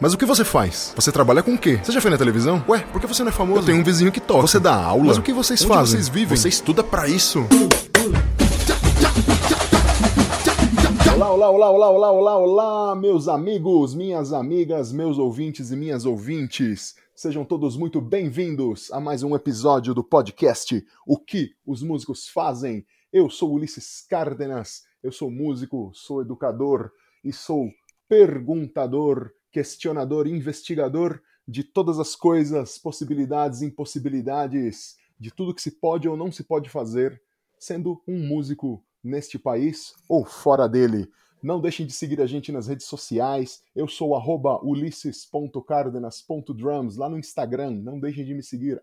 Mas o que você faz? Você trabalha com o quê? Você já foi na televisão? Ué, por que você não é famoso? Eu tenho um vizinho que toca. Você dá aula? Mas o que vocês Onde fazem? vocês vivem? Você estuda pra isso? Olá, olá, olá, olá, olá, olá, olá, meus amigos, minhas amigas, meus ouvintes e minhas ouvintes. Sejam todos muito bem-vindos a mais um episódio do podcast O que os músicos fazem. Eu sou Ulisses Cárdenas, eu sou músico, sou educador e sou perguntador, questionador, investigador de todas as coisas, possibilidades, impossibilidades, de tudo que se pode ou não se pode fazer, sendo um músico neste país ou fora dele. Não deixem de seguir a gente nas redes sociais. Eu sou ulisses.cardenas.drums lá no Instagram. Não deixem de me seguir,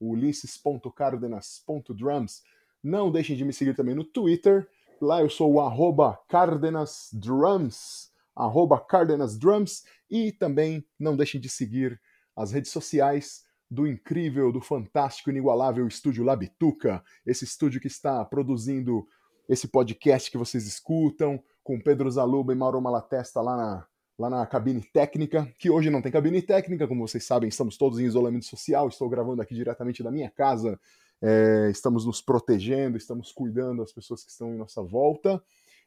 ulisses.cardenas.drums. Não deixem de me seguir também no Twitter. Lá eu sou o arroba cardenasdrums, arroba cardenasdrums. E também não deixem de seguir as redes sociais do incrível, do fantástico, inigualável estúdio Labituca. Esse estúdio que está produzindo esse podcast que vocês escutam, com Pedro Zaluba e Mauro Malatesta lá na, lá na cabine técnica, que hoje não tem cabine técnica, como vocês sabem, estamos todos em isolamento social, estou gravando aqui diretamente da minha casa, é, estamos nos protegendo, estamos cuidando das pessoas que estão em nossa volta.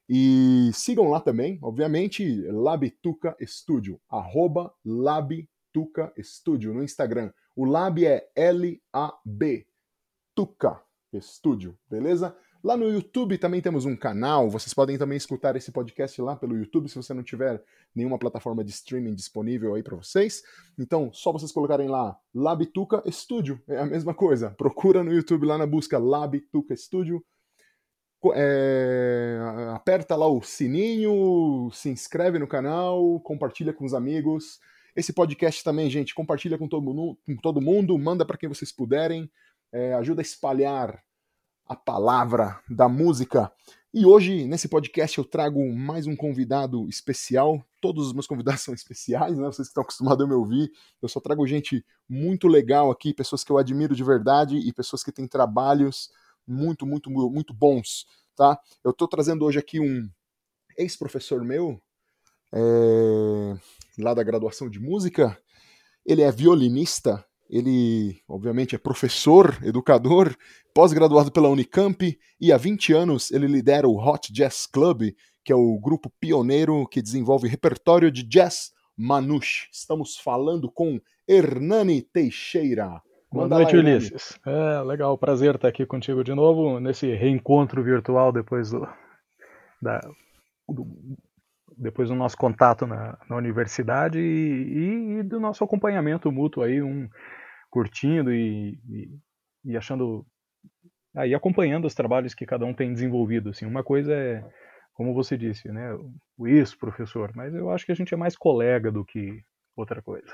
E sigam lá também, obviamente, Labituca Studio, arroba Labituca Studio no Instagram. O Lab é L-A-B, Tuca Studio, beleza? Lá no YouTube também temos um canal, vocês podem também escutar esse podcast lá pelo YouTube, se você não tiver nenhuma plataforma de streaming disponível aí para vocês. Então, só vocês colocarem lá Labituca Studio, é a mesma coisa. Procura no YouTube lá na busca Labituca Studio. É, aperta lá o sininho, se inscreve no canal, compartilha com os amigos. Esse podcast também, gente, compartilha com todo mundo, com todo mundo manda para quem vocês puderem, é, ajuda a espalhar a palavra da música. E hoje, nesse podcast, eu trago mais um convidado especial. Todos os meus convidados são especiais, né? Vocês que estão acostumados a me ouvir. Eu só trago gente muito legal aqui, pessoas que eu admiro de verdade e pessoas que têm trabalhos muito, muito, muito bons, tá? Eu estou trazendo hoje aqui um ex-professor meu, é, lá da graduação de música. Ele é violinista, ele, obviamente, é professor, educador, pós-graduado pela Unicamp e há 20 anos ele lidera o Hot Jazz Club, que é o grupo pioneiro que desenvolve repertório de jazz manouche. Estamos falando com Hernani Teixeira. Boa noite, lá, Ulisses. É, legal, prazer estar aqui contigo de novo nesse reencontro virtual depois do, da, do, depois do nosso contato na, na universidade e, e, do nosso acompanhamento mútuo aí, um curtindo e, e, e achando aí ah, acompanhando os trabalhos que cada um tem desenvolvido. Assim, uma coisa é, como você disse, né, o isso, professor, mas eu acho que a gente é mais colega do que outra coisa.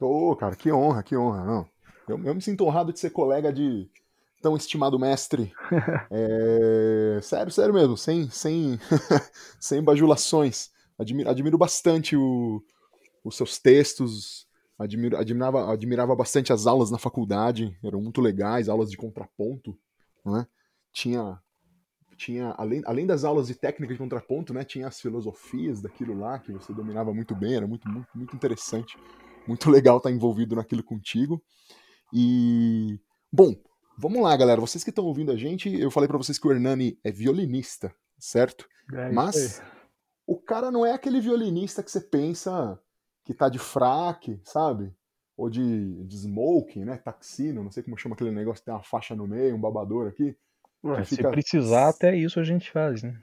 Ô, oh, cara, que honra, que honra. Não. Eu, eu me sinto honrado de ser colega de tão estimado mestre. É, sério, sério mesmo, sem, sem, sem bajulações. Admiro, admiro bastante o, os seus textos, admiro, admirava, admirava bastante as aulas na faculdade, eram muito legais, aulas de contraponto, né? Tinha, tinha além, além das aulas de técnica de contraponto, né? Tinha as filosofias daquilo lá que você dominava muito bem, era muito, muito, muito interessante, muito legal estar envolvido naquilo contigo. E bom, vamos lá, galera. Vocês que estão ouvindo a gente, eu falei para vocês que o Hernani é violinista, certo? É, Mas o cara não é aquele violinista que você pensa que tá de fraque, sabe? Ou de, de smoking, né? Taxino, não sei como chama aquele negócio que tem uma faixa no meio, um babador aqui. Ué, fica... Se precisar, até isso a gente faz, né?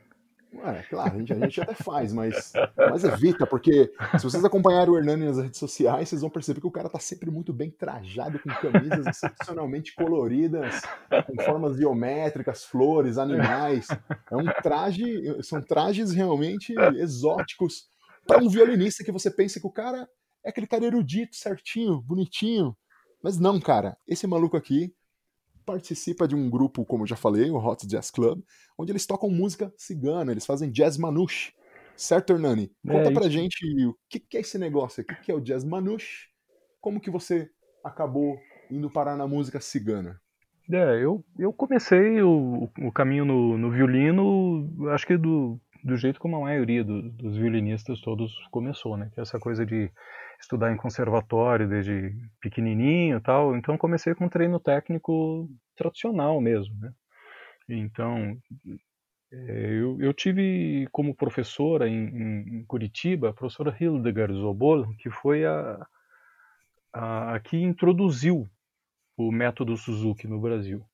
Claro, a gente, a gente até faz, mas, mas evita, porque se vocês acompanharem o Hernani nas redes sociais, vocês vão perceber que o cara tá sempre muito bem trajado, com camisas excepcionalmente coloridas, com formas geométricas, flores, animais. É um traje, são trajes realmente exóticos para um violinista que você pensa que o cara é aquele cara erudito, certinho, bonitinho. Mas não, cara, esse maluco aqui participa de um grupo, como eu já falei, o Hot Jazz Club, onde eles tocam música cigana, eles fazem jazz manouche. Certo, Hernani? Conta é, pra gente o que, que é esse negócio o que é o jazz manouche, como que você acabou indo parar na música cigana? É, eu, eu comecei o, o caminho no, no, violino, acho que do, do jeito como a maioria do, dos violinistas todos começou, né? Que é essa coisa de estudar em conservatório desde pequenininho, tal. Então comecei com um treino técnico tradicional mesmo, né? Então é, eu, eu, tive como professora em, em, Curitiba a professora Hildegard Zobol, que foi a, a, a que introduziu o método Suzuki no Brasil.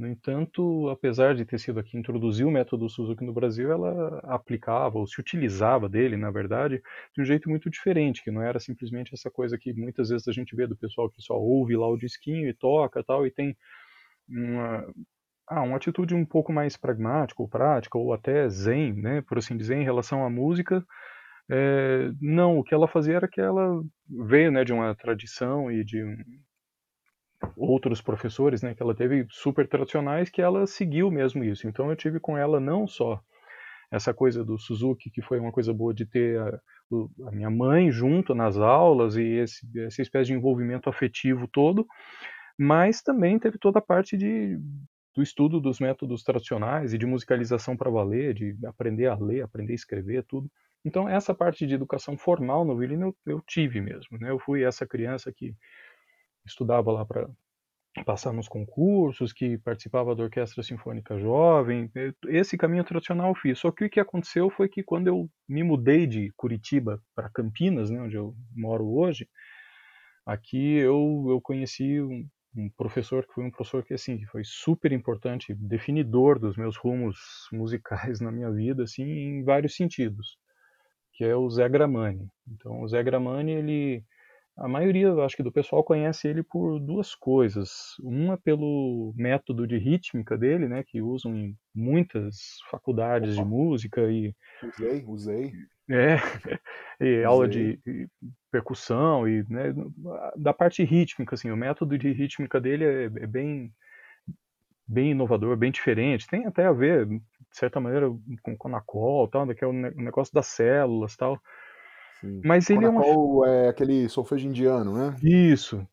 No entanto, apesar de ter sido a que introduziu o método Suzuki no Brasil, ela aplicava ou se utilizava dele, na verdade, de um jeito muito diferente, que não era simplesmente essa coisa que muitas vezes a gente vê do pessoal que só ouve lá o disquinho e toca tal, e tem uma, ah, uma atitude um pouco mais pragmática ou prática, ou até zen, né, por assim dizer, em relação à música. É, não, o que ela fazia era que ela veio né, de uma tradição e de um, outros professores né, que ela teve super tradicionais que ela seguiu mesmo isso. Então eu tive com ela não só essa coisa do Suzuki, que foi uma coisa boa de ter a, a minha mãe junto nas aulas e esse, essa espécie de envolvimento afetivo todo, mas também teve toda a parte de do estudo dos métodos tradicionais e de musicalização para valer, de aprender a ler, aprender a escrever, tudo. Então, essa parte de educação formal no violino eu, eu tive mesmo. Né? Eu fui essa criança que estudava lá para passar nos concursos, que participava da Orquestra Sinfônica Jovem. Esse caminho tradicional eu fiz. Só que o que aconteceu foi que quando eu me mudei de Curitiba para Campinas, né, onde eu moro hoje, aqui eu, eu conheci um, um professor que foi um professor que assim foi super importante, definidor dos meus rumos musicais na minha vida, assim, em vários sentidos, que é o Zé Gramani. Então, o Zé Gramani, ele a maioria, acho que do pessoal conhece ele por duas coisas. Uma pelo método de rítmica dele, né, que usam em muitas faculdades Opa. de música e usei, usei. É, e aula de percussão e né, da parte rítmica, assim, o método de rítmica dele é, é bem bem inovador, bem diferente. Tem até a ver, de certa maneira, com Conacol, tal, que é o negócio das células, tal. Sim. Mas ele Conacol é, uma... é aquele solfejo indiano, né? Isso.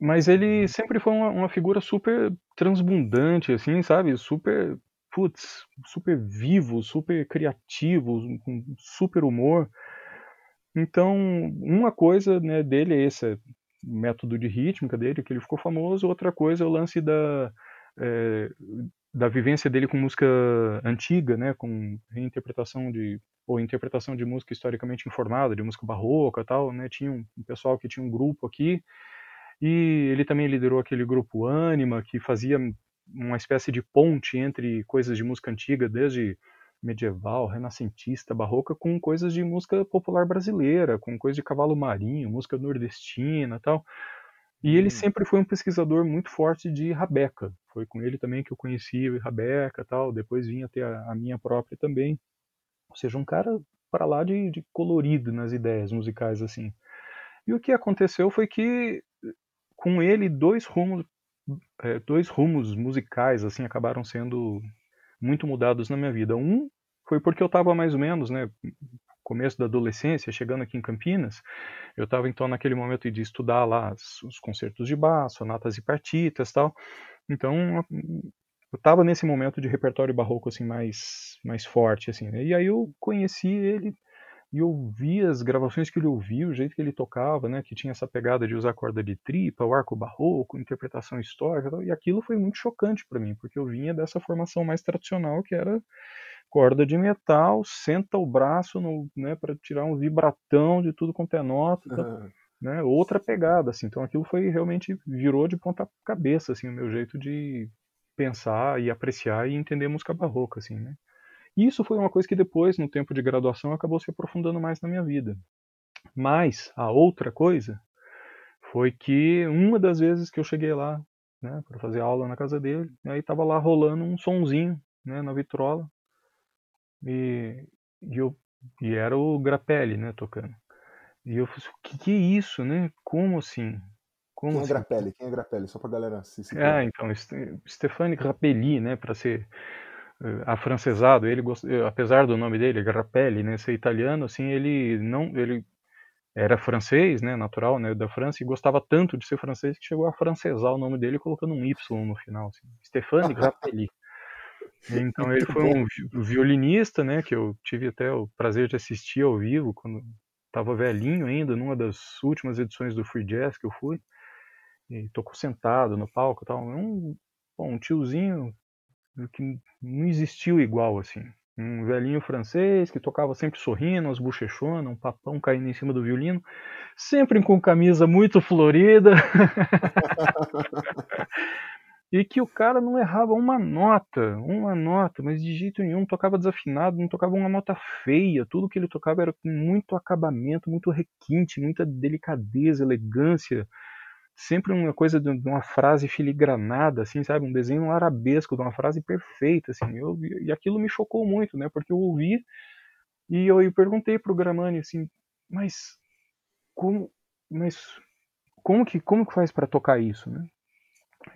Mas ele uhum. sempre foi uma, uma figura super transbundante, assim, sabe? Super putz, super vivo, super criativo, com super humor. Então, uma coisa né, dele é esse método de rítmica dele, que ele ficou famoso, outra coisa é o lance da, é, da vivência dele com música antiga, né, com reinterpretação de ou interpretação de música historicamente informada, de música barroca, tal, né? Tinha um, um pessoal que tinha um grupo aqui e ele também liderou aquele grupo Anima que fazia uma espécie de ponte entre coisas de música antiga, desde medieval, renascentista, barroca, com coisas de música popular brasileira, com coisas de cavalo marinho, música nordestina tal. E ele hum. sempre foi um pesquisador muito forte de rabeca. Foi com ele também que eu conheci rabeca tal. Depois vinha ter a, a minha própria também. Ou seja, um cara para lá de, de colorido nas ideias musicais assim. E o que aconteceu foi que com ele dois rumos é, dois rumos musicais assim acabaram sendo muito mudados na minha vida. Um foi porque eu estava mais ou menos, né, começo da adolescência, chegando aqui em Campinas, eu estava então naquele momento de estudar lá os concertos de baixo, sonatas e partitas, tal. Então, eu estava nesse momento de repertório barroco assim mais mais forte assim, né? E aí eu conheci ele e ouvi as gravações que ele ouvia, o jeito que ele tocava, né, que tinha essa pegada de usar corda de tripa, o arco barroco, interpretação histórica, e aquilo foi muito chocante para mim, porque eu vinha dessa formação mais tradicional que era corda de metal, senta o braço no, né, para tirar um vibratão de tudo quanto é nota, uhum. né, outra pegada, assim. Então aquilo foi realmente virou de ponta cabeça, assim, o meu jeito de pensar e apreciar e entender música barroca, assim, né. Isso foi uma coisa que depois, no tempo de graduação, acabou se aprofundando mais na minha vida. Mas a outra coisa foi que uma das vezes que eu cheguei lá, né, para fazer aula na casa dele, aí tava lá rolando um sonzinho, né, na vitrola. E, e eu e era o Grappelli, né, tocando. E eu falei, o que, que é isso, né? Como assim? Como Quem é assim? é Grappelli? Quem é Grappelli? Só pra galera se Ah, então, Stefani Grappelli, né, para ser eh, afrancesado. Ele, eh, apesar do nome dele, Grappelli, né, ser italiano, assim, ele não, ele era francês, né, natural, né, da França, e gostava tanto de ser francês que chegou a francesar o nome dele colocando um Y no final, assim, Stéphane Grappelli. Então ele foi um violinista, né, que eu tive até o prazer de assistir ao vivo quando estava velhinho ainda, numa das últimas edições do Free Jazz que eu fui. E tocou sentado no palco, tal, um, um tiozinho que não existiu igual assim. Um velhinho francês que tocava sempre sorrindo, as bochechonas, um papão caindo em cima do violino, sempre com camisa muito florida. e que o cara não errava uma nota, uma nota, mas de jeito nenhum, tocava desafinado, não tocava uma nota feia, tudo que ele tocava era com muito acabamento, muito requinte, muita delicadeza, elegância, sempre uma coisa de uma frase filigranada, assim, sabe, um desenho arabesco de uma frase perfeita, assim, eu, e aquilo me chocou muito, né, porque eu ouvi e eu, eu perguntei pro Gramani, assim, mas como, mas como que, como que faz para tocar isso, né?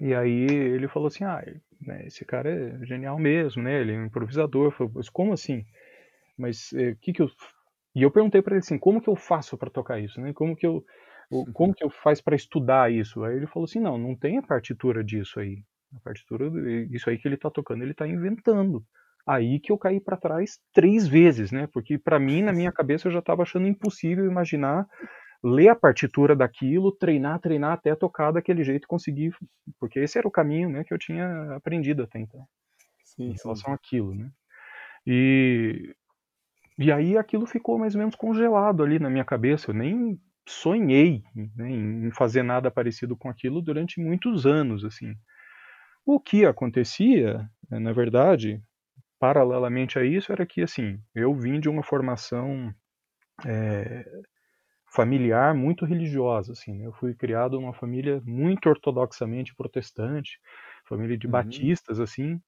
E aí ele falou assim, ah, né, esse cara é genial mesmo, né? Ele é um improvisador. Eu falei, mas como assim? Mas é, que que eu e eu perguntei para ele assim, como que eu faço para tocar isso, né? Como que eu como que eu faço para estudar isso? Aí ele falou assim, não, não tem a partitura disso aí. A partitura, isso aí que ele está tocando, ele está inventando. Aí que eu caí para trás três vezes, né? Porque para mim, na minha cabeça, eu já estava achando impossível imaginar ler a partitura daquilo, treinar, treinar até tocar daquele jeito e conseguir, porque esse era o caminho, né, que eu tinha aprendido até então, sim, em relação sim. àquilo, né. E e aí aquilo ficou mais ou menos congelado ali na minha cabeça, eu nem sonhei né, em fazer nada parecido com aquilo durante muitos anos, assim. O que acontecia, né, na verdade, paralelamente a isso, era que assim eu vim de uma formação é, familiar muito religiosa, assim. Né? Eu fui criado numa família muito ortodoxamente protestante, família de uhum. batistas, assim,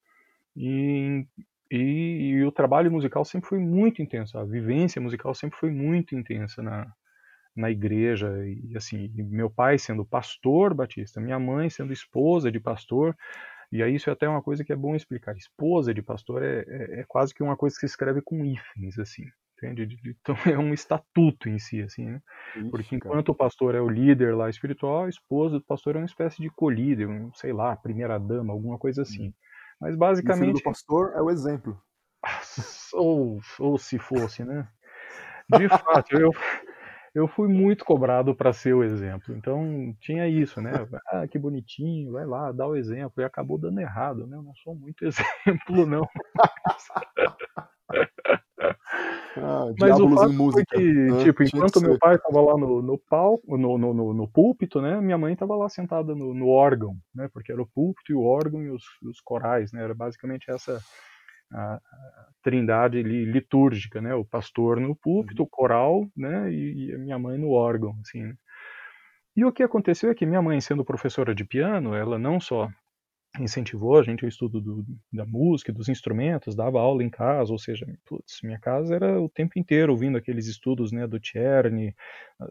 e, e, e, o trabalho musical sempre foi muito intenso, a vivência musical sempre foi muito intensa na, na igreja, e assim, e meu pai sendo pastor batista, minha mãe sendo esposa de pastor, e aí isso é até uma coisa que é bom explicar. Esposa de pastor é, é, é quase que uma coisa que se escreve com hífens, assim entende? Então é um estatuto em si, assim, né? Isso, Porque enquanto cara. o pastor é o líder lá espiritual, a esposa do pastor é uma espécie de colíder, um, sei lá, primeira dama, alguma coisa assim. Hum. Mas basicamente. O pastor é o exemplo. Ou, ou se fosse, né? De fato, eu, eu fui muito cobrado para ser o exemplo. Então tinha isso, né? Ah, que bonitinho, vai lá, dá o exemplo. E acabou dando errado, né? Eu não sou muito exemplo, não. Ah, Mas o fato foi que, né? tipo, enquanto meu pai estava lá no, no palco, no, no, no, no, púlpito, né, minha mãe estava lá sentada no, no, órgão, né, porque era o púlpito e o órgão e os, os corais, né, era basicamente essa a, a trindade litúrgica, né, o pastor no púlpito, uhum. o coral, né, e, e, a minha mãe no órgão, assim. Né. E o que aconteceu é que minha mãe, sendo professora de piano, ela não só incentivou a gente o estudo do, da música, dos instrumentos, dava aula em casa, ou seja, putz, minha casa era o tempo inteiro ouvindo aqueles estudos, né, do Czerny,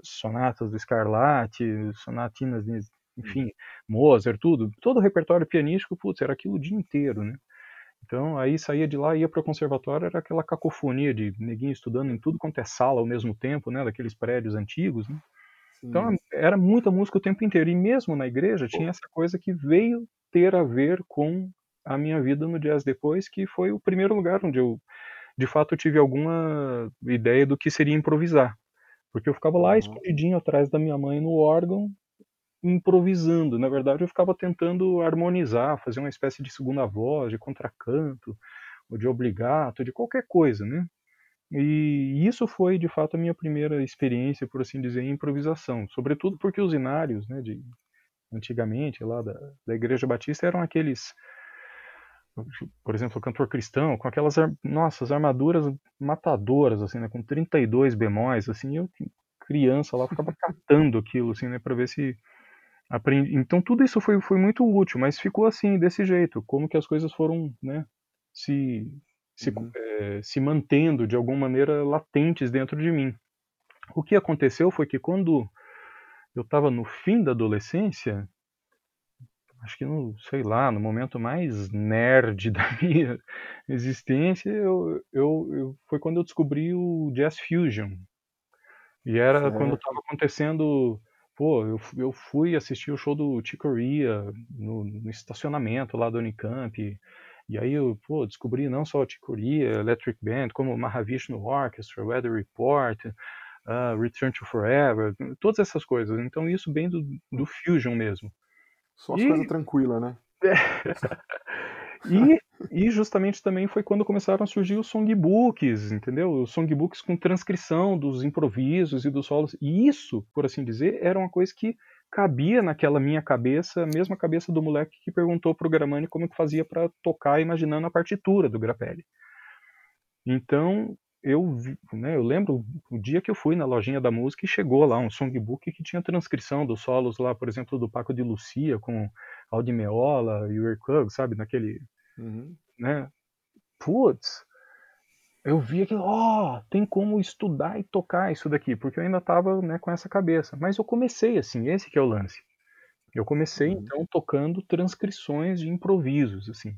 sonatas do Scarlatti, sonatinas, enfim, Mozart, tudo, todo o repertório pianístico, putz, era aquilo o dia inteiro, né. Então, aí saía de lá, ia para o conservatório, era aquela cacofonia de neguinho estudando em tudo quanto é sala ao mesmo tempo, né, daqueles prédios antigos, né. Então, era muita música o tempo inteiro. E mesmo na igreja, tinha essa coisa que veio ter a ver com a minha vida no jazz depois, que foi o primeiro lugar onde eu, de fato, tive alguma ideia do que seria improvisar. Porque eu ficava lá uhum. escondidinho atrás da minha mãe no órgão, improvisando. Na verdade, eu ficava tentando harmonizar, fazer uma espécie de segunda voz, de contracanto, ou de obligato, de qualquer coisa, né? E isso foi, de fato, a minha primeira experiência, por assim dizer, em improvisação. Sobretudo porque os inários, né, de antigamente lá da, da Igreja Batista eram aqueles por exemplo, o cantor cristão, com aquelas nossas armaduras matadoras assim, né, com 32 bemóis, assim, eu criança lá ficava catando aquilo assim, né, para ver se aprendi. Então tudo isso foi foi muito útil, mas ficou assim, desse jeito, como que as coisas foram, né, se se, uhum. é, se mantendo de alguma maneira latentes dentro de mim. O que aconteceu foi que quando eu estava no fim da adolescência, acho que no, sei lá, no momento mais nerd da minha existência, eu, eu, eu foi quando eu descobri o Jazz Fusion. E era quando estava acontecendo, pô, eu, eu fui assistir o show do Chicoria no, no estacionamento lá do Unicamp. E aí eu pô, descobri não só a Chicoria, Electric Band, como Mahavishnu Orchestra, Weather Report, uh, Return to Forever, todas essas coisas. Então isso bem do, do Fusion mesmo. Só as e... coisas tranquilas, né? e, e justamente também foi quando começaram a surgir os songbooks, entendeu? Os songbooks com transcrição dos improvisos e dos solos. E isso, por assim dizer, era uma coisa que cabia naquela minha cabeça, a mesma cabeça do moleque que perguntou pro Gramani como que fazia para tocar imaginando a partitura do Grappelli. Então, eu, né, eu lembro o dia que eu fui na lojinha da música e chegou lá um songbook que tinha transcrição dos solos lá, por exemplo, do Paco de Lucia com Aldi Meola e o Club, sabe, naquele, uhum. né? Putz, eu vi aquilo, ó, oh, tem como estudar e tocar isso daqui, porque eu ainda estava né, com essa cabeça. Mas eu comecei assim, esse que é o lance. Eu comecei uhum. então tocando transcrições de improvisos, assim.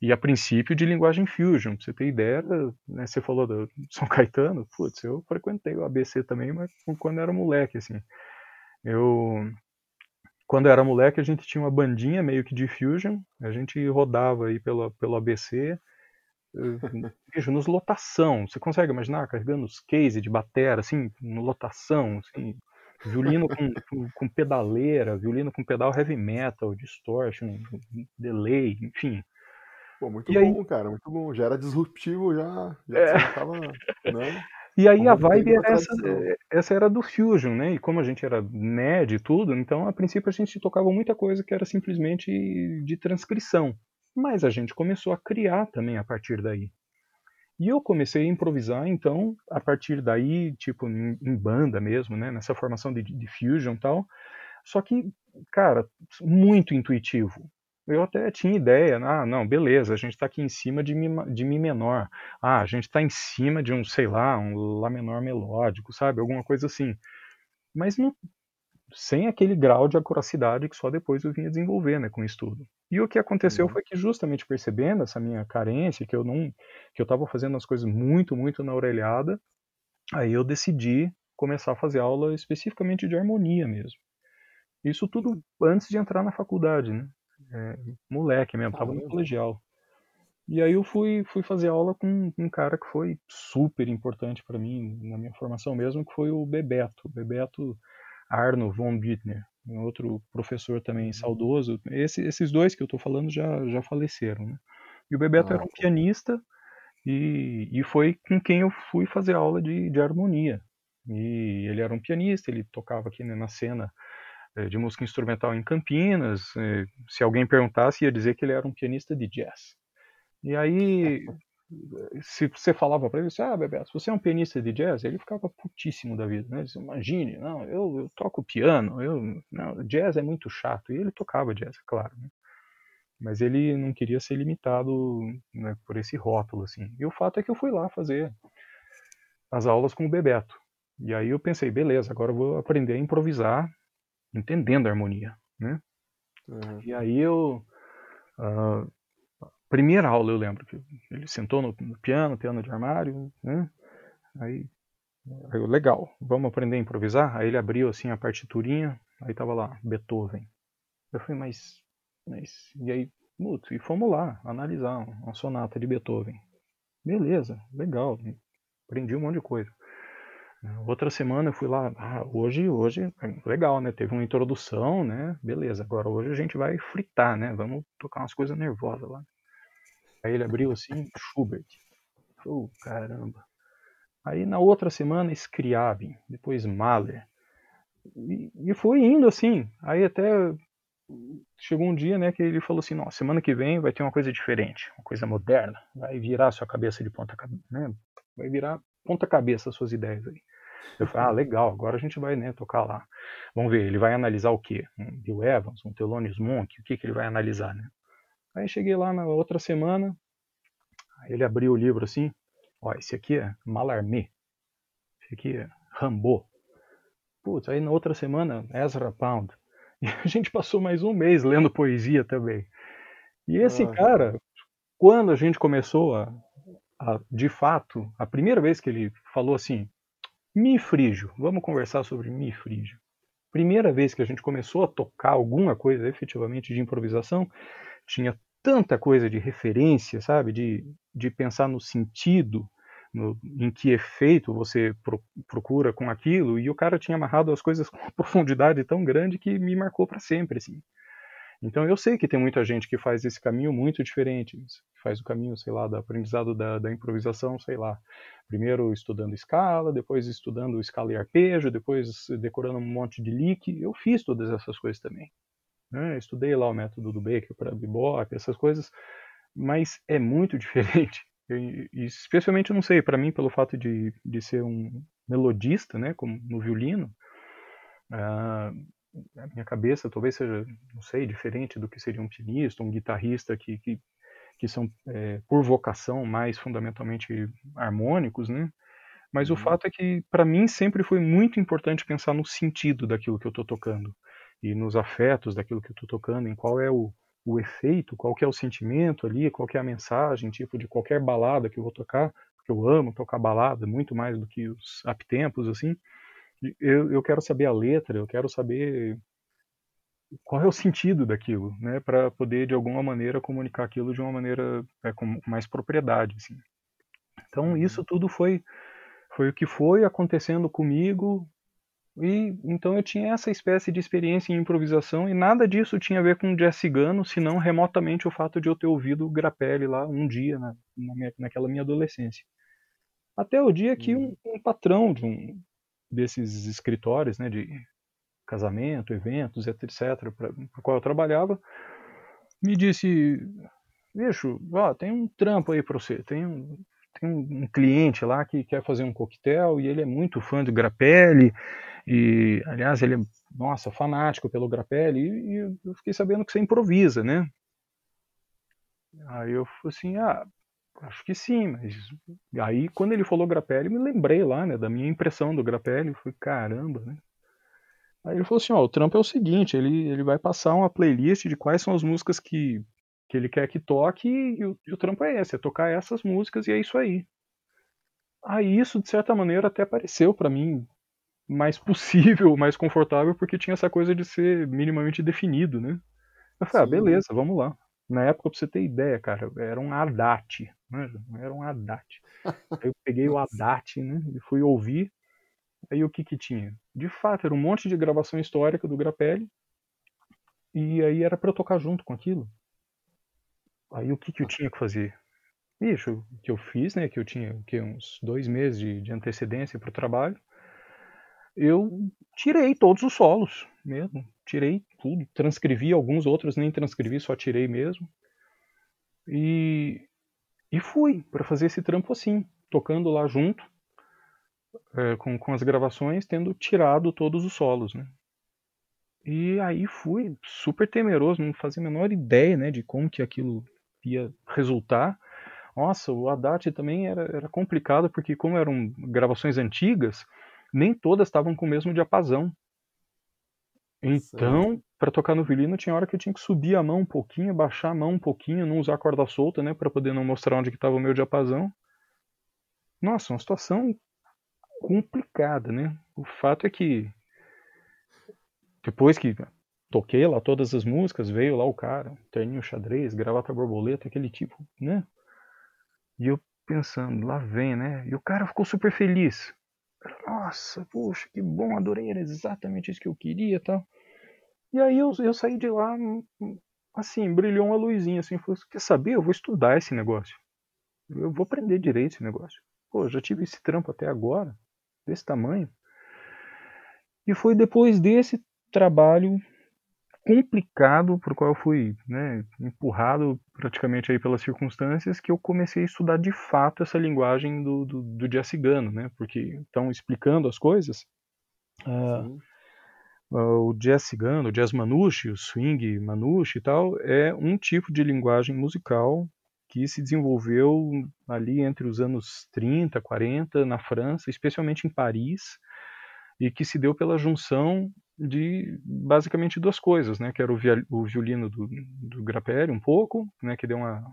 E a princípio de linguagem Fusion, pra você ter ideia, né, você falou do São Caetano, putz, eu frequentei o ABC também, mas quando era moleque, assim. Eu, quando era moleque, a gente tinha uma bandinha meio que de Fusion, a gente rodava aí pelo, pelo ABC, vejo, nos lotação, você consegue imaginar carregando os case de batera, assim, no lotação, assim, violino com, com, com, pedaleira, violino com pedal heavy metal, distortion, delay, enfim. Pô, muito e bom, aí... cara, muito bom. Já era disruptivo, já, já é. tava, né? E aí a vibe era essa, é, essa era do Fusion, né? E como a gente era nerd e tudo, então a princípio a gente tocava muita coisa que era simplesmente de transcrição. Mas a gente começou a criar também a partir daí. E eu comecei a improvisar, então, a partir daí, tipo, em, em banda mesmo, né? Nessa formação de, de Fusion e tal. Só que, cara, muito intuitivo eu até tinha ideia, ah, não, beleza, a gente está aqui em cima de mi, de mi menor, ah, a gente está em cima de um, sei lá, um Lá menor melódico, sabe, alguma coisa assim. Mas não, sem aquele grau de acuracidade que só depois eu vinha desenvolver, né, com o estudo. E o que aconteceu uhum. foi que justamente percebendo essa minha carência, que eu não, que eu estava fazendo as coisas muito, muito na orelhada, aí eu decidi começar a fazer aula especificamente de harmonia mesmo. Isso tudo antes de entrar na faculdade, né? É, moleque mesmo, tava no colegial. E aí eu fui, fui fazer aula com um cara que foi super importante para mim, na minha formação mesmo, que foi o Bebeto, Bebeto Arno von Bittner, um outro professor também uhum. saudoso. Esse, esses dois que eu estou falando já, já faleceram, né? E o Bebeto ah, era um pianista e, e foi com quem eu fui fazer aula de, de harmonia. E ele era um pianista, ele tocava aqui né, na cena de música instrumental em Campinas. Eh, se alguém perguntasse, ia dizer que ele era um pianista de jazz. E aí, se você falava para ele, ah, Bebeto, você é um pianista de jazz, ele ficava putíssimo da vida, né? Disse, Imagine, não, eu, eu, toco piano, eu, não, jazz é muito chato. E ele tocava jazz, é claro, né? Mas ele não queria ser limitado né, por esse rótulo, assim. E o fato é que eu fui lá fazer as aulas com o Bebeto. E aí eu pensei, beleza, agora eu vou aprender a improvisar entendendo a harmonia, né? Uhum. E aí eu uh, primeira aula eu lembro que ele sentou no, no piano, piano de armário, né? Aí, eu, legal, vamos aprender a improvisar. Aí ele abriu assim a partiturinha, aí tava lá Beethoven. Eu falei, mas, mas e aí, muto, e fomos lá analisar uma sonata de Beethoven. Beleza, legal, aprendi um monte de coisa. Outra semana eu fui lá, ah, hoje, hoje, legal, né? Teve uma introdução, né? Beleza, agora hoje a gente vai fritar, né? Vamos tocar umas coisas nervosas lá. Aí ele abriu assim, Schubert. Oh, caramba. Aí na outra semana, Scriabin, depois Mahler. E, e foi indo assim. Aí até chegou um dia, né, que ele falou assim, nossa, semana que vem vai ter uma coisa diferente, uma coisa moderna, vai virar sua cabeça de ponta né? Vai virar ponta cabeça as suas ideias aí. Eu falei, ah, legal, agora a gente vai né, tocar lá. Vamos ver, ele vai analisar o quê? Um Bill Evans, um Thelonious Monk, o que, que ele vai analisar, né? Aí cheguei lá na outra semana, ele abriu o livro assim, ó, esse aqui é Mallarmé, esse aqui é Rambo. Putz, aí na outra semana, Ezra Pound. E a gente passou mais um mês lendo poesia também. E esse ah, cara, quando a gente começou a, a, de fato, a primeira vez que ele falou assim, Mi frígio, vamos conversar sobre Mi frígio. Primeira vez que a gente começou a tocar alguma coisa efetivamente de improvisação, tinha tanta coisa de referência, sabe? De, de pensar no sentido, no, em que efeito você pro, procura com aquilo, e o cara tinha amarrado as coisas com uma profundidade tão grande que me marcou para sempre, assim. Então eu sei que tem muita gente que faz esse caminho muito diferente, faz o caminho, sei lá, do aprendizado da, da improvisação, sei lá, primeiro estudando escala, depois estudando escala e arpejo, depois decorando um monte de lick. Eu fiz todas essas coisas também. Né? Estudei lá o método do Baker para bebop, essas coisas, mas é muito diferente. E, especialmente, não sei, para mim, pelo fato de, de ser um melodista, né, como no violino, uh, a minha cabeça talvez seja, não sei, diferente do que seria um pianista, um guitarrista que, que, que são, é, por vocação, mais fundamentalmente harmônicos, né? Mas uhum. o fato é que, para mim, sempre foi muito importante pensar no sentido daquilo que eu estou tocando e nos afetos daquilo que eu estou tocando, em qual é o, o efeito, qual é o sentimento ali, qual que é a mensagem, tipo de qualquer balada que eu vou tocar, porque eu amo tocar balada muito mais do que os uptempos, assim eu, eu quero saber a letra, eu quero saber qual é o sentido daquilo, né, para poder de alguma maneira comunicar aquilo de uma maneira é, com mais propriedade, assim. Então uhum. isso tudo foi foi o que foi acontecendo comigo e então eu tinha essa espécie de experiência em improvisação e nada disso tinha a ver com jazz cigano, senão remotamente o fato de eu ter ouvido Grappelli lá um dia na, na minha, naquela minha adolescência. Até o dia que um, um patrão de um, desses escritórios, né, de casamento, eventos, etc., para o qual eu trabalhava, me disse, bicho, ó, tem um trampo aí para você, tem um, tem um cliente lá que quer fazer um coquetel e ele é muito fã de Grappelli e, aliás, ele é, nossa, fanático pelo Grappelli e, e eu fiquei sabendo que você improvisa, né? Aí eu falei assim, ah, Acho que sim, mas aí quando ele falou Grappelli, me lembrei lá, né, da minha impressão do Grappelli, fui caramba, né? Aí ele falou assim, ó, o trampo é o seguinte, ele, ele vai passar uma playlist de quais são as músicas que, que ele quer que toque e o, e o trampo é esse, é tocar essas músicas e é isso aí. Aí isso, de certa maneira, até pareceu para mim mais possível, mais confortável, porque tinha essa coisa de ser minimamente definido, né? Eu falei, ah, beleza, vamos lá. Na época, pra você ter ideia, cara, era um Haddad, né? Era um Haddad. Aí eu peguei o Haddad, né? E fui ouvir. Aí o que que tinha? De fato, era um monte de gravação histórica do Grappelli. E aí era para eu tocar junto com aquilo. Aí o que que eu tinha que fazer? Bicho, o que eu fiz, né? Que eu tinha que, uns dois meses de, de antecedência para o trabalho. Eu tirei todos os solos mesmo tirei tudo, transcrevi alguns outros, nem transcrevi, só tirei mesmo. E, e fui para fazer esse trampo assim, tocando lá junto, é, com, com as gravações, tendo tirado todos os solos, né? E aí fui super temeroso, não fazia a menor ideia, né, de como que aquilo ia resultar. Nossa, o Haddad também era, era complicado, porque como eram gravações antigas, nem todas estavam com o mesmo diapasão. Então, para tocar no violino, tinha hora que eu tinha que subir a mão um pouquinho, baixar a mão um pouquinho, não usar a corda solta, né, para poder não mostrar onde estava o meu diapasão. Nossa, uma situação complicada, né? O fato é que depois que toquei lá todas as músicas, veio lá o cara, terninho xadrez, gravata borboleta, aquele tipo, né? E eu pensando, lá vem, né? E o cara ficou super feliz. Nossa, puxa, que bom, adorei, era exatamente isso que eu queria tal. E aí eu, eu saí de lá, assim, brilhou uma luzinha, assim, falei, quer saber, eu vou estudar esse negócio. Eu vou aprender direito esse negócio. Pô, já tive esse trampo até agora, desse tamanho. E foi depois desse trabalho complicado por qual eu fui né, empurrado praticamente aí pelas circunstâncias que eu comecei a estudar de fato essa linguagem do, do, do jazz cigano, né? Porque estão explicando as coisas. Uh, uh, o jazz cigano, o jazz manouche, o swing manouche e tal, é um tipo de linguagem musical que se desenvolveu ali entre os anos 30, 40 na França, especialmente em Paris, e que se deu pela junção de basicamente duas coisas, né? Que era o, o violino do, do Grappelli um pouco, né? Que deu uma,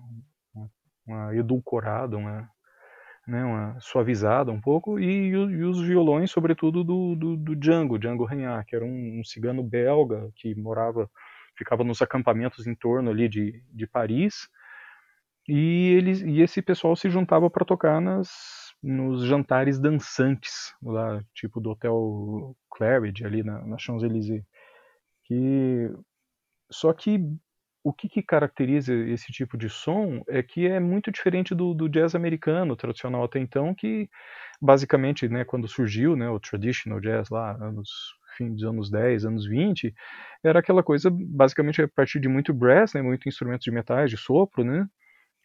uma, uma edulcorada, uma, né? uma suavizada um pouco, e, e os violões, sobretudo do, do, do Django, Django Reinhardt, que era um, um cigano belga que morava ficava nos acampamentos em torno ali de, de Paris. E, eles, e esse pessoal se juntava para tocar nas, nos jantares dançantes, lá, tipo do Hotel Claridge, ali na, na Champs-Élysées. Que, só que o que, que, caracteriza esse tipo de som é que é muito diferente do, do, jazz americano tradicional até então, que basicamente, né, quando surgiu né, o traditional jazz lá, anos fim dos anos 10, anos 20, era aquela coisa basicamente a partir de muito brass, né, muito instrumentos de metais, de sopro, né,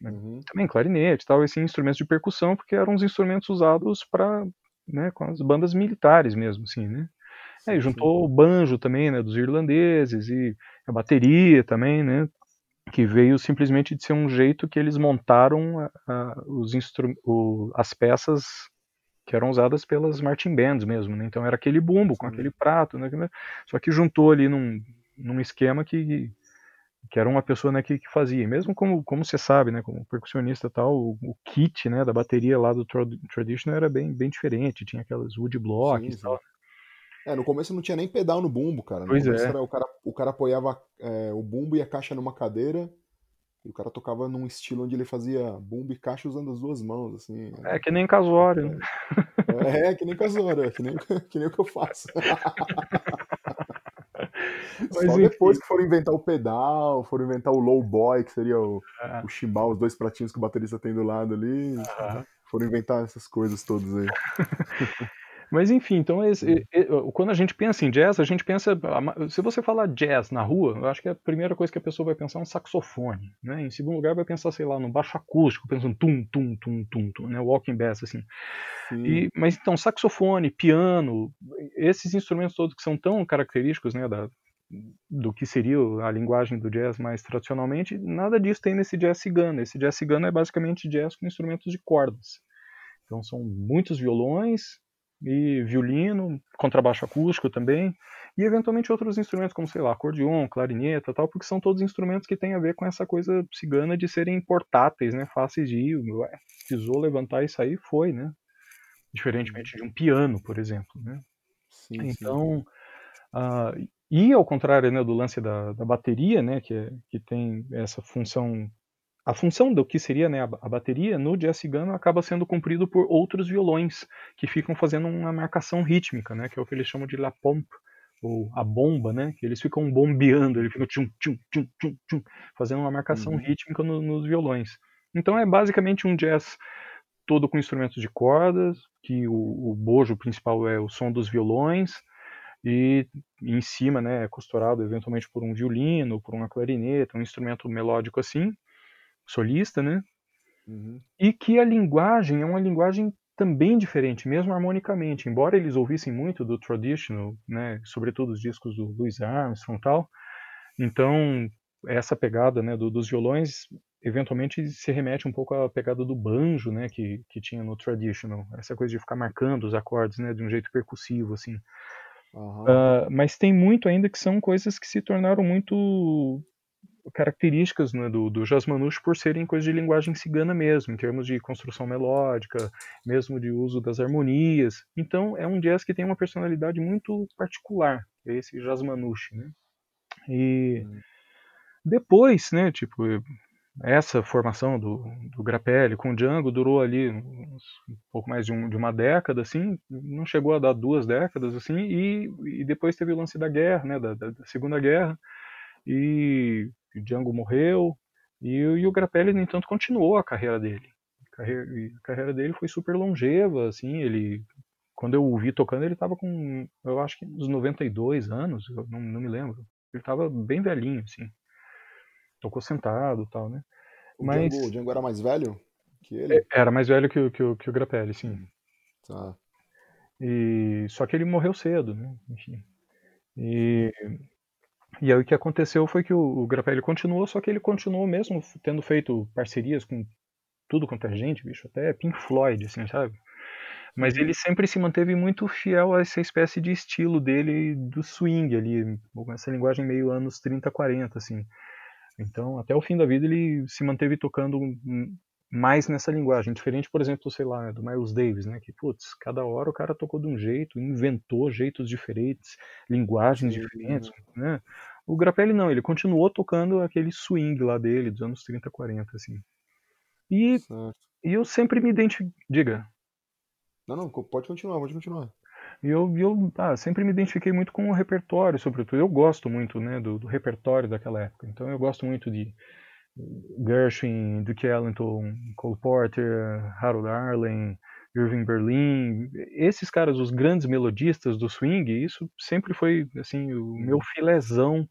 uhum. também clarinete, tal, esses instrumentos de percussão, porque eram os instrumentos usados para, né, com as bandas militares mesmo, assim, né. Aí juntou o banjo também, né, dos irlandeses e a bateria também, né, que veio simplesmente de ser um jeito que eles montaram a, a, os o, as peças que eram usadas pelas marching bands mesmo, né? Então era aquele bumbo com aquele prato, né? Só que juntou ali num, num esquema que que era uma pessoa né, que, que fazia. Mesmo como como você sabe, né, como percussionista tal, o, o, kit, né, da bateria lá do traditional era bem bem diferente, tinha aquelas wood blocks e tal. É, no começo não tinha nem pedal no bumbo, cara. No pois é. Era, o cara. O cara apoiava é, o bumbo e a caixa numa cadeira. E o cara tocava num estilo onde ele fazia bumbo e caixa usando as duas mãos, assim. É que nem casório, né? É, é que nem casório, é que nem, que nem o que eu faço. Mas, Só depois que foram inventar o pedal, foram inventar o low boy, que seria o, ah. o chimbal, os dois pratinhos que o baterista tem do lado ali. Ah. Foram inventar essas coisas todas aí. Mas enfim, então esse, quando a gente pensa em jazz, a gente pensa. Se você falar jazz na rua, eu acho que a primeira coisa que a pessoa vai pensar é um saxofone. Né? Em segundo lugar, vai pensar, sei lá, no baixo acústico, pensando tum, tum, tum, tum, tum né? walking bass, assim. E, mas então, saxofone, piano, esses instrumentos todos que são tão característicos né, da, do que seria a linguagem do jazz mais tradicionalmente, nada disso tem nesse jazz cigano. Esse jazz cigano é basicamente jazz com instrumentos de cordas. Então são muitos violões, e violino, contrabaixo acústico também, e eventualmente outros instrumentos como, sei lá, acordeon, clarineta tal, porque são todos instrumentos que têm a ver com essa coisa cigana de serem portáteis, né, fáceis de ir, ué, pisou, levantar e sair, foi, né, diferentemente de um piano, por exemplo, né. Sim, então, sim. Uh, e ao contrário né, do lance da, da bateria, né, que, é, que tem essa função a função do que seria né, a, bateria no jazz cigano acaba sendo cumprido por outros violões que ficam fazendo uma marcação rítmica, né, que é o que eles chamam de la pompe, ou a bomba, né, que eles ficam bombeando, eles ficam tchum, tchum, tchum, tchum, tchum, fazendo uma marcação uhum. rítmica no, nos violões. Então é basicamente um jazz todo com instrumentos de cordas, que o, o bojo principal é o som dos violões, e em cima né, é costurado eventualmente por um violino, por uma clarineta, um instrumento melódico assim, solista, né? Uhum. E que a linguagem é uma linguagem também diferente, mesmo harmonicamente. Embora eles ouvissem muito do traditional, né, sobretudo os discos do Louis Armstrong e tal, então essa pegada né, do, dos violões eventualmente se remete um pouco à pegada do banjo, né, que, que tinha no traditional, essa coisa de ficar marcando os acordes, né, de um jeito percussivo, assim. Uhum. Uh, mas tem muito ainda que são coisas que se tornaram muito características né, do, do jazz manouche por serem coisas de linguagem cigana mesmo, em termos de construção melódica, mesmo de uso das harmonias. Então é um jazz que tem uma personalidade muito particular, esse jazz manouche, né? E hum. depois, né, tipo, essa formação do, do Grappelli com o Django durou ali uns, um pouco mais de, um, de, uma década, assim, não chegou a dar duas décadas, assim, e, e depois teve o lance da guerra, né, da, da Segunda Guerra, e o Django morreu, e, e, o Grappelli, no entanto, continuou a carreira dele. A carreira, a carreira dele foi super longeva, assim, ele quando eu o vi tocando, ele estava com, eu acho que uns 92 anos, eu não, não me lembro. Ele estava bem velhinho, assim. Tocou sentado tal, né? O, Mas, Django, o Django era mais velho que ele? É, era mais velho que, o, que, o, que o Grappelli, sim. Tá. E, só que ele morreu cedo, né? Enfim. E e aí o que aconteceu foi que o, o Grappelli continuou, só que ele continuou mesmo tendo feito parcerias com tudo quanto é gente, bicho, até Pink Floyd, assim, sabe? Mas ele sempre se manteve muito fiel a essa espécie de estilo dele do swing ali, com essa linguagem meio anos 30, 40, assim. Então, até o fim da vida ele se manteve tocando mais nessa linguagem, diferente, por exemplo, sei lá, do Miles Davis, né, que, putz, cada hora o cara tocou de um jeito, inventou jeitos diferentes, linguagens Sim. diferentes, né, O Grappelli não, ele continuou tocando aquele swing lá dele, dos anos 30, 40, assim. E, e eu sempre me identifiquei. Diga. Não, não, pode continuar, pode continuar. E eu, eu ah, sempre me identifiquei muito com o repertório, sobretudo. Eu gosto muito né, do, do repertório daquela época. Então eu gosto muito de Gershwin, Duke Ellington, Cole Porter, Harold Arlen, Irving Berlin, esses caras, os grandes melodistas do swing, isso sempre foi assim o meu uhum. filezão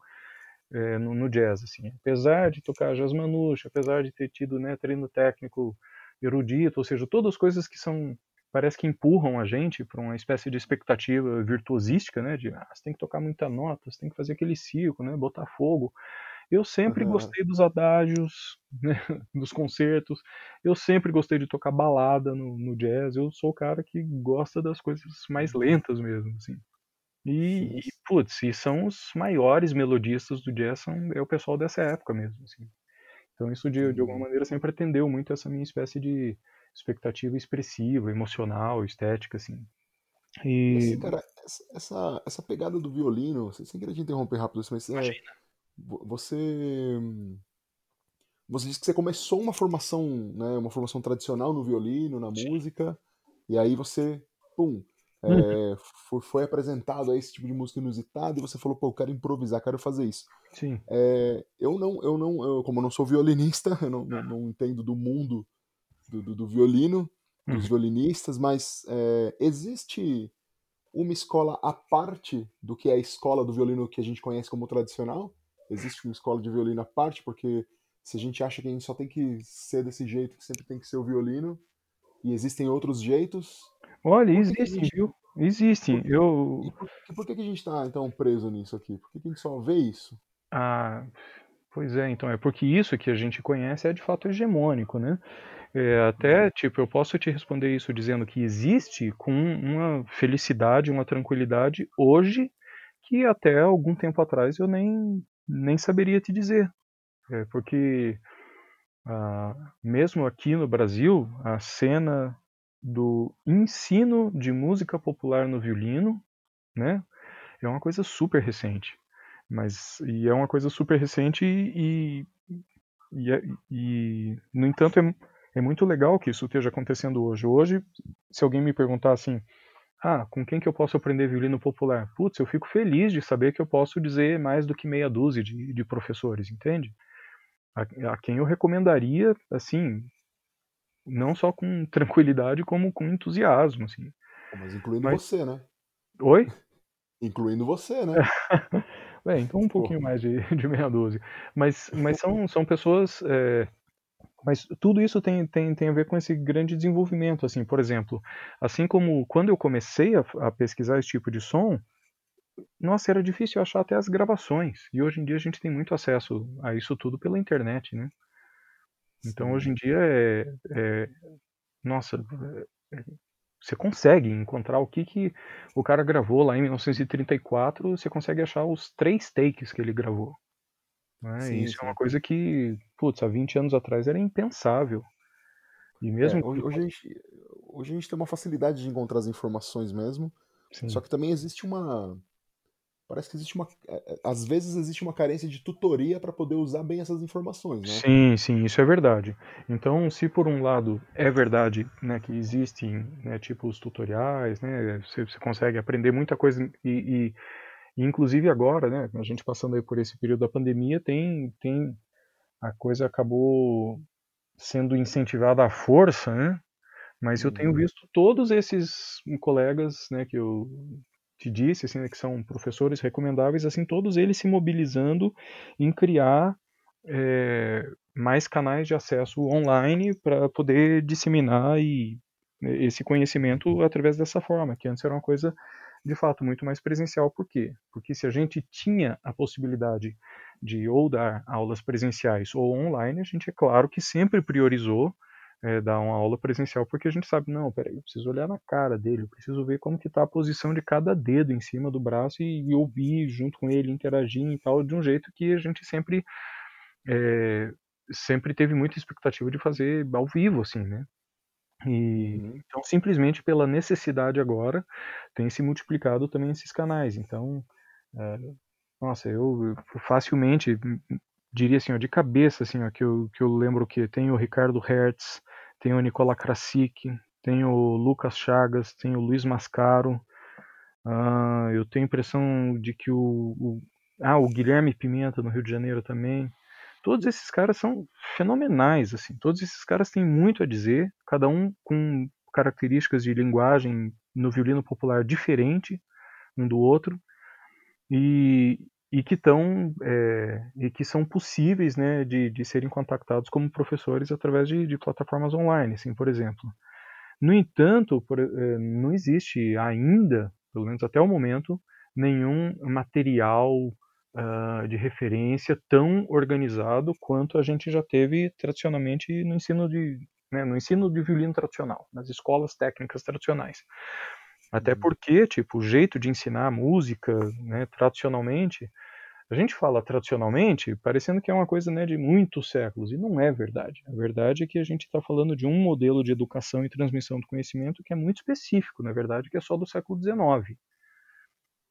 é, no, no, jazz, assim. Apesar de tocar jazz manouche, apesar de ter tido né, treino técnico erudito, ou seja, todas as coisas que são parece que empurram a gente para uma espécie de expectativa virtuosística, né? De ah, você tem que tocar muita nota, você tem que fazer aquele ciclo, né? Botar fogo. Eu sempre uhum. gostei dos adágios, né, dos concertos. Eu sempre gostei de tocar balada no, no, jazz. Eu sou o cara que gosta das coisas mais lentas mesmo, assim. E, e putz, e são os maiores melodistas do jazz, são, é o pessoal dessa época mesmo, assim. Então isso de, de alguma uhum. maneira sempre atendeu muito essa minha espécie de expectativa expressiva, emocional, estética, assim. E, assim, cara, essa, essa pegada do violino, sem querer te interromper rápido, mas é, você você disse que você começou uma formação, né, uma formação tradicional no violino, na Sim. música, e aí você, pum, é, uhum. foi, foi, apresentado a esse tipo de música inusitada e você falou, pô, eu quero improvisar, quero fazer isso. Sim. É, eu não, eu não, eu, como eu não sou violinista, eu não, não, não entendo do mundo do, do, do violino, dos uhum. violinistas, mas é, existe uma escola à parte do que é a escola do violino que a gente conhece como tradicional? existe uma escola de violino à parte, porque se a gente acha que a gente só tem que ser desse jeito, que sempre tem que ser o violino, e existem outros jeitos. Olha, existem, viu? Existem. Por, eu... por, por, que, que a gente está então preso nisso aqui? Por que, que a gente só vê isso? Ah, pois é, então é porque isso que a gente conhece é de fato hegemônico, né? É, até, tipo, eu posso te responder isso dizendo que existe com uma felicidade, uma tranquilidade hoje que até algum tempo atrás eu nem nem saberia te dizer, é, porque ah, mesmo aqui no Brasil, a cena do ensino de música popular no violino, né, é uma coisa super recente, mas e é uma coisa super recente e, e, e, e no entanto é, é muito legal que isso esteja acontecendo hoje. Hoje, se alguém me perguntar assim, ah, com quem que eu posso aprender violino popular? Putz, eu fico feliz de saber que eu posso dizer mais do que meia dúzia de, de professores, entende? A, a, quem eu recomendaria, assim, não só com tranquilidade, como com entusiasmo, assim. Mas incluindo Mas... você, né? Oi? Incluindo você, né? Bem, então um pouquinho mais de, de meia dúzia. Mas, mas são, são pessoas é, mas tudo isso tem, tem, tem a ver com esse grande desenvolvimento, assim, por exemplo, assim como quando eu comecei a, a pesquisar esse tipo de som, nossa, era difícil achar até as gravações, e hoje em dia a gente tem muito acesso a isso tudo pela internet, né? Então hoje em dia é, é nossa, é, você consegue encontrar o que, que o cara gravou lá em 1934, você consegue achar os três takes que ele gravou. Né? Sim, isso sim. é uma coisa que, putz, há 20 anos atrás era impensável. E mesmo é, hoje, hoje, a gente, hoje a gente tem uma facilidade de encontrar as informações mesmo. Sim. Só que também existe uma. Parece que existe uma. É, é, às vezes existe uma carência de tutoria para poder usar bem essas informações, né? Sim, sim, isso é verdade. Então, se por um lado é verdade né, que existem né, tipo os tutoriais, né, você, você consegue aprender muita coisa e, e e, inclusive agora, né, a gente passando aí por esse período da pandemia, tem, tem a coisa acabou sendo incentivada à força, né? Mas eu tenho uhum. visto todos esses colegas, né, que eu te disse, assim, né, que são professores recomendáveis, assim, todos eles se mobilizando em criar é, mais canais de acesso online para poder disseminar e, esse conhecimento através dessa forma, que antes era uma coisa de fato muito mais presencial. Por quê? Porque se a gente tinha a possibilidade de ou dar aulas presenciais ou online, a gente é claro que sempre priorizou é, dar uma aula presencial, porque a gente sabe, não, peraí, eu preciso olhar na cara dele, eu preciso ver como que está a posição de cada dedo em cima do braço e, e, ouvir junto com ele, interagir e tal, de um jeito que a gente sempre é, sempre teve muita expectativa de fazer ao vivo, assim, né? E, uhum. Então, simplesmente pela necessidade agora, tem se multiplicado também esses canais. Então, é, Nossa, eu facilmente diria assim, ó, de cabeça, assim, ó, que, eu, que eu lembro que tem o Ricardo Hertz, tem o Nicola Krasik, tem o Lucas Chagas, tem o Luiz Mascaro. Uh, eu tenho a impressão de que o, o, ah, o Guilherme Pimenta no Rio de Janeiro também. Todos esses caras são fenomenais, assim. Todos esses caras têm muito a dizer, cada um com características de linguagem no violino popular diferente um do outro. E, e que estão é, e que são possíveis né, de, de serem contactados como professores através de, de plataformas online, assim, por exemplo. No entanto, por, é, não existe ainda, pelo menos até o momento, nenhum material uh, de referência tão organizado quanto a gente já teve tradicionalmente no ensino de né, no ensino de violino tradicional, nas escolas técnicas tradicionais. Até uhum. porque, tipo, o jeito de ensinar música, né, tradicionalmente, a gente fala tradicionalmente, parecendo que é uma coisa né, de muitos séculos, e não é verdade. A verdade é que a gente está falando de um modelo de educação e transmissão do conhecimento que é muito específico, na verdade, que é só do século XIX.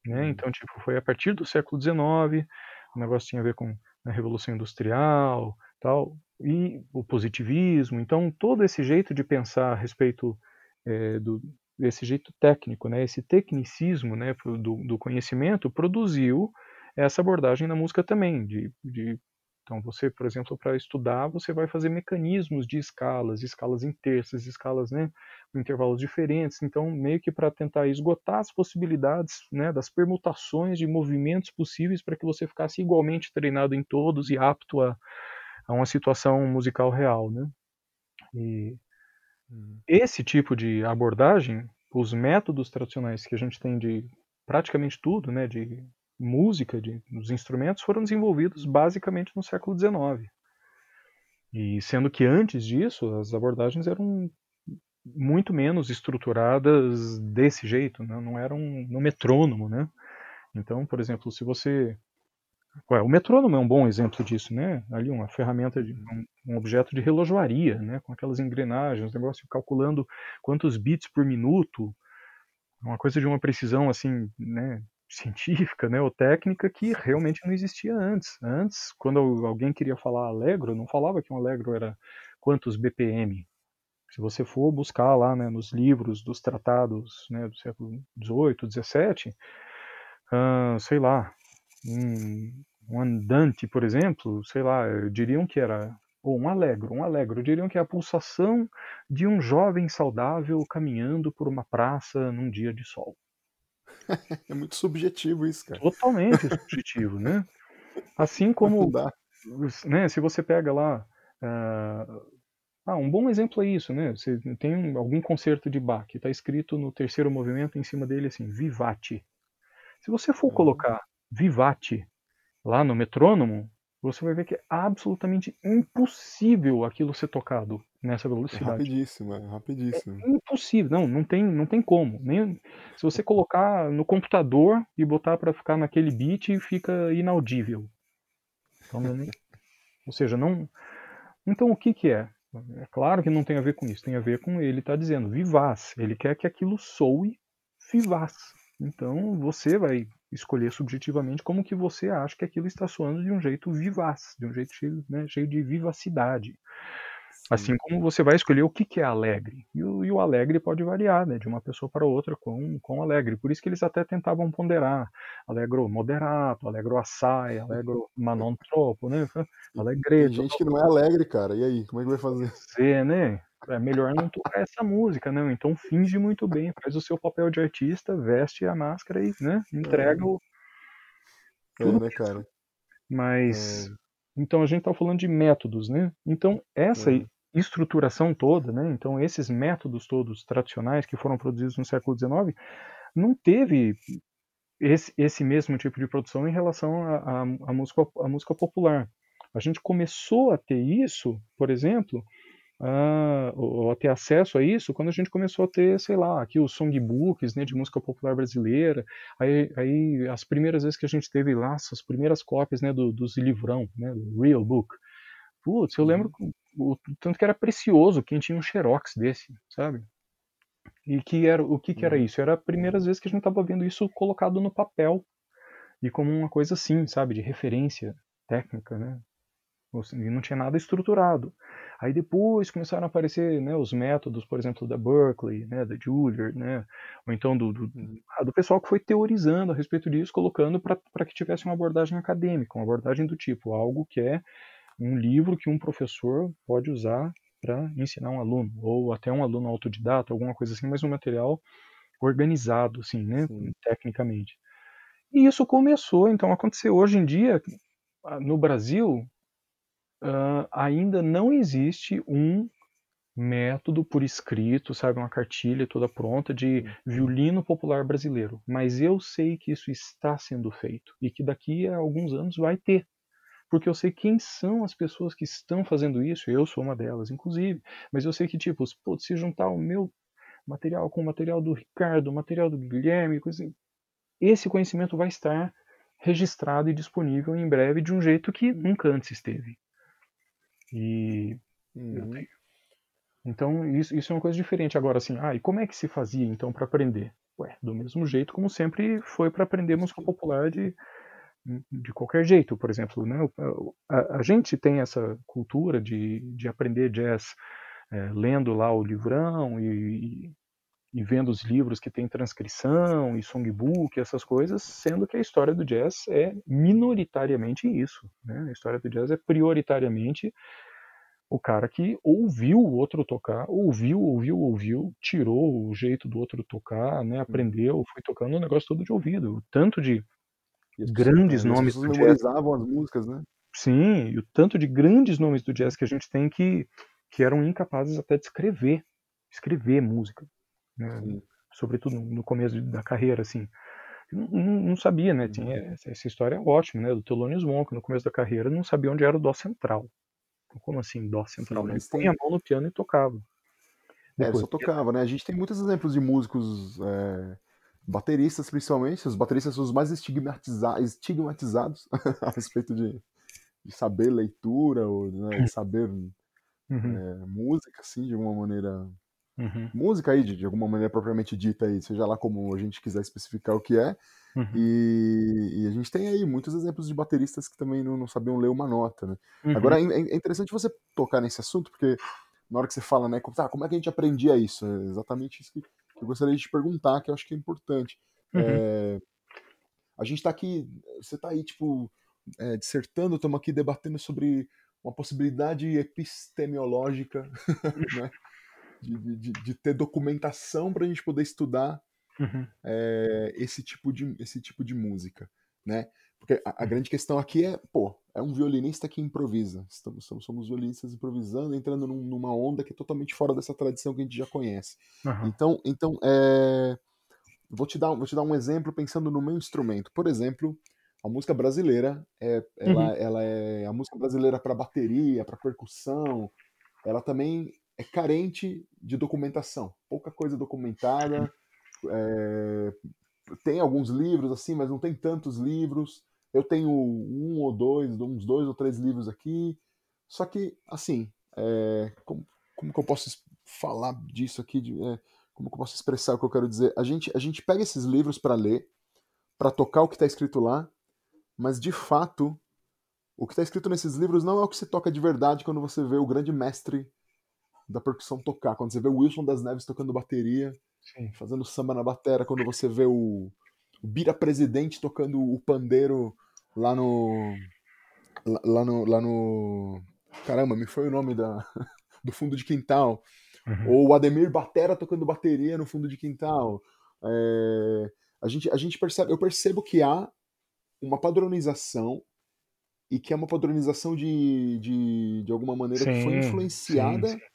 Né? Uhum. Então, tipo, foi a partir do século XIX, o negócio tinha a ver com a Revolução Industrial, tal, e o positivismo. Então, todo esse jeito de pensar a respeito é, do, esse jeito técnico, né, esse tecnicismo né, do, do, conhecimento produziu essa abordagem na música também. De, de então você, por exemplo, para estudar, você vai fazer mecanismos de escalas, escalas em terças, escalas né, com intervalos diferentes. Então, meio que para tentar esgotar as possibilidades né, das permutações de movimentos possíveis para que você ficasse igualmente treinado em todos e apto a, a uma situação musical real. Né? E Uhum. Esse tipo de abordagem, os métodos tradicionais que a gente tem de praticamente tudo, né, de música, de, dos instrumentos, foram desenvolvidos basicamente no século XIX. E sendo que antes disso, as abordagens eram muito menos estruturadas desse jeito, né? não eram no metrônomo, né? Então, por exemplo, se você o metrônomo é um bom exemplo disso, né? Ali uma ferramenta de um, objeto de relojoaria, né? Com aquelas engrenagens, negócio calculando quantos bits por minuto, uma coisa de uma precisão assim, né? Científica, né? Ou técnica que realmente não existia antes. Antes, quando alguém queria falar Allegro, não falava que um Allegro era quantos BPM. Se você for buscar lá, né? Nos livros dos tratados, né? Do século XVIII, XVII, uh, sei lá, um, um andante, por exemplo, sei lá, diriam que era ou um alegro, um alegro, diriam que é a pulsação de um jovem saudável caminhando por uma praça num dia de sol. É muito subjetivo isso, cara. Totalmente subjetivo, né? Assim como, né, se você pega lá, uh, ah, um bom exemplo é isso, né? Você tem algum concerto de Bach, está escrito no terceiro movimento em cima dele assim, vivate. Se você for uhum. colocar Vivate, lá no metrônomo, você vai ver que é absolutamente impossível aquilo ser tocado nessa é velocidade. É rapidíssimo, é rapidíssimo. É impossível, não, não tem, não tem como. Nem, se você colocar no computador e botar para ficar naquele beat, fica inaudível. Então, nem, ou seja, não. Então o que que é? É claro que não tem a ver com isso, tem a ver com ele está dizendo vivaz. Ele quer que aquilo soe vivaz. Então você vai escolher subjetivamente como que você acha que aquilo está soando de um jeito vivaz, de um jeito cheio, né, cheio de vivacidade. Assim como você vai escolher o que, que é alegre. E o, e o, alegre pode variar né, de uma pessoa para outra com, com alegre. Por isso que eles até tentavam ponderar. Alegro moderato, alegro assai, alegro manon tropo, né? Alegreto. Tem gente que não é alegre, cara. E aí, como é que vai fazer? É, né? é melhor não tocar essa música, né? Então finge muito bem, faz o seu papel de artista, veste a máscara e, né, entrega o. É, Tudo é, né, cara? Mas. É. Então a gente tá falando de métodos, né? Então essa é. Estruturação toda, né? Então esses métodos todos tradicionais que foram produzidos no século XIX não teve esse, esse mesmo tipo de produção em relação à música, música popular. A gente começou a ter isso, por exemplo, ah, ou, a ter acesso a isso quando a gente começou a ter, sei lá, aqui os songbooks né, de música popular brasileira. Aí, aí as primeiras vezes que a gente teve lá, as primeiras cópias né, do, dos livrão, né, do Real Book. Putz, eu lembro uhum. o, o tanto que era precioso quem tinha um xerox desse, sabe? E que era o que, que era uhum. isso? Era as primeiras vezes que a gente estava vendo isso colocado no papel e como uma coisa assim, sabe, de referência técnica, né? E não tinha nada estruturado. Aí depois começaram a aparecer né, os métodos, por exemplo, da Berkeley, né, da Juilliard, né, ou então do, do, uhum. ah, do pessoal que foi teorizando a respeito disso, colocando para que tivesse uma abordagem acadêmica, uma abordagem do tipo, algo que é um livro que um professor pode usar para ensinar um aluno, ou até um aluno autodidata, alguma coisa assim, mas um material organizado, assim, né, tecnicamente. E isso começou, então, a acontecer. Hoje em dia, no Brasil, uh, ainda não existe um método por escrito, sabe, uma cartilha toda pronta de violino popular brasileiro. Mas eu sei que isso está sendo feito e que daqui a alguns anos vai ter. Porque eu sei quem são as pessoas que estão fazendo isso, eu sou uma delas, inclusive. Mas eu sei que, tipo, se juntar o meu material com o material do Ricardo, o material do Guilherme, coisa assim, esse conhecimento vai estar registrado e disponível em breve de um jeito que nunca antes esteve. E uhum. então isso, isso é uma coisa diferente. Agora, assim, ah, e como é que se fazia então para aprender? Ué, do mesmo jeito como sempre foi para aprender música popular de, de qualquer jeito. Por exemplo, né, a, a gente tem essa cultura de, de aprender jazz é, lendo lá o livrão e, e vendo os livros que tem transcrição e songbook, essas coisas, sendo que a história do jazz é minoritariamente isso. Né? A história do jazz é prioritariamente o cara que ouviu o outro tocar, ouviu, ouviu, ouviu, tirou o jeito do outro tocar, né? aprendeu, foi tocando o negócio todo de ouvido. Tanto de grandes é, nomes do memorizavam jazz. as músicas, né? Sim, e o tanto de grandes nomes do jazz que a gente tem que, que eram incapazes até de escrever, escrever música né? sobretudo no começo da carreira, assim. Não, não, sabia, né? Tinha uhum. essa história é ótima, né? Do Thelonious Monk, no começo da carreira, não sabia onde era o Dó central. Como assim, Dó central? Sim, Ele tem... a mão no piano e tocava. Depois, é, só tocava, né? A gente tem muitos exemplos de músicos, é, bateristas principalmente, os bateristas são os mais estigmatiza estigmatizados a respeito de, de, saber leitura, ou né, de saber uhum. é, música, assim, de uma maneira Uhum. Música aí, de, de, alguma maneira propriamente dita aí, seja lá como a gente quiser especificar o que é. Uhum. E, e, a gente tem aí muitos exemplos de bateristas que também não, não sabiam ler uma nota, né? Uhum. Agora, é, é, interessante você tocar nesse assunto, porque na hora que você fala, né, como, tá, como é que a gente aprendia isso? É exatamente isso que eu gostaria de te perguntar, que eu acho que é importante. Uhum. É, a gente tá aqui, você tá aí, tipo, é, dissertando, estamos aqui debatendo sobre uma possibilidade epistemológica, né? de, de, de ter documentação para a gente poder estudar uhum. é, esse, tipo de, esse tipo de música, né? Porque a, a, grande questão aqui é, pô, é um violinista que improvisa. Estamos, somos, somos violinistas improvisando, entrando num, numa onda que é totalmente fora dessa tradição que a gente já conhece. Uhum. Então, então é, vou, te dar, vou te dar um exemplo pensando no meu instrumento. Por exemplo, a música brasileira, é, ela, uhum. ela é a música brasileira para bateria, para percussão, ela também é carente de documentação, pouca coisa documentada. É, tem alguns livros assim, mas não tem tantos livros. Eu tenho um ou dois, uns dois ou três livros aqui. Só que, assim, é, como, como que eu posso falar disso aqui? De, é, como que eu posso expressar o que eu quero dizer? A gente, a gente pega esses livros para ler, para tocar o que está escrito lá, mas de fato, o que está escrito nesses livros não é o que se toca de verdade quando você vê o grande mestre da percussão tocar. Quando você vê o Wilson das Neves tocando bateria, Sim. fazendo samba na batera, quando você vê o, o Bira Presidente tocando o pandeiro lá no. Lá, no. Lá no. Caramba, me foi o nome da, do fundo de quintal. Uhum. Ou o Ademir Batera tocando bateria no fundo de quintal. É, a, gente, a gente percebe, eu percebo que há uma padronização e que é uma padronização de, de, de alguma maneira sim, que foi influenciada sim, sim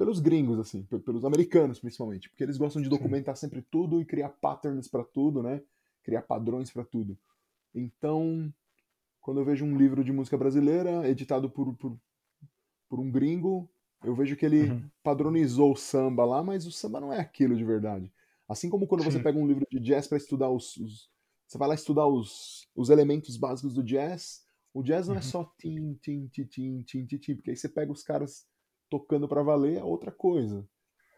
pelos gringos, assim, pelos americanos principalmente, porque eles gostam de documentar sempre tudo e criar patterns para tudo, né? Criar padrões para tudo. Então, quando eu vejo um livro de música brasileira editado por, por, por um gringo, eu vejo que ele uhum. padronizou o samba lá, mas o samba não é aquilo de verdade. Assim como quando você pega um livro de jazz para estudar os, os, Você vai lá estudar os, os elementos básicos do jazz. O jazz não é uhum. é só tim, tim, tim, tim, tim, tim, tim, porque aí você pega os caras tocando para valer é outra coisa.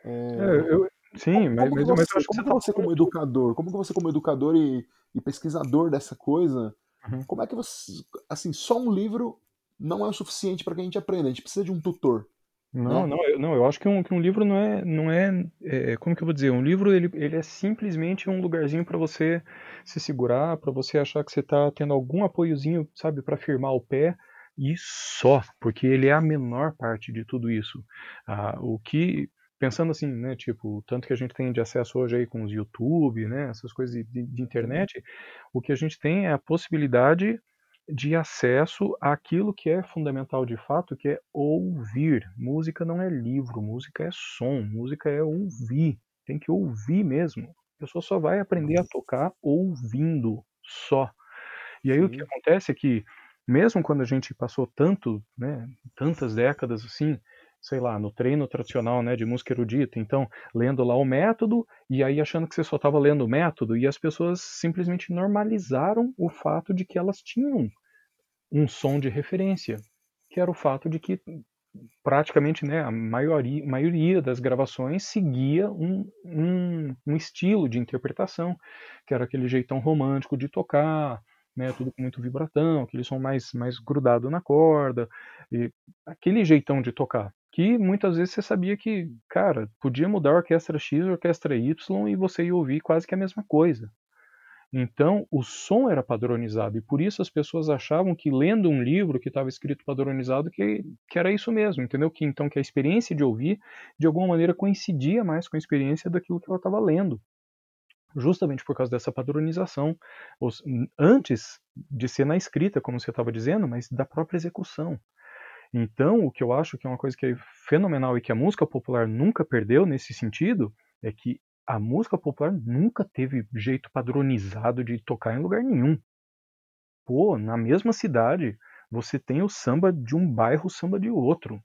É... É, eu, sim, como, mas, como, mas, você, mas como que você, como educador, como que você como educador e, e pesquisador dessa coisa, Uhum. como é que você. Assim, só um livro não é o suficiente para que a gente aprenda, a gente precisa de um tutor. Não, né? não, eu, não, eu acho que um, que um livro não é, não é, é, como que eu vou dizer, um livro ele, ele é simplesmente um lugarzinho para você se segurar, para você achar que você está tendo algum apoiozinho, sabe, para firmar o pé e só, porque ele é a menor parte de tudo isso. Ah, o que pensando assim, né, tipo, tanto que a gente tem de acesso hoje aí com os YouTube, né, essas coisas de, de internet, o que a gente tem é a possibilidade de acesso àquilo que é fundamental de fato, que é ouvir. Música não é livro, música é som, música é ouvir. Tem que ouvir mesmo. A pessoa só vai aprender a tocar ouvindo só. E aí Sim. o que acontece é que mesmo quando a gente passou tanto, né, tantas décadas assim, sei lá, no treino tradicional, né, de música erudita, então lendo lá o método e aí achando que você só estava lendo o método e as pessoas simplesmente normalizaram o fato de que elas tinham um som de referência, que era o fato de que praticamente né, a maioria, maioria das gravações seguia um, um, um estilo de interpretação, que era aquele jeitão romântico de tocar, né, tudo com muito vibratão, aquele som mais, mais grudado na corda, e aquele jeitão de tocar que muitas vezes você sabia que, cara, podia mudar a orquestra X, a orquestra Y e você ia ouvir quase que a mesma coisa. Então, o som era padronizado e por isso as pessoas achavam que lendo um livro que estava escrito padronizado que, que era isso mesmo, entendeu? Que então que a experiência de ouvir de alguma maneira coincidia mais com a experiência daquilo que ela estava lendo. Justamente por causa dessa padronização, antes de ser na escrita, como você estava dizendo, mas da própria execução. Então, o que eu acho que é uma coisa que é fenomenal e que a música popular nunca perdeu nesse sentido é que a música popular nunca teve jeito padronizado de tocar em lugar nenhum. Pô, na mesma cidade, você tem o samba de um bairro, o samba de outro.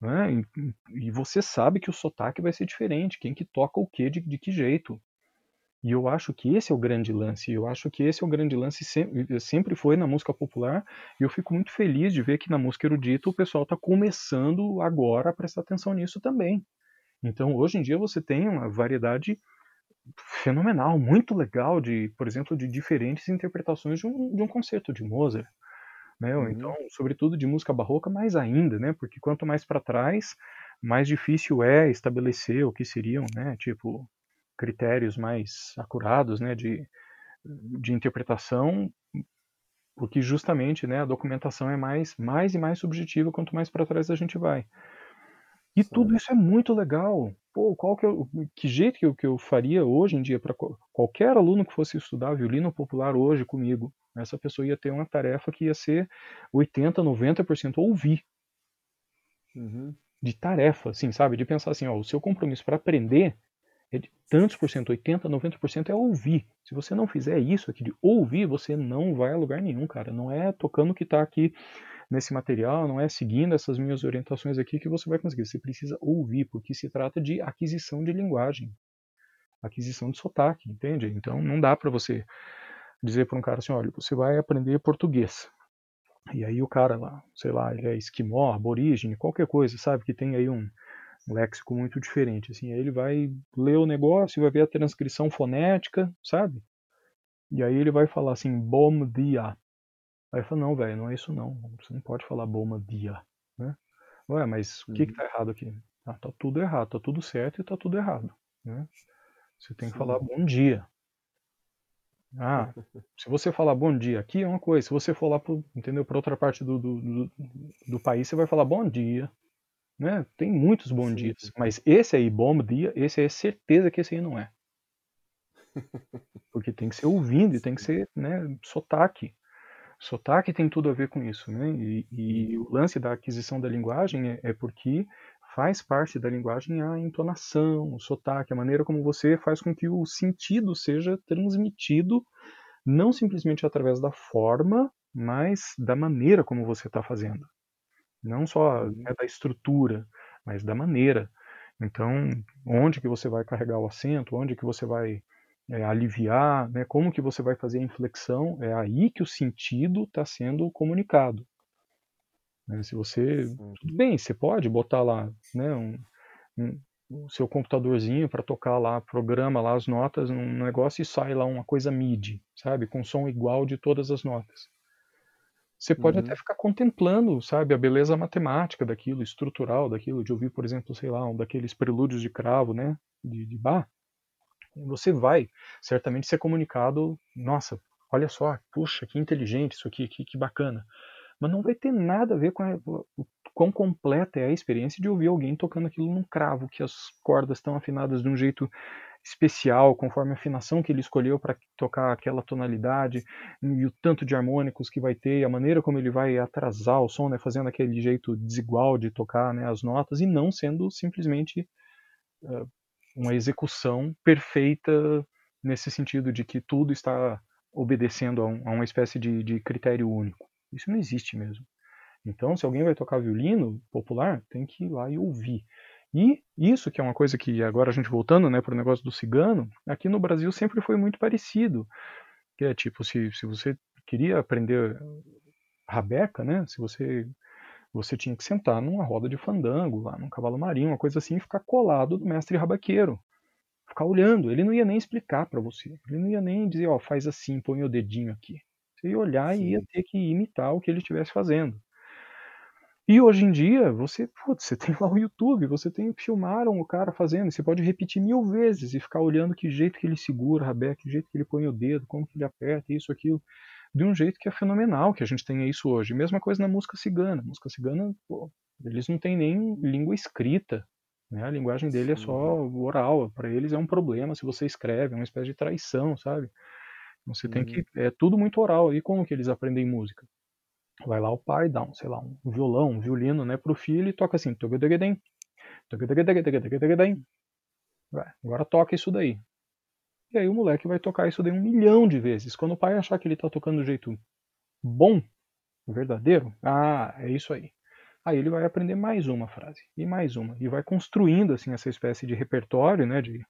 Né? E, você sabe que o sotaque vai ser diferente, quem que toca o quê, de, de que jeito. E eu acho que esse é o grande lance. Eu acho que esse é o grande lance sempre, sempre foi na música popular. E eu fico muito feliz de ver que na música erudita o pessoal está começando agora a prestar atenção nisso também. Então hoje em dia você tem uma variedade fenomenal, muito legal de, por exemplo, de diferentes interpretações de um, de um concerto de Mozart. Né? Uhum. Então, sobretudo de música barroca, mais ainda, né? Porque quanto mais para trás, mais difícil é estabelecer o que seriam, né? Tipo critérios mais acurados né, de, de interpretação, porque justamente né, a documentação é mais, mais e mais subjetiva quanto mais para trás a gente vai. E Sim. tudo isso é muito legal. Pô, qual que, eu, que jeito que eu, que eu faria hoje em dia para qualquer aluno que fosse estudar violino popular hoje comigo? Essa pessoa ia ter uma tarefa que ia ser 80, 90% ouvir. Uhum. De tarefa, assim, sabe? De pensar assim, ó, o seu compromisso para aprender é tantos por cento, 80, 90% é ouvir. Se você não fizer isso aqui de ouvir, você não vai a lugar nenhum, cara. Não é tocando o que está aqui nesse material, não é seguindo essas minhas orientações aqui que você vai conseguir. Você precisa ouvir, porque se trata de aquisição de linguagem, aquisição de sotaque, entende? Então não dá para você dizer para um cara assim, olha, você vai aprender português. E aí o cara lá, sei lá, ele é esquimó, aborígene, qualquer coisa, sabe, que tem aí um, um léxico muito diferente. Assim, aí ele vai ler o negócio, vai ver a transcrição fonética, sabe? E aí ele vai falar assim, bom dia. Aí fala, não, velho, não é isso não. Você não pode falar bom dia, né? Ué, mas o que que tá errado aqui? Ah, tá tudo errado, tá tudo certo e tá tudo errado, né? Você tem que Sim. falar bom dia. Ah, se você falar bom dia aqui é uma coisa, se você for lá entendeu, para outra parte do, do, do, do, país, você vai falar bom dia, né? Tem muitos bons sim, dias, sim. mas esse aí, bom dia, esse aí é certeza que esse aí não é. Porque tem que ser ouvindo e tem que ser né, sotaque. Sotaque tem tudo a ver com isso. Né? E, e o lance da aquisição da linguagem é, é, porque faz parte da linguagem a entonação, o sotaque, a maneira como você faz com que o sentido seja transmitido, não simplesmente através da forma, mas da maneira como você está fazendo. Não só né, da estrutura, mas da maneira. Então, onde que você vai carregar o acento, onde que você vai é, aliviar, né, como que você vai fazer a inflexão, é aí que o sentido está sendo comunicado. Né, se você, tudo bem, você pode botar lá, né, um, um, o seu computadorzinho para tocar lá, programa lá as notas num negócio e sai lá uma coisa MIDI, sabe, com som igual de todas as notas. Você pode Uhum. até ficar contemplando, sabe, a beleza matemática daquilo, estrutural daquilo, de ouvir, por exemplo, sei lá, um daqueles prelúdios de cravo, né, de, de Bach. Você vai certamente ser comunicado, nossa, olha só, puxa, que inteligente isso aqui, que, que bacana. Mas não vai ter nada a ver com a, o quão completa é a experiência de ouvir alguém tocando aquilo num cravo, que as cordas estão afinadas de um jeito especial, conforme a afinação que ele escolheu para tocar aquela tonalidade, e o tanto de harmônicos que vai ter, a maneira como ele vai atrasar o som, né, fazendo aquele jeito desigual de tocar né, as notas, e não sendo simplesmente uh, uma execução perfeita nesse sentido de que tudo está obedecendo a, um, a uma espécie de, de critério único. Isso não existe mesmo. Então, se alguém vai tocar violino popular, tem que ir lá e ouvir. E isso que é uma coisa que agora a gente voltando, né, para o negócio do cigano, aqui no Brasil sempre foi muito parecido. Que é tipo, se, se você queria aprender rabeca, né, se você você tinha que sentar numa roda de fandango, lá num cavalo marinho, uma coisa assim, e ficar colado do mestre rabaqueiro. Ficar olhando. Ele não ia nem explicar para você. Ele não ia nem dizer, ó, faz assim, põe o dedinho aqui. Você ia olhar Sim. e ia ter que imitar o que ele estivesse fazendo. E hoje em dia, você, putz, você tem lá o YouTube, você tem filmaram o cara fazendo, você pode repetir mil vezes e ficar olhando que jeito que ele segura a rabeca, que jeito que ele põe o dedo, como que ele aperta, isso, aquilo, de um jeito que é fenomenal que a gente tenha isso hoje. Mesma coisa na música cigana. A música cigana, pô, eles não têm nem língua escrita, né? A linguagem dele é só oral, para eles é um problema se você escreve, é uma espécie de traição, sabe? Você tem que é tudo muito oral. E como que eles aprendem música? Vai lá o pai, dá um, sei lá, um violão, um violino, né, pro filho e toca assim, Vai, agora toca isso daí. E aí o moleque vai tocar isso daí um milhão de vezes. Quando o pai achar que ele tá tocando do jeito bom, verdadeiro, ah, é isso aí. Aí ele vai aprender mais uma frase e mais uma e vai construindo assim essa espécie de repertório, né, de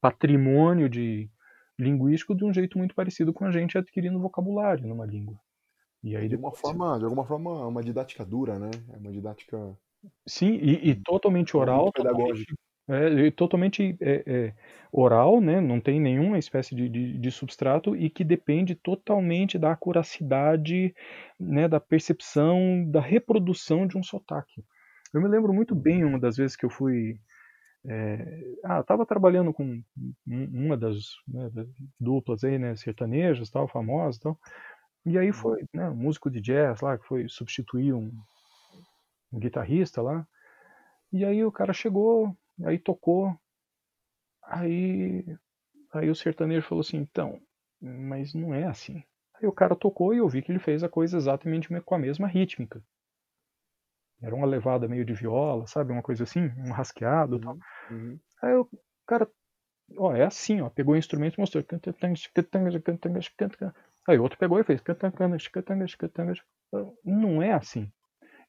patrimônio de linguístico de um jeito muito parecido com a gente adquirindo vocabulário numa língua. E aí de alguma forma, de alguma forma, uma didática dura, né? É uma didática. Sim, e, e totalmente oral, totalmente, é, totalmente é, é, oral, né? Não tem nenhuma espécie de, de, de, substrato e que depende totalmente da acuracidade, né? Da percepção, da reprodução de um sotaque. Eu me lembro muito bem uma das vezes que eu fui é, ah, estava trabalhando com uma das, né, duplas aí, né, sertanejas, tal, famosas, tal. E aí foi, né, um músico de jazz lá que foi substituir um, um guitarrista lá. E aí o cara chegou, aí tocou, aí aí o sertanejo falou assim, então, mas não é assim. Aí o cara tocou e eu vi que ele fez a coisa exatamente com a mesma rítmica. Era uma levada meio de viola, sabe? Uma coisa assim, um rasqueado uhum, tal. Uhum. Aí o cara, ó, é assim, ó, pegou o instrumento e mostrou. Aí outro pegou e fez. Não é assim.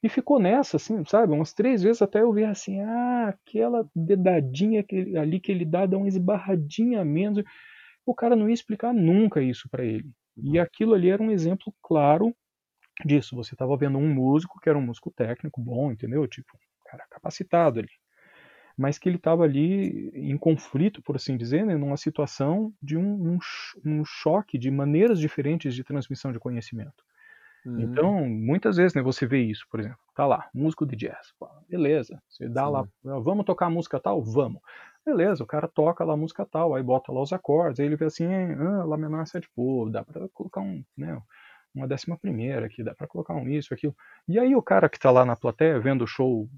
E ficou nessa, assim, sabe? Umas três vezes até eu ver assim, ah, aquela dedadinha que, ali que ele dá, dá uma esbarradinha a menos. O cara não ia explicar nunca isso para ele. E aquilo ali era um exemplo claro disso. Você estava vendo um músico que era um músico técnico bom, entendeu? Tipo, um cara capacitado ali. Mas que ele estava ali em conflito, por assim dizer, né, numa situação de um, um, um, choque de maneiras diferentes de transmissão de conhecimento. Uhum. Então, muitas vezes né, você vê isso, por exemplo, tá lá, músico de jazz, beleza, você dá Sim. lá, vamos tocar música tal? Vamos. Beleza, o cara toca lá a música tal, aí bota lá os acordes, aí ele vê assim, ah, Lá menor 7, pô, dá pra colocar um, né, uma décima primeira aqui, dá para colocar um isso, aquilo. E aí o cara que está lá na plateia vendo o show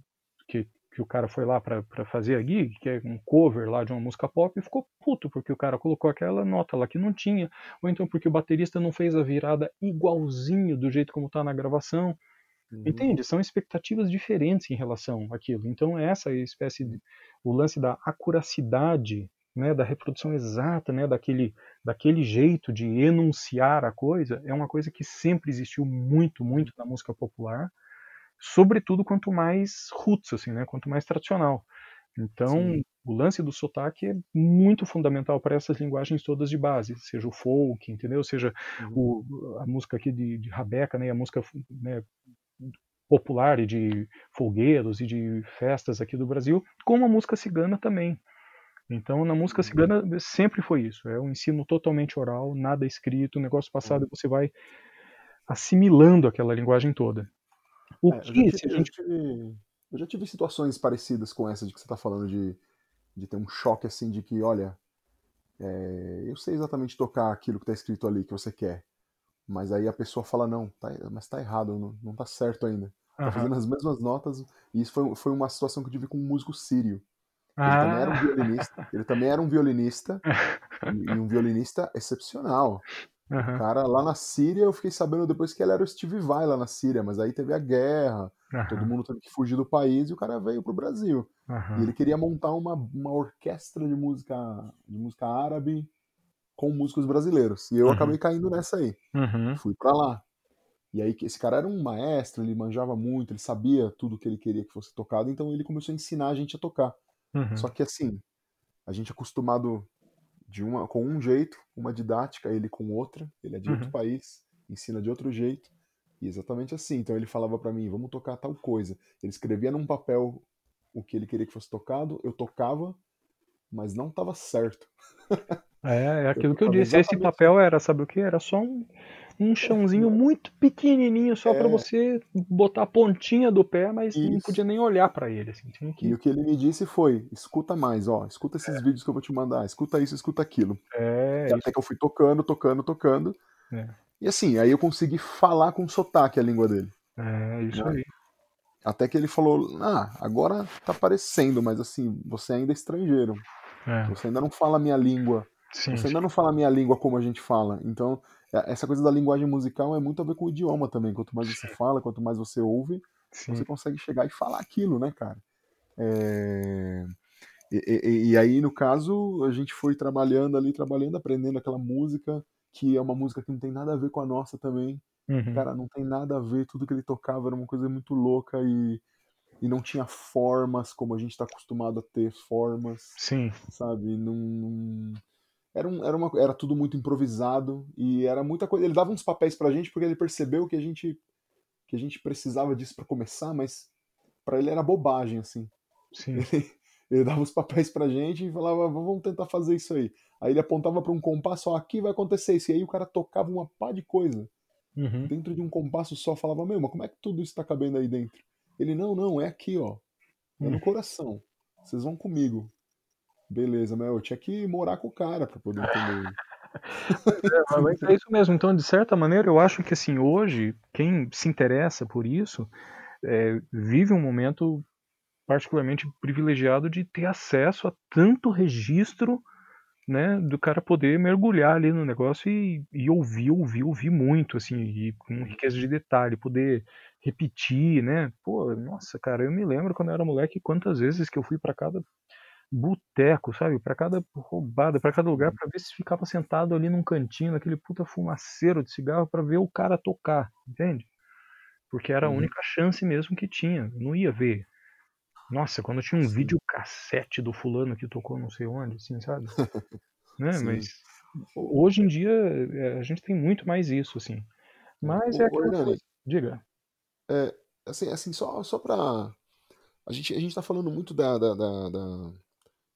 que, que o cara foi lá para fazer a gig, que é um cover lá de uma música pop, e ficou puto porque o cara colocou aquela nota lá que não tinha, ou então porque o baterista não fez a virada igualzinho do jeito como está na gravação. Uhum. Entende? São expectativas diferentes em relação àquilo. Então essa espécie de, o lance da acuracidade né, da reprodução exata, né, daquele, daquele jeito de enunciar a coisa, é uma coisa que sempre existiu muito, muito na música popular, sobretudo quanto mais roots, assim, né, quanto mais tradicional. Então, Sim. o lance do sotaque é muito fundamental para essas linguagens todas de base, seja o folk, entendeu? Seja uhum. o, a música aqui de, de Rabeca, né, a música né, popular e de folguedos e de festas aqui do Brasil, como a música cigana também. Então, na música cigana sempre foi isso. É um ensino totalmente oral, nada escrito, negócio passado, e você vai assimilando aquela linguagem toda. O É, eu já que, tive, eu já tive, eu já tive situações parecidas com essa de que você está falando de, de ter um choque assim de que, olha, é, eu sei exatamente tocar aquilo que está escrito ali que você quer, mas aí a pessoa fala, não, tá, mas tá errado, não, não tá certo ainda. Tá Aham. fazendo as mesmas notas, e isso foi, foi uma situação que eu tive com um músico sírio. Ele também era um Ah, violinista, ele também era um violinista, e, e um violinista excepcional. O aham, cara lá na Síria, eu fiquei sabendo depois que ele era o Steve Vai lá na Síria, mas aí teve a guerra, todo aham, mundo teve que fugir do país e o cara veio pro Brasil. E ele queria montar uma, uma orquestra de música, de música árabe com músicos brasileiros. E eu Uhum, acabei caindo nessa aí. uhum, Fui pra lá. E aí esse cara era um maestro, ele manjava muito, ele sabia tudo que ele queria que fosse tocado, então ele começou a ensinar a gente a tocar. Só uhum, que assim, a gente é acostumado de uma com um jeito, uma didática, ele com outra, ele é de outro uhum. país, ensina de outro jeito, e exatamente assim. Então ele falava pra mim, vamos tocar tal coisa. Ele escrevia num papel o que ele queria que fosse tocado, eu tocava, mas não estava certo. É, é aquilo que eu disse. Esse exatamente. papel era, sabe o que? Era só um, um chãozinho Não, muito pequenininho só para é você botar a pontinha do pé, mas não isso. podia nem olhar para ele, assim. Tinha E que. o que ele me disse foi: escuta mais, ó, escuta esses vídeos que eu vou te mandar, escuta isso, escuta aquilo. É, até isso. que eu fui tocando, tocando, tocando. É, E assim, aí eu consegui falar com sotaque a língua dele. é isso né? aí. Até que ele falou: Ah, agora tá aparecendo, mas assim, você ainda é estrangeiro. É, Você ainda não fala a minha língua. Sim, Você ainda sim, não fala a minha língua como a gente fala. Então, é- essa coisa da linguagem musical é muito a ver com o idioma também. Quanto mais você fala, quanto mais você ouve, sim. você consegue chegar e falar aquilo, né, cara? É, E, e- e aí, no caso, a gente foi trabalhando ali, trabalhando, aprendendo aquela música, que é uma música que não tem nada a ver com a nossa também. Uhum, Cara, não tem nada a ver, tudo que ele tocava era uma coisa muito louca e, e não tinha formas como a gente está acostumado a ter formas, sim, sabe? Não, não- Era, um, era, uma, era tudo muito improvisado e era muita coisa. Ele dava uns papéis pra gente porque ele percebeu que a gente, que a gente precisava disso pra começar, mas pra ele era bobagem, assim. sim. Ele dava os papéis pra gente e falava, vamos tentar fazer isso aí. Aí ele apontava pra um compasso, ó, aqui vai acontecer isso. E aí o cara tocava uma pá de coisa Uhum. dentro de um compasso só. Falava, meu, mas como é que tudo isso tá cabendo aí dentro? Ele, não, não, é aqui, ó. É no coração. Vocês vão comigo. Beleza, mas eu tinha que morar com o cara pra poder entender. É, é isso mesmo. Então, de certa maneira, eu acho que assim hoje quem se interessa por isso é, vive um momento particularmente privilegiado de ter acesso a tanto registro, né, do cara poder mergulhar ali no negócio e, e ouvir, ouvir, ouvir muito, assim, e com riqueza de detalhe, poder repetir, né? Pô, nossa, cara, eu me lembro quando eu era moleque quantas vezes que eu fui para cada boteco, sabe? Para cada roubada, para cada lugar, para ver se ficava sentado ali num cantinho, naquele puta fumaceiro de cigarro, para ver o cara tocar, entende? Porque era a Uhum. única chance mesmo que tinha. Não ia ver nossa, quando tinha um Sim, videocassete do fulano que tocou não sei onde, assim, sabe? Né? Mas sim. Hoje em dia é, a gente tem muito mais isso, assim. é. Mas é aquela coisa. Diga. é, assim, assim, só, só pra. A gente, a gente tá falando muito da, da, da- da-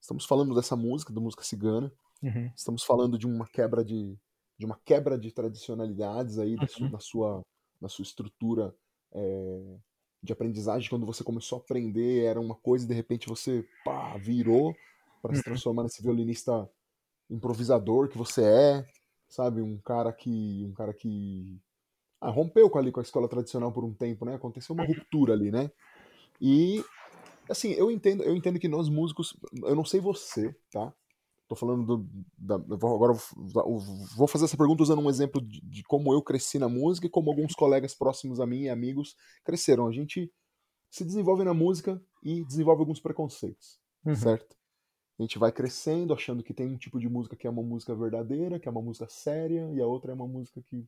Estamos falando dessa música, da música cigana. Uhum, Estamos falando de uma quebra de, de uma quebra de tradicionalidades aí su- uhum, na sua, na sua estrutura é, de aprendizagem. Quando você começou a aprender, era uma coisa e de repente você pá, virou para se uhum, transformar nesse violinista improvisador que você é, sabe? Um cara que, um cara que ah, rompeu com ali com a escola tradicional por um tempo, né? Aconteceu uma ruptura ali, né? E assim, eu entendo, eu entendo que nós músicos, eu não sei você, tá? Tô falando do, da, vou- agora eu vou fazer essa pergunta usando um exemplo de, de como eu cresci na música e como alguns colegas próximos a mim e amigos cresceram. A gente se desenvolve na música e desenvolve alguns preconceitos, uhum, certo? A gente vai crescendo achando que tem um tipo de música que é uma música verdadeira, que é uma música séria, e a outra é uma música que,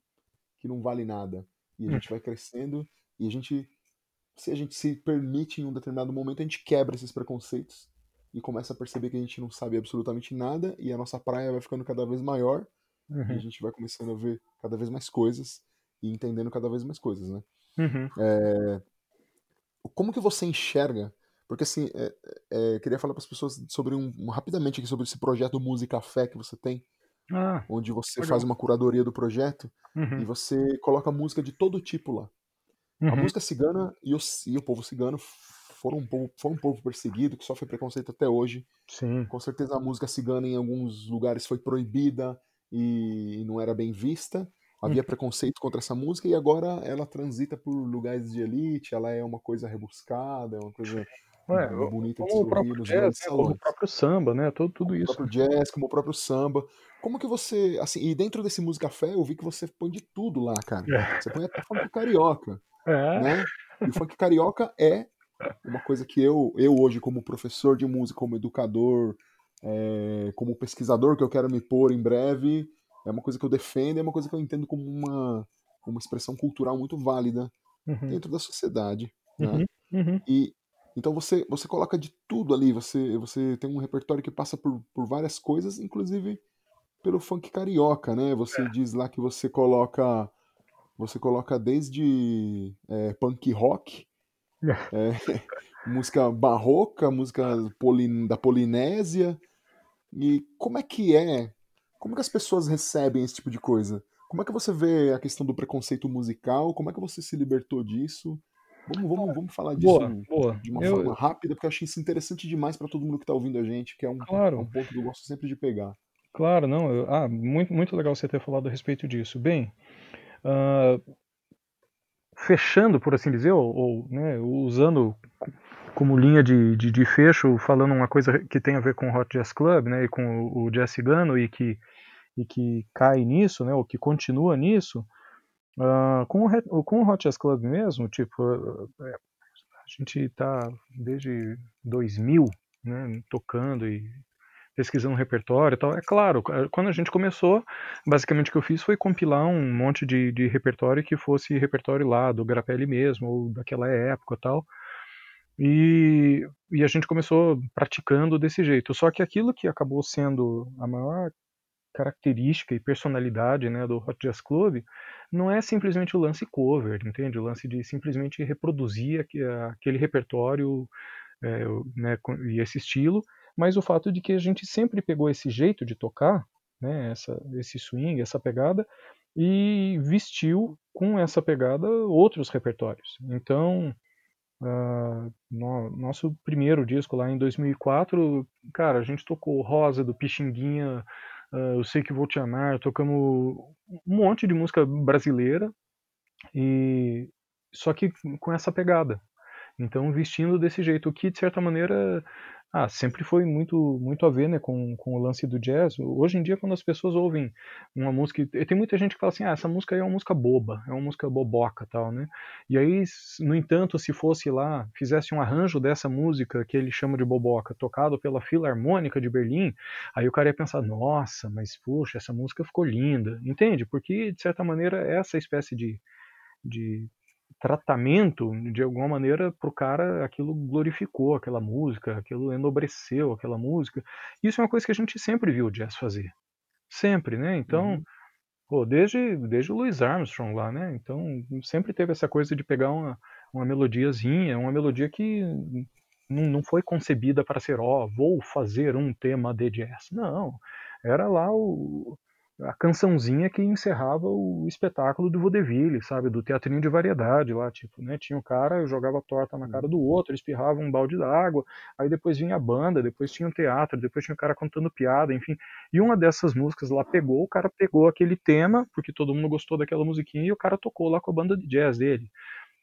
que não vale nada. E a uhum, gente vai crescendo e a gente se a gente se permite em um determinado momento, a gente quebra esses preconceitos e começa a perceber que a gente não sabe absolutamente nada e a nossa praia vai ficando cada vez maior e a uhum, gente vai começando a ver cada vez mais coisas e entendendo cada vez mais coisas, né? uhum. como que você enxerga? Porque assim, é, é, queria falar para as pessoas sobre um, um, rapidamente aqui sobre esse projeto Música Fé que você tem, ah, onde você legal. faz uma curadoria do projeto uhum. e você coloca música de todo tipo lá. Uhum. A música cigana e o, e o povo cigano foram um povo, foi um povo perseguido que sofre preconceito até hoje. Sim. Com certeza a música cigana em alguns lugares foi proibida e não era bem vista. Havia preconceito contra essa música e agora ela transita por lugares de elite, ela é uma coisa rebuscada, é uma coisa Ué, bonita de como o se ouvir próprio nos jazz, né, como o salões. próprio samba, né? Tudo, tudo Como o isso. próprio jazz, como o próprio samba. Como que você, assim, e dentro desse música fé, eu vi que você põe de tudo lá, cara. É. Você põe até funk carioca, É. né? E o funk carioca é uma coisa que eu, eu hoje, como professor de música, como educador, é, como pesquisador que eu quero me pôr em breve, é uma coisa que eu defendo, é uma coisa que eu entendo como uma, uma expressão cultural muito válida Uhum. dentro da sociedade, né? Uhum. Uhum. E então você você coloca de tudo ali, você você tem um repertório que passa por, por várias coisas, inclusive pelo funk carioca, né? Você É. diz lá que você coloca você coloca desde é, punk rock, é, música barroca, música poli, da Polinésia. E como é que é? Como que as pessoas recebem esse tipo de coisa? Como é que você vê a questão do preconceito musical? Como é que você se libertou disso? Vamos, vamos, vamos falar disso Boa, boa. de uma Eu- forma rápida, porque eu achei isso interessante demais para todo mundo que está ouvindo a gente, que é um, Claro. é um ponto que eu gosto sempre de pegar. Claro, não. eu- ah, muito, muito legal você ter falado a respeito disso. Bem, ah, fechando, por assim dizer, ou, ou, né, usando como linha de, de, de fecho, falando uma coisa que tem a ver com o Hot Jazz Club, né, e com o, o jazz cigano e que, e que cai nisso, né, ou que continua nisso, ah, com, o, com o Hot Jazz Club mesmo, tipo, é, a gente está desde 2000, né, tocando e pesquisando repertório e tal. É claro, quando a gente começou, basicamente o que eu fiz foi compilar um monte de, de repertório que fosse repertório lá do Grapelli mesmo, ou daquela época e tal. E, e a gente começou praticando desse jeito. Só que aquilo que acabou sendo a maior característica e personalidade né, do Hot Jazz Club não é simplesmente o lance cover, entende? O lance de simplesmente reproduzir aque- aquele repertório é, né, e esse estilo, mas o fato de que a gente sempre pegou esse jeito de tocar, né, essa, esse swing, essa pegada, e vestiu com essa pegada outros repertórios. Então, ah, no- nosso primeiro disco lá em 2004, cara, a gente tocou Rosa do Pixinguinha, ah, Eu Sei Que Vou Te Amar, tocamos um monte de música brasileira, e só que com essa pegada. Então, vestindo desse jeito, o que de certa maneira ah, sempre foi muito muito a ver né, com, com o lance do jazz. Hoje em dia, quando as pessoas ouvem uma música. Tem muita gente que fala assim: ah, essa música aí é uma música boba, é uma música boboca tal, né? E aí, no entanto, se fosse lá, fizesse um arranjo dessa música que ele chama de boboca, tocado pela Filarmônica de Berlim, aí o cara ia pensar: nossa, mas puxa, essa música ficou linda. Entende? Porque, de certa maneira, essa espécie de, de tratamento, de alguma maneira, pro cara aquilo glorificou aquela música, aquilo enobreceu aquela música. Isso é uma coisa que a gente sempre viu o jazz fazer. Sempre, né? Então, Uhum. pô, desde, desde o Louis Armstrong lá, né? Então, sempre teve essa coisa de pegar uma, uma melodiazinha, uma melodia que não, não foi concebida para ser, ó, vou fazer um tema de jazz. Não. Era lá o, a cançãozinha que encerrava o espetáculo do vaudeville, sabe? Do teatrinho de variedade lá, tipo, né? Tinha o cara, jogava torta na cara do outro, espirrava um balde d'água, aí depois vinha a banda, depois tinha o teatro, depois tinha o cara contando piada, enfim. E uma dessas músicas lá pegou, o cara pegou aquele tema, porque todo mundo gostou daquela musiquinha, e o cara tocou lá com a banda de jazz dele.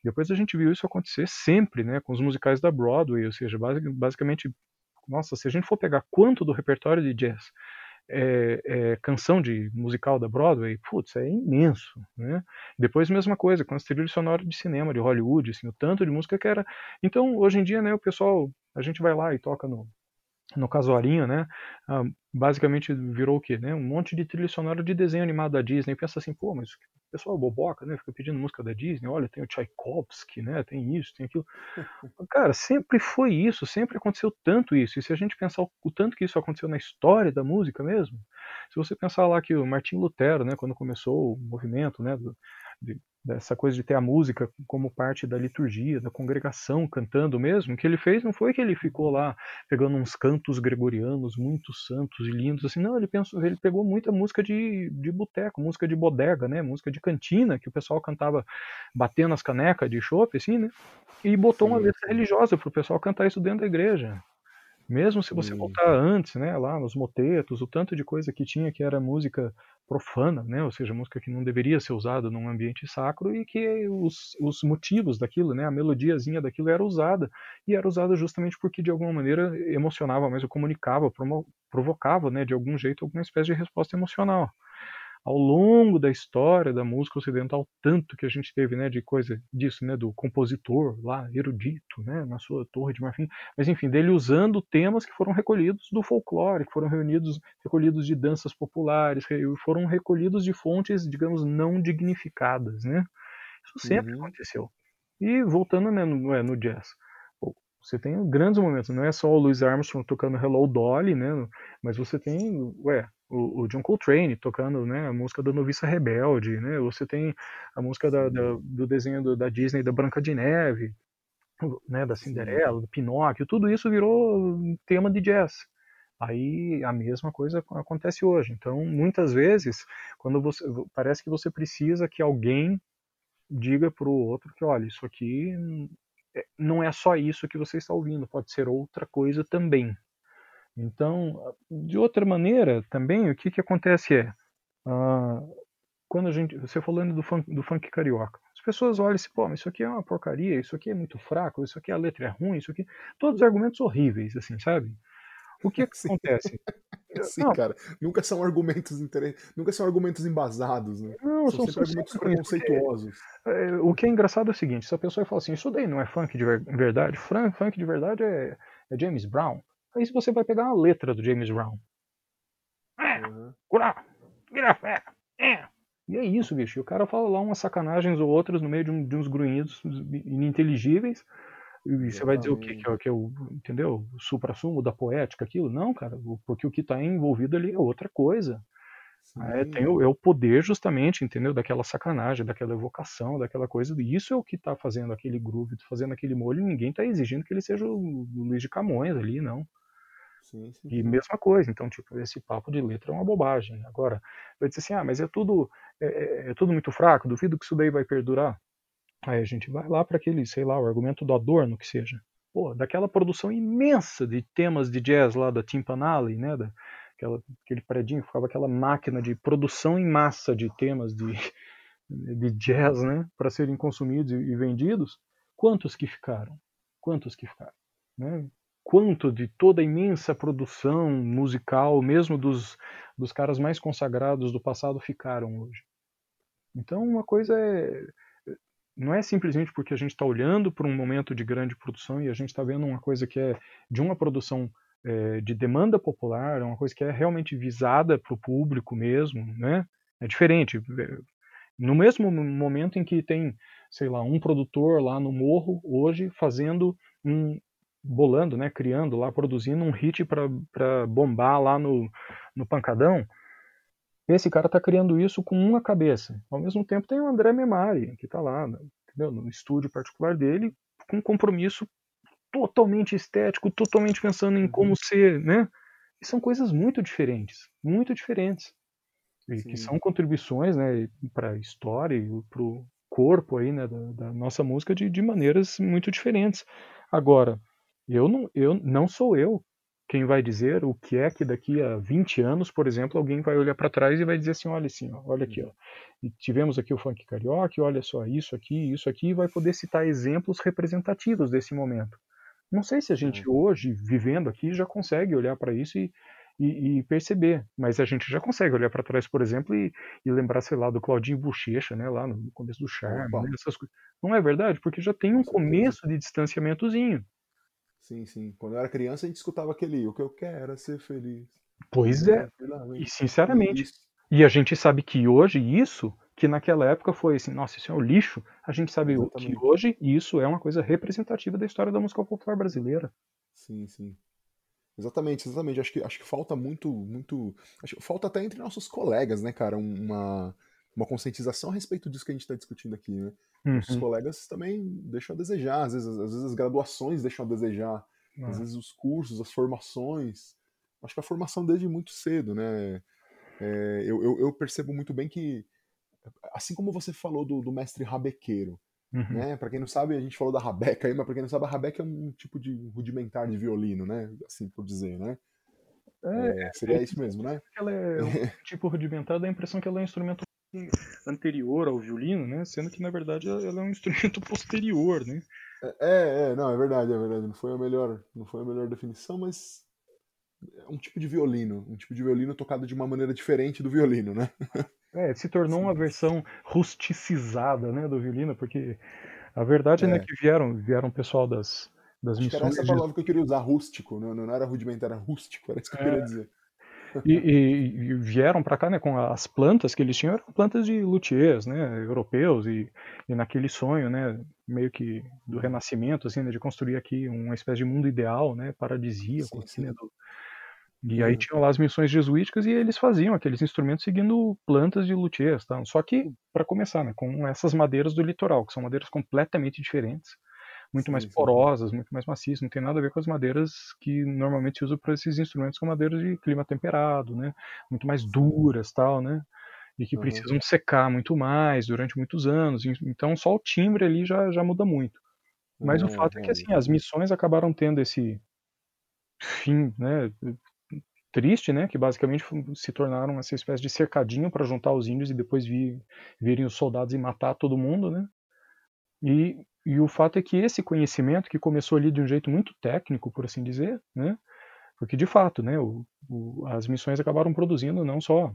Depois a gente viu isso acontecer sempre, né, com os musicais da Broadway, ou seja, basi- basicamente, nossa, se a gente for pegar quanto do repertório de jazz é, é canção de musical da Broadway, putz, é imenso, né? Depois mesma coisa com as trilhas sonoras de cinema de Hollywood, assim, o tanto de música que era. Então, hoje em dia, né, o pessoal, a gente vai lá e toca no no casuarinho, né? ah, basicamente virou o quê? Né? Um monte de trilha sonora de desenho animado da Disney. Pensa assim, pô, mas o pessoal é boboca, né? Fica pedindo música da Disney. Olha, tem o Tchaikovsky, né? Tem isso, tem aquilo. Cara, sempre foi isso, sempre aconteceu tanto isso. E se a gente pensar o, o tanto que isso aconteceu na história da música mesmo, Se você pensar lá que o Martin Lutero, né, quando começou o movimento, né, do, de, dessa coisa de ter a música como parte da liturgia, da congregação, cantando mesmo, o que ele fez não foi que ele ficou lá pegando uns cantos gregorianos muito santos e lindos, assim, não, ele pensou, ele pegou muita música de, de boteco, música de bodega, né, música de cantina, que o pessoal cantava batendo as canecas de chope, assim, né, e botou uma letra religiosa para o pessoal cantar isso dentro da igreja. Mesmo se você voltar antes, né, lá nos motetos, o tanto de coisa que tinha que era música profana, né, ou seja, música que não deveria ser usada num ambiente sacro e que os, os motivos daquilo, né, a melodiazinha daquilo era usada e era usada justamente porque de alguma maneira emocionava mais ou comunicava, provocava, né, de algum jeito alguma espécie de resposta emocional ao longo da história da música ocidental, tanto que a gente teve, né, de coisa disso, né, do compositor lá, erudito, né, na sua torre de marfim, mas enfim, dele usando temas que foram recolhidos do folclore, que foram reunidos, recolhidos de danças populares, foram recolhidos de fontes, digamos, não dignificadas, né? Isso sempre uhum. aconteceu. E voltando né, no, é, no jazz, você tem grandes momentos, não é só o Louis Armstrong tocando Hello Dolly, né? Mas você tem, ué, o, o, John Coltrane tocando né, a música da Noviça Rebelde, né? Você tem a música da, da, do desenho do, da Disney da Branca de Neve, né, da Cinderela, do Pinóquio, tudo isso virou tema de jazz. Aí a mesma coisa acontece hoje. Então, muitas vezes, quando você parece que você precisa que alguém diga para o outro que, olha, isso aqui é, não é só isso que você está ouvindo, pode ser outra coisa também. Então, de outra maneira, também o que, que acontece é, uh, quando a gente, você falando do funk, do funk carioca, as pessoas olham e se, pô, mas isso aqui é uma porcaria, isso aqui é muito fraco, isso aqui a letra é ruim, isso aqui, todos argumentos horríveis, assim, sabe? O que, que acontece? Sim, não, cara. Nunca são argumentos interessantes, nunca são argumentos embasados, né? Não, são, são sempre argumentos preconceituosos. É, o que é engraçado é o seguinte: se a pessoa fala assim, isso daí não é funk de verdade, funk de verdade é, é James Brown. Aí você vai pegar a letra do James Brown. É, uhum. fé. É. E é isso, bicho. E o cara fala lá umas sacanagens ou outras no meio de, um, de uns grunhidos ininteligíveis. E você vai dizer o quê? Que é, que é o, entendeu? O supra-sumo da poética, aquilo? Não, cara, porque o que está envolvido ali é outra coisa. É, tem o, é o poder justamente, entendeu? Daquela sacanagem, daquela evocação, daquela coisa. E isso é o que está fazendo aquele groove, fazendo aquele molho. E ninguém está exigindo que ele seja o Luiz de Camões ali, não. Sim, E mesma coisa, então, tipo, esse papo de letra é uma bobagem. Agora, vai dizer assim, ah, mas é tudo, é, é, é tudo muito fraco, duvido que isso daí vai perdurar. Aí a gente vai lá para aquele, sei lá, o argumento do Adorno, que seja. Pô, daquela produção imensa de temas de jazz lá da Timpanale, né, da, aquela, aquele predinho, ficava aquela máquina de produção em massa de temas de, de jazz, né, para serem consumidos e, e vendidos. Quantos que ficaram? Quantos que ficaram? Né? Quanto de toda a imensa produção musical, mesmo dos, dos caras mais consagrados do passado, ficaram hoje. Então, uma coisa é. Não é simplesmente porque a gente está olhando para um momento de grande produção e a gente está vendo uma coisa que é de uma produção é, de demanda popular, uma coisa que é realmente visada para o público mesmo, né? É diferente. No mesmo momento em que tem, sei lá, um produtor lá no morro hoje fazendo um, bolando, né, criando lá, produzindo um hit para bombar lá no, no pancadão, esse cara está criando isso com uma cabeça. Ao mesmo tempo tem o André Memari, que está lá, entendeu? no estúdio particular dele, com um compromisso totalmente estético, totalmente pensando em como uhum. ser, né? E são coisas muito diferentes, muito diferentes. E Sim. que são contribuições, né, para a história e para o corpo aí, né, da, da nossa música de, de maneiras muito diferentes. Agora, eu não, eu não sou eu quem vai dizer o que é que daqui a 20 anos, por exemplo, alguém vai olhar para trás e vai dizer assim, olha assim, ó, olha aqui, ó, e tivemos aqui o funk carioca, olha só isso aqui, isso aqui, e vai poder citar exemplos representativos desse momento. Não sei se a gente hoje, vivendo aqui, já consegue olhar para isso e, e, e, perceber, mas a gente já consegue olhar para trás, por exemplo, e, e, lembrar, sei lá, do Claudinho Bochecha, né, lá no começo do Charme, né, essas coisas. Não é verdade? Porque já tem um começo de distanciamentozinho. Sim, sim. Quando eu era criança, a gente escutava aquele O que eu quero é ser feliz. Pois é. E sinceramente. E a gente sabe que hoje isso, que naquela época foi assim, nossa, isso é um lixo, a gente sabe Exatamente. que hoje isso é uma coisa representativa da história da música popular brasileira. Sim, sim. Exatamente, exatamente. Acho que, acho que falta muito, muito. Acho, falta até entre nossos colegas, né, cara, uma, uma conscientização a respeito disso que a gente está discutindo aqui, né? Uhum. Nossos colegas também deixam a desejar, às vezes, às vezes as graduações deixam a desejar, uhum. às vezes os cursos, as formações. Acho que a formação desde muito cedo, né? É, eu, eu, eu, percebo muito bem que, assim como você falou do, do mestre rabequeiro, Uhum. Né? Para quem não sabe, a gente falou da rabeca aí, mas para quem não sabe, a rabeca é um tipo de rudimentar de violino, né? Assim por dizer, né? É, é, seria é, isso mesmo, né? Ela é um tipo rudimentar, dá a impressão que ela é um instrumento anterior ao violino, né? Sendo que na verdade ela é um instrumento posterior, né? É, é, é, não, é verdade, é verdade. Não foi a melhor, não foi a melhor definição, mas é um tipo de violino, um tipo de violino tocado de uma maneira diferente do violino, né? É, se tornou Sim. uma versão rusticizada, né, do violino, porque a verdade é, né, que vieram, vieram pessoal das, das Acho missões. era essa palavra que eu queria usar, rústico, não, não era rudimentar, era rústico, era isso que eu é. queria dizer. E, e, e, vieram para cá, né, com as plantas que eles tinham, eram plantas de luthiers, né, europeus, e, e naquele sonho, né, meio que do renascimento, assim, né, de construir aqui uma espécie de mundo ideal, né, paradisíaco, sim, assim, sim. Né, do, e aí uhum. tinham lá as missões jesuíticas e eles faziam aqueles instrumentos seguindo plantas de luthiers, tá? Só que, para começar, né, com essas madeiras do litoral, que são madeiras completamente diferentes, muito sim, mais porosas, sim. muito mais macias, não tem nada a ver com as madeiras que normalmente se usam para esses instrumentos, são madeiras de clima temperado, né? Muito mais duras, tal, né? E que uhum. precisam secar muito mais durante muitos anos. Então, só o timbre ali já, já muda muito. Mas uhum. o fato é que assim, as missões acabaram tendo esse fim, né? triste, né, que basicamente se tornaram essa espécie de cercadinho para juntar os índios e depois vir, virem os soldados e matar todo mundo, né? E, e o fato é que esse conhecimento que começou ali de um jeito muito técnico, por assim dizer, né? Porque de fato, né, o, o, as missões acabaram produzindo não só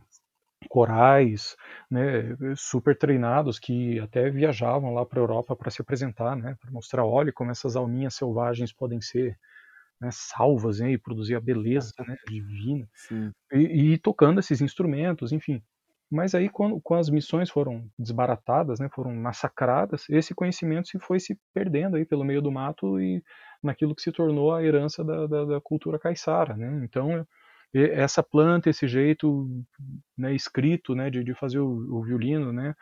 corais, né, super treinados que até viajavam lá para a Europa para se apresentar, né, para mostrar, olha como essas alminhas selvagens podem ser né, salvas né, e produzir a beleza né, divina e, e, tocando esses instrumentos, enfim. Mas aí quando, quando as missões foram desbaratadas, né, foram massacradas, esse conhecimento se foi se perdendo aí pelo meio do mato e naquilo que se tornou a herança da, da, da cultura caiçara, né? Então essa planta, esse jeito né, escrito né, de, de fazer o, o, violino, né,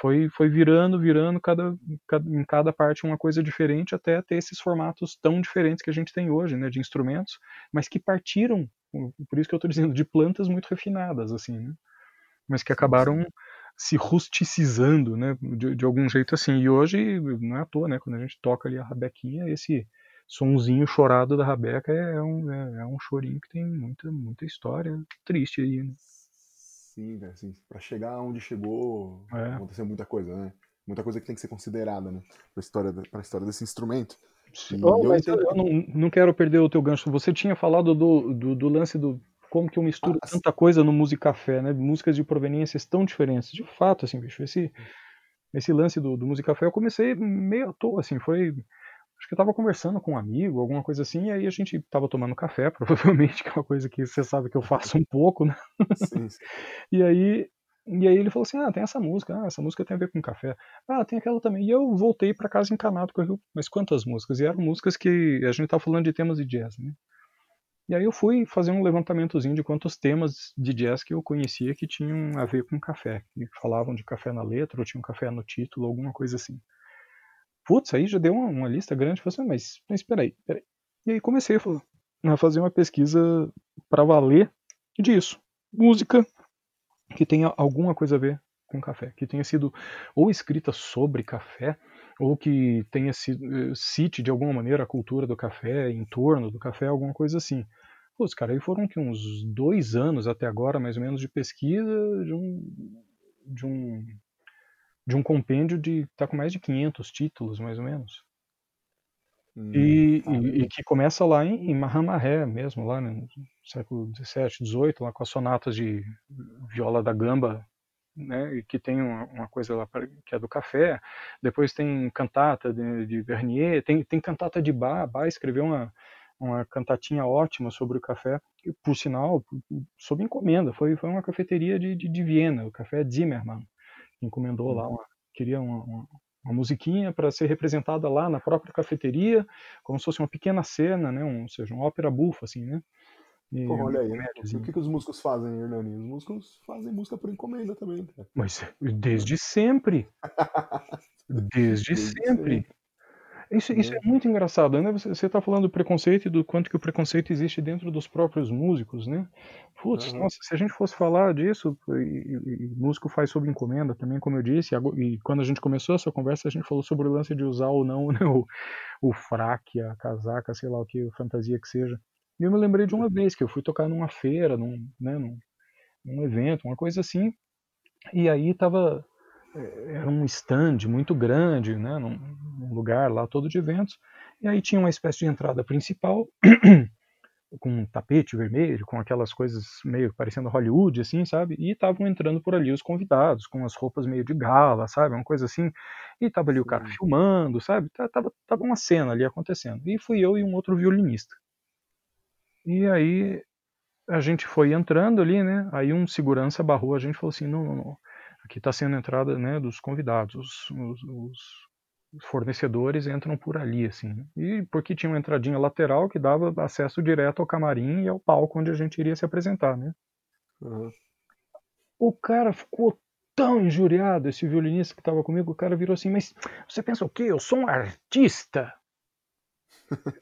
foi, foi virando, virando cada, cada, em cada parte uma coisa diferente até ter esses formatos tão diferentes que a gente tem hoje, né, de instrumentos, mas que partiram, por isso que eu estou dizendo, de plantas muito refinadas, assim, né, mas que acabaram se rusticizando, né, de, de algum jeito assim. E hoje, não é à toa, né, quando a gente toca ali a rabequinha, esse sonzinho chorado da Rabeca é um, é, é, um chorinho que tem muita, muita história triste aí, né? Sim, cara, sim. Pra chegar onde chegou, é. aconteceu muita coisa, né? Muita coisa que tem que ser considerada, né? Pra história, pra história desse instrumento. Oh, eu mas entendo... eu, não, não quero perder o teu gancho. Você tinha falado do, do, do lance do como que eu misturo ah, tanta coisa no Musicafé, né? Músicas de proveniências tão diferentes. De fato, assim, bicho, esse, esse lance do, do Musicafé eu comecei meio à toa, assim, foi acho que eu tava conversando com um amigo, alguma coisa assim, e aí a gente tava tomando café, provavelmente, que é uma coisa que você sabe que eu faço um pouco, né? Sim, sim. e aí e aí ele falou assim: "Ah, tem essa música, ah, essa música tem a ver com café. Ah, tem aquela também". E eu voltei para casa encanado com aquilo, mas quantas músicas? E eram músicas que a gente tava falando de temas de jazz, né? E aí eu fui fazer um levantamentozinho de quantos temas de jazz que eu conhecia que tinham a ver com café, que falavam de café na letra, ou tinham café no título, alguma coisa assim. Putz, aí já deu uma, uma lista grande. Falei assim, mas, mas aí, espera aí. E aí comecei a fazer uma pesquisa para valer disso. Música que tenha alguma coisa a ver com café, que tenha sido ou escrita sobre café, ou que tenha sido eh, cite de alguma maneira a cultura do café, em torno do café, alguma coisa assim. Putz, cara, aí foram que uns dois anos até agora, mais ou menos, de pesquisa de um, de um de um compêndio de tá com mais de 500 títulos, mais ou menos. Hum, e, e, e, que começa lá em, em Mahamaré mesmo, lá no século XVII, XVIII, lá com as sonatas de viola da gamba, né, e que tem uma, uma coisa lá pra, que é do café. Depois tem cantata de, de Bernier, tem, tem cantata de Bach. Bach escreveu uma, uma cantatinha ótima sobre o café, que, por sinal, sob encomenda. Foi, foi uma cafeteria de, de, de Viena, o café Zimmermann encomendou lá, uhum. uma, queria uma, uma, uma musiquinha para ser representada lá na própria cafeteria, como se fosse uma pequena cena, né? Um, ou seja, uma ópera bufa, assim, né? E, olha aí, né? o que, que os músicos fazem, Hernani? Os músicos fazem música por encomenda também, cara. Mas desde sempre. desde, desde sempre. sempre. Isso, isso é muito engraçado, né? Você está falando do preconceito e do quanto que o preconceito existe dentro dos próprios músicos, né? Putz, uhum. nossa, se a gente fosse falar disso, e, e, músico faz sob encomenda também, como eu disse, e, quando a gente começou essa conversa, a gente falou sobre o lance de usar ou não né, o, o fraque, a casaca, sei lá o que, fantasia que seja. E eu me lembrei de uma vez que eu fui tocar numa feira, num, né, num, num evento, uma coisa assim, e aí tava é, era um stand muito grande, né, num, num, lugar lá todo de eventos, e aí tinha uma espécie de entrada principal com um tapete vermelho, com aquelas coisas meio parecendo Hollywood, assim, sabe? E estavam entrando por ali os convidados, com as roupas meio de gala, sabe? Uma coisa assim. E tava ali o cara filmando, sabe? Tava, tava uma cena ali acontecendo. E fui eu e um outro violinista. E aí a gente foi entrando ali, né? Aí um segurança barrou a gente e falou assim: não, não, não Aqui está sendo a entrada né, dos convidados, os, os, os, fornecedores entram por ali, assim. E porque tinha uma entradinha lateral que dava acesso direto ao camarim e ao palco onde a gente iria se apresentar, né? Uhum. O cara ficou tão injuriado, esse violinista que estava comigo, o cara virou assim, mas você pensa o quê? Eu sou um artista.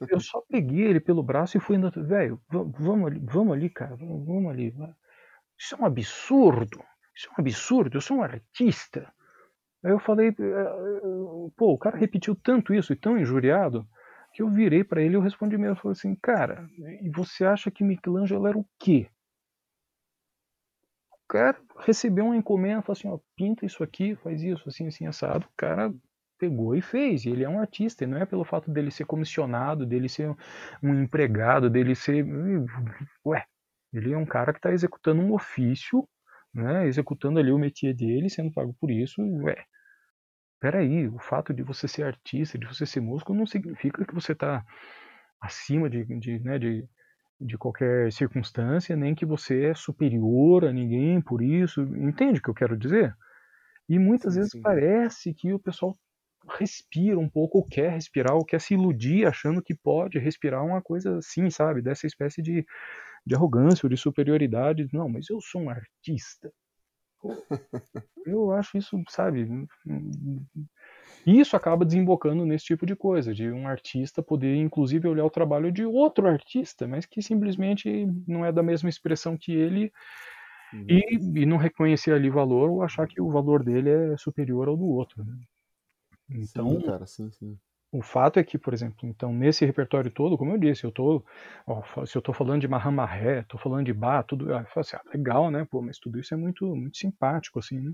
Eu só peguei ele pelo braço e fui indo, velho, vamos ali, vamos ali, cara, vamos ali. Isso é um absurdo. Isso é um absurdo, eu sou um artista. Aí eu falei, eh, eh, pô, o cara repetiu tanto isso e tão injuriado que eu virei para ele e eu respondi mesmo, falei assim, cara, e você acha que Michelangelo era o quê? O cara recebeu uma encomenda, falou assim, ó, pinta isso aqui, faz isso, assim, assim, assado. O cara pegou e fez. E ele é um artista, e não é pelo fato dele ser comissionado, dele ser um empregado, dele ser. Ué, ele é um cara que está executando um ofício né, executando ali o métier dele, sendo pago por isso, ué, peraí, o fato de você ser artista, de você ser músico, não significa que você está acima de, de, né, de, de qualquer circunstância, nem que você é superior a ninguém por isso, entende o que eu quero dizer? E muitas sim, vezes sim. parece que o pessoal respira um pouco, ou quer respirar, ou quer se iludir achando que pode respirar uma coisa assim, sabe? Dessa espécie de de arrogância ou de superioridade. Não, mas eu sou um artista. Eu acho isso, sabe? Isso acaba desembocando nesse tipo de coisa, de um artista poder, inclusive, olhar o trabalho de outro artista, mas que simplesmente não é da mesma expressão que ele uhum. e, e, não reconhecer ali valor ou achar que o valor dele é superior ao do outro. Né? Então, sim, cara, sim, sim. O fato é que, por exemplo, então nesse repertório todo, como eu disse, eu tô, ó, se eu tô falando de Mahamaré, tô falando de Bach, tudo, eu falo assim, ah, legal, né? Pô, mas tudo isso é muito, muito simpático, assim, né?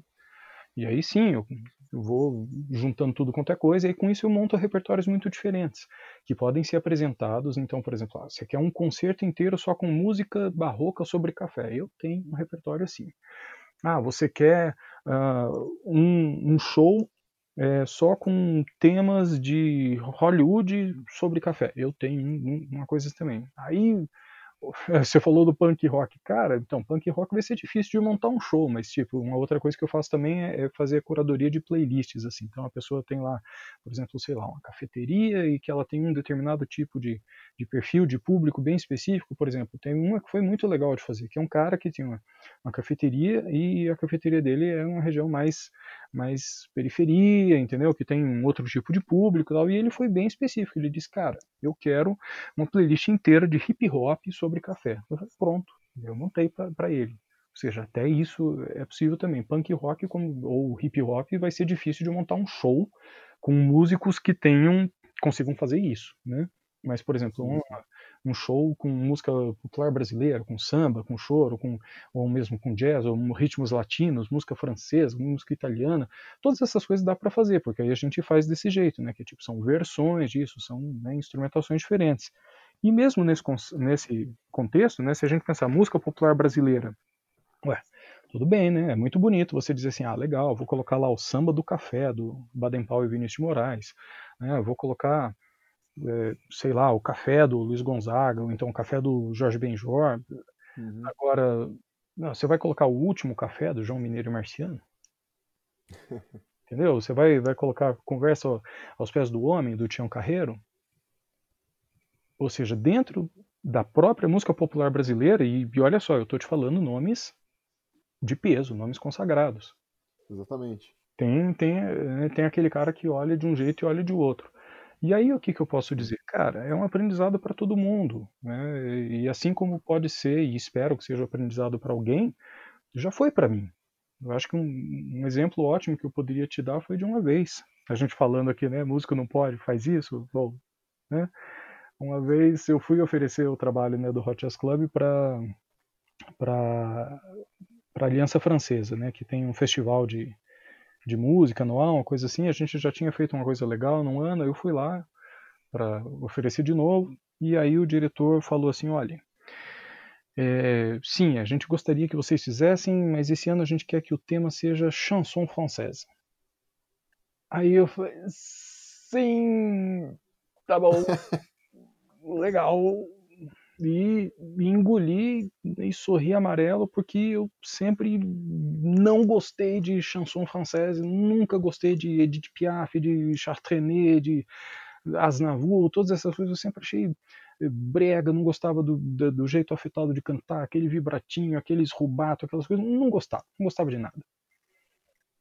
E aí sim, eu, eu, vou juntando tudo quanto é coisa, e com isso eu monto repertórios muito diferentes, que podem ser apresentados. Então, por exemplo, ah, você quer um concerto inteiro só com música barroca sobre café? Eu tenho um repertório assim. Ah, você quer uh, um, um show é, só com temas de Hollywood sobre café. Eu tenho uma coisa também. Aí Você falou do punk rock. Cara, então, punk rock vai ser difícil de montar um show, mas, tipo, uma outra coisa que eu faço também é, é fazer a curadoria de playlists, assim. Então, a pessoa tem lá, por exemplo, sei lá, uma cafeteria e que ela tem um determinado tipo de, de perfil de público bem específico, por exemplo. Tem uma que foi muito legal de fazer, que é um cara que tinha uma, uma cafeteria e a cafeteria dele é uma região mais, mais periferia, entendeu? Que tem um outro tipo de público e tal. E ele foi bem específico. Ele disse, cara, eu quero uma playlist inteira de hip hop sobre café. Eu falei, pronto, eu montei para ele. Ou seja, até isso é possível também. Punk rock como, ou hip hop vai ser difícil de montar um show com músicos que tenham consigam fazer isso, né? Mas, por exemplo, um, um, show com música popular brasileira, com samba, com choro, com, ou mesmo com jazz, ou ritmos latinos, música francesa, música italiana, todas essas coisas dá para fazer, porque aí a gente faz desse jeito, né? Que tipo, são versões disso, são né, instrumentações diferentes. E mesmo nesse, nesse contexto, né, se a gente pensar música popular brasileira, ué, tudo bem, né? É muito bonito você dizer assim, ah, legal, vou colocar lá o samba do café do Baden Powell e Vinícius de Moraes, né? Vou colocar, é, sei lá, o café do Luiz Gonzaga, ou então o café do Jorge Benjor. Uhum. Agora, não, você vai colocar o último café do João Mineiro e Marciano? Entendeu? Você vai, vai colocar conversa aos pés do homem, do Tião Carreiro. Ou seja, dentro da própria música popular brasileira, e, e olha só, eu estou te falando nomes de peso, nomes consagrados. Exatamente. Tem, tem, né, tem aquele cara que olha de um jeito e olha de outro. E aí o que, que eu posso dizer? Cara, é um aprendizado para todo mundo. Né? E assim como pode ser, e espero que seja um aprendizado para alguém, já foi para mim. Eu acho que um, um, exemplo ótimo que eu poderia te dar foi de uma vez. A gente falando aqui, né? Músico não pode, faz isso. Bom, né? Uma vez eu fui oferecer o trabalho né, do Hot Jazz Club para para a Aliança Francesa, né? Que tem um festival de, de música anual, uma coisa assim. A gente já tinha feito uma coisa legal num ano, eu fui lá para oferecer de novo. E aí o diretor falou assim: olha, é, sim, a gente gostaria que vocês fizessem, mas esse ano a gente quer que o tema seja chanson française. Aí eu falei: sim, tá bom, legal e, engoli e sorri amarelo porque eu sempre não gostei de chanson française, nunca gostei de Edith Piaf, de Chartrenet, de Aznavour, todas essas coisas eu sempre achei brega, não gostava do, do, do jeito afetado de cantar, aquele vibratinho, aqueles rubato, aquelas coisas, não gostava, não gostava de nada.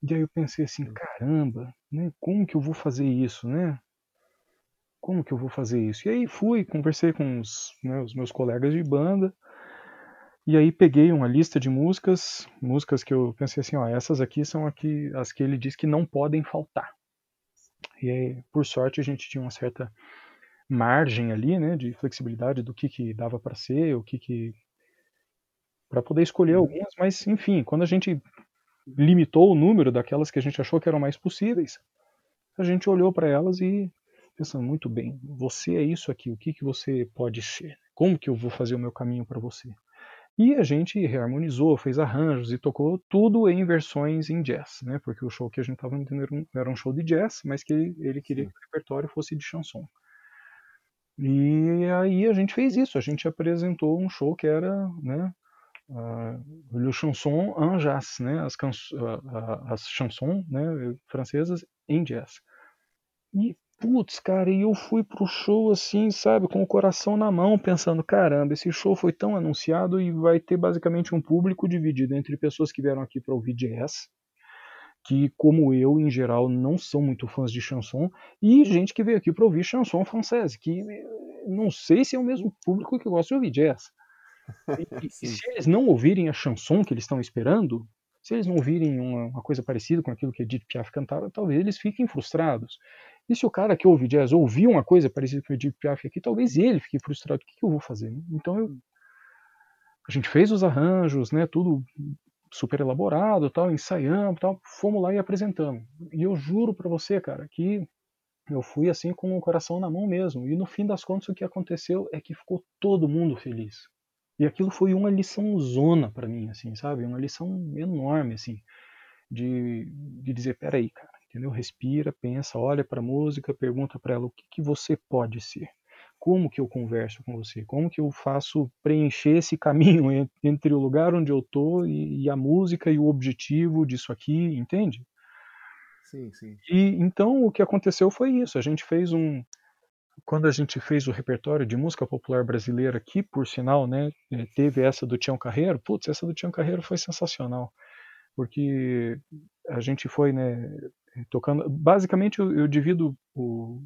E aí eu pensei assim, caramba, né, como que eu vou fazer isso, né? Como que eu vou fazer isso? E aí fui, conversei com os, né, os meus colegas de banda, e aí peguei uma lista de músicas, músicas que eu pensei assim, ó, essas aqui são aqui, as que ele diz que não podem faltar. E aí, por sorte, a gente tinha uma certa margem ali, né, de flexibilidade do que que dava para ser, o que que para poder escolher uhum. algumas, mas enfim, quando a gente limitou o número daquelas que a gente achou que eram mais possíveis, a gente olhou para elas e pensando muito bem, você é isso aqui, o que, que você pode ser? Como que eu vou fazer o meu caminho para você? E a gente reharmonizou, fez arranjos e tocou tudo em versões em jazz, né? Porque o show que a gente estava entendendo era um show de jazz, mas que ele queria que o repertório fosse de chanson. E aí a gente fez isso, a gente apresentou um show que era, né, uh, le chanson en jazz, né, as, uh, as chansons, né, francesas em jazz. E Putz, cara, e eu fui pro show assim, sabe, com o coração na mão, pensando: caramba, esse show foi tão anunciado e vai ter basicamente um público dividido entre pessoas que vieram aqui para ouvir jazz, que, como eu, em geral, não são muito fãs de chanson, e gente que veio aqui para ouvir chanson francesa, que não sei se é o mesmo público que gosta de ouvir jazz. E, e se eles não ouvirem a chanson que eles estão esperando, se eles não ouvirem uma, uma, coisa parecida com aquilo que Edith Piaf cantava, talvez eles fiquem frustrados. E se o cara que ouve jazz ouviu uma coisa parecida com o Edith Piaf aqui, talvez ele fique frustrado. O que, eu vou fazer? Então eu, a gente fez os arranjos, né, tudo super elaborado, tal, ensaiamos, tal, fomos lá e apresentamos. E eu juro para você, cara, que eu fui assim com o coração na mão mesmo. E no fim das contas o que aconteceu é que ficou todo mundo feliz. E aquilo foi uma lição zona para mim, assim, sabe? Uma lição enorme, assim, de, de dizer, peraí, cara, entendeu? Respira, pensa, olha para a música, pergunta para ela o que, que você pode ser. Como que eu converso com você? Como que eu faço preencher esse caminho entre o lugar onde eu tô e, a música e o objetivo disso aqui, entende? Sim, sim. E então o que aconteceu foi isso. A gente fez um, quando a gente fez o repertório de música popular brasileira aqui, por sinal, né, eh, teve essa do Tião Carreiro. Putz, essa do Tião Carreiro foi sensacional, porque a gente foi, né, tocando. Basicamente, eu, eu divido o,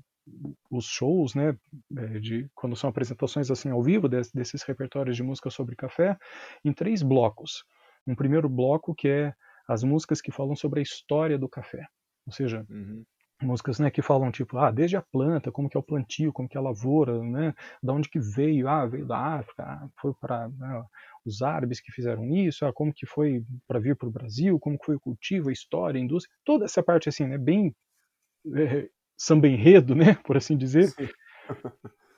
os shows, né, é, de quando são apresentações assim ao vivo desse, desses repertórios de música sobre café, em três blocos. Um primeiro bloco que é as músicas que falam sobre a história do café, ou seja, uhum. músicas né, que falam tipo, ah, desde a planta, como que é o plantio, como que é a lavoura, né, da onde que veio, ah, veio da África, ah, foi para né, os árabes que fizeram isso, ah, como que foi para vir para o Brasil, como que foi o cultivo, a história, a indústria, toda essa parte assim, né, bem é, samba enredo, né, por assim dizer.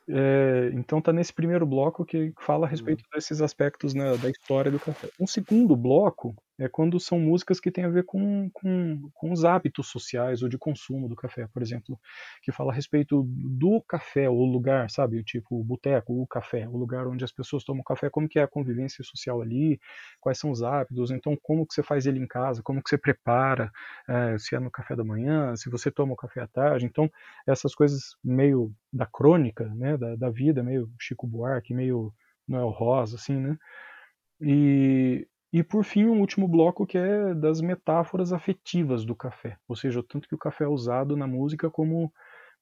É, então tá nesse primeiro bloco que fala a respeito uhum. desses aspectos né, da história do café. Um segundo bloco é quando são músicas que têm a ver com, com, com os hábitos sociais ou de consumo do café, por exemplo, que fala a respeito do café, o lugar, sabe, tipo o boteco, o café, o lugar onde as pessoas tomam café, como que é a convivência social ali, quais são os hábitos, então como que você faz ele em casa, como que você prepara, é, se é no café da manhã, se você toma o café à tarde, então essas coisas meio da crônica, né, da, da vida, meio Chico Buarque, meio Noel Rosa, assim, né, e, e por fim, um último bloco que é das metáforas afetivas do café, ou seja, o tanto que o café é usado na música como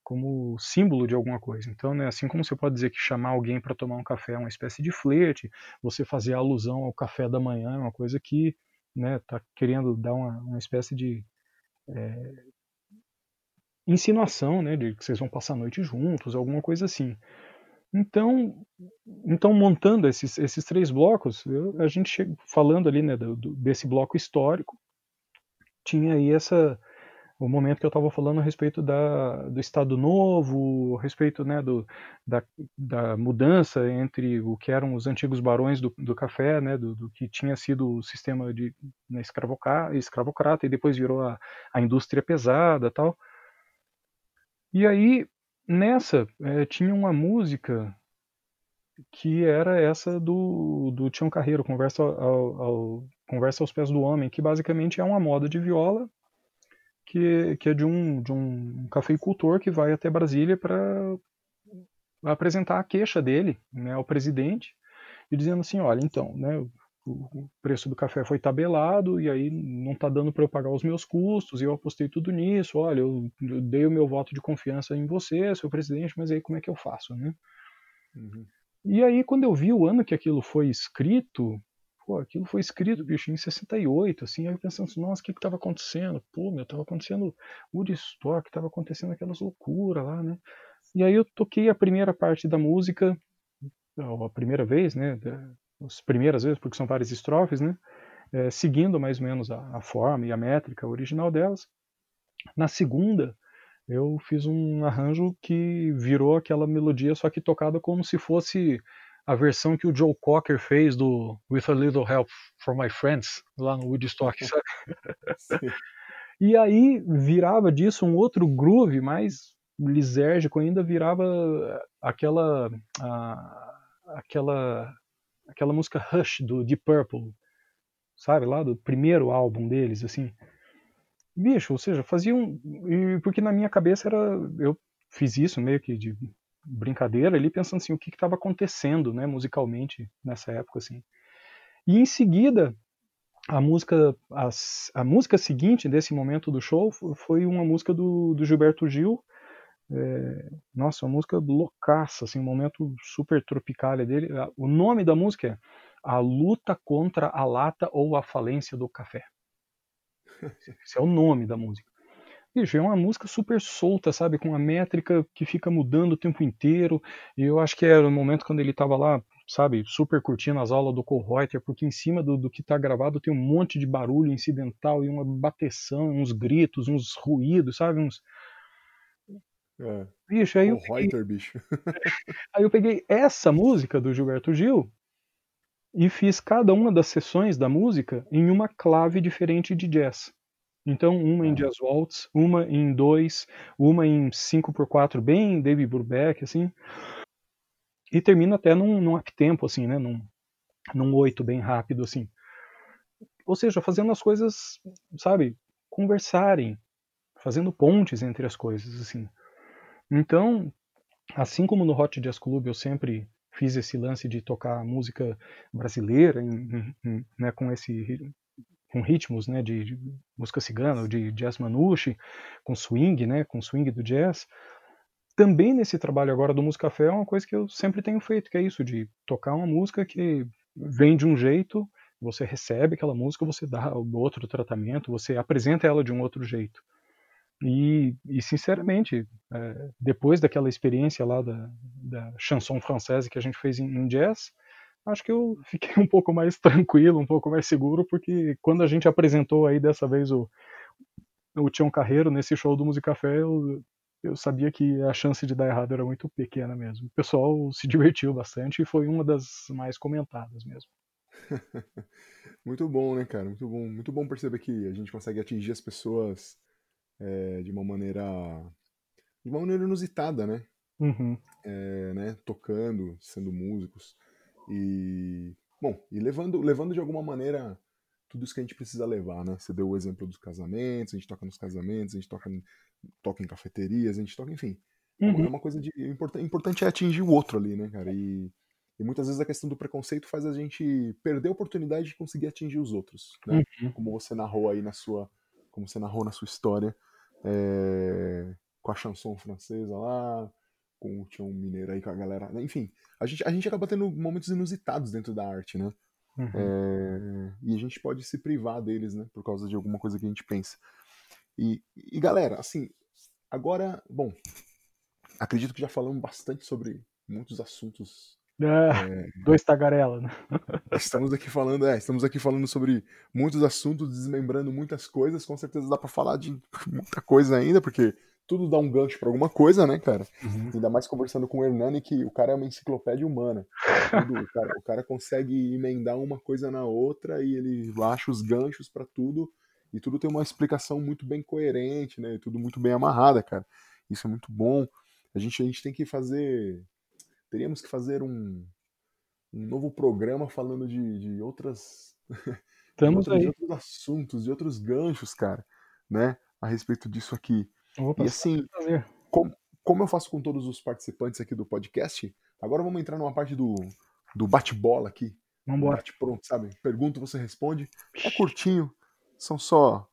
como símbolo de alguma coisa. Então, né, assim como você pode dizer que chamar alguém para tomar um café é uma espécie de flerte, você fazer alusão ao café da manhã é uma coisa que né, tá querendo dar uma, uma espécie de é, insinuação, né, de que vocês vão passar a noite juntos, alguma coisa assim. Então, então montando esses, esses três blocos, eu, a gente chega, falando ali né, do, desse bloco histórico, tinha aí essa o momento que eu estava falando a respeito da, do Estado Novo, a respeito né, do, da, da, mudança entre o que eram os antigos barões do, do café, né, do, do, que tinha sido o sistema de né, escravocrata, e depois virou a, a indústria pesada tal. E aí Nessa, é, tinha uma música que era essa do, do Tião Carreiro, Conversa, ao, ao, Conversa aos Pés do Homem, que basicamente é uma moda de viola que, que é de um, de um cafeicultor que vai até Brasília para apresentar a queixa dele né, ao presidente e dizendo assim, olha, então, né, o preço do café foi tabelado e aí não está dando para eu pagar os meus custos e eu apostei tudo nisso. Olha, eu, eu, dei o meu voto de confiança em você, seu presidente, mas aí como é que eu faço, né? Uhum. E aí quando eu vi o ano que aquilo foi escrito, pô, aquilo foi escrito, bicho, em 68, assim, aí eu pensando assim, nossa, o que que estava acontecendo? Pô, meu, estava acontecendo Woodstock, estava acontecendo aquelas loucuras lá, né? E aí eu toquei a primeira parte da música, a primeira vez, né, as primeiras vezes, porque são várias estrofes, né? É, seguindo mais ou menos a, a, forma e a métrica original delas. Na segunda, eu fiz um arranjo que virou aquela melodia, só que tocada como se fosse a versão que o Joe Cocker fez do With a Little Help from My Friends, lá no Woodstock, sabe? e aí virava disso um outro groove mais lisérgico, ainda virava aquela. A, aquela aquela música Hush do Deep Purple, sabe, lá do primeiro álbum deles, assim. Bicho, ou seja, fazia um. Porque na minha cabeça era. Eu fiz isso meio que de brincadeira ali, pensando assim, o que estava acontecendo, né, musicalmente nessa época, assim. E em seguida, a música, a, a música seguinte desse momento do show foi uma música do, do Gilberto Gil, é, nossa, uma música loucaça, assim, um momento super tropical dele. O nome da música é A Luta contra a Lata ou a Falência do Café. Esse é o nome da música. É uma música super solta, sabe? Com uma métrica que fica mudando o tempo inteiro. E eu acho que era o momento quando ele estava lá, sabe, super curtindo as aulas do Cole Reuter, porque em cima do, do que está gravado tem um monte de barulho incidental e uma bateção, uns gritos, uns ruídos, sabe? Uns, é. Bicho, aí, o eu peguei... bicho. aí eu peguei essa música do Gilberto Gil e fiz cada uma das sessões da música em uma clave diferente de jazz. Então, uma em ah. jazz waltz, uma em dois, uma em 5x4, bem David Brubeck, assim. E termina até num, num up-tempo, assim, né? Num, num 8 bem rápido, assim. Ou seja, fazendo as coisas, sabe, conversarem, fazendo pontes entre as coisas, assim. Então, assim como no Hot Jazz Club eu sempre fiz esse lance de tocar música brasileira em, em, né, com esse com ritmos né, de, de música cigana, de jazz manouche, com swing, né, com swing do jazz. Também nesse trabalho agora do Música Café é uma coisa que eu sempre tenho feito, que é isso, de tocar uma música que vem de um jeito, você recebe aquela música, você dá outro tratamento, você apresenta ela de um outro jeito. E, e sinceramente, é, depois daquela experiência lá da, da chanson francesa que a gente fez em, em, jazz, acho que eu fiquei um pouco mais tranquilo, um pouco mais seguro, porque quando a gente apresentou aí dessa vez o, o Tião Carreiro nesse show do Musicafé, eu, eu sabia que a chance de dar errado era muito pequena mesmo. O pessoal se divertiu bastante e foi uma das mais comentadas mesmo. Muito bom, né, cara? Muito bom, muito bom perceber que a gente consegue atingir as pessoas é, de uma maneira, de uma maneira inusitada, né? Uhum. É, né? Tocando, sendo músicos e bom, e levando, levando de alguma maneira tudo isso que a gente precisa levar, né? Você deu o exemplo dos casamentos, a gente toca nos casamentos, a gente toca, toca em cafeterias, a gente toca, enfim. É uma- Uhum. É uma coisa de. Importante, importante é atingir o outro ali, né, cara? E, e muitas vezes a questão do preconceito faz a gente perder a oportunidade de conseguir atingir os outros, né? Uhum. Como você narrou aí na sua. Como você narrou na sua história, é, com a chanson francesa lá, com o Tião Mineiro aí, com a galera. Enfim, a gente, a gente acaba tendo momentos inusitados dentro da arte, né? Uhum. É, e a gente pode se privar deles, né? Por causa de alguma coisa que a gente pensa. E, e galera, assim, agora, bom, acredito que já falamos bastante sobre muitos assuntos. Ah, Dois tagarela, né? Estamos aqui falando, é, estamos aqui falando sobre muitos assuntos, desmembrando muitas coisas. Com certeza dá pra falar de muita coisa ainda, porque tudo dá um gancho pra alguma coisa, né, cara? Uhum. Ainda mais conversando com o Hernani, que o cara é uma enciclopédia humana. Tudo, o, cara, o cara consegue emendar uma coisa na outra e ele acha os ganchos pra tudo. E tudo tem uma explicação muito bem coerente, né? E tudo muito bem amarrada, cara. Isso é muito bom. A gente, a gente tem que fazer. Teríamos que fazer um, um novo programa falando de, de outras. de, Estamos outros, de outros assuntos, de outros ganchos, cara, né? A respeito disso aqui. Opa, E assim, como, como eu faço com todos os participantes aqui do podcast, agora vamos entrar numa parte do, do bate-bola aqui. Vambora. Bate-pronto, sabe? Pergunta, você responde. É curtinho. São só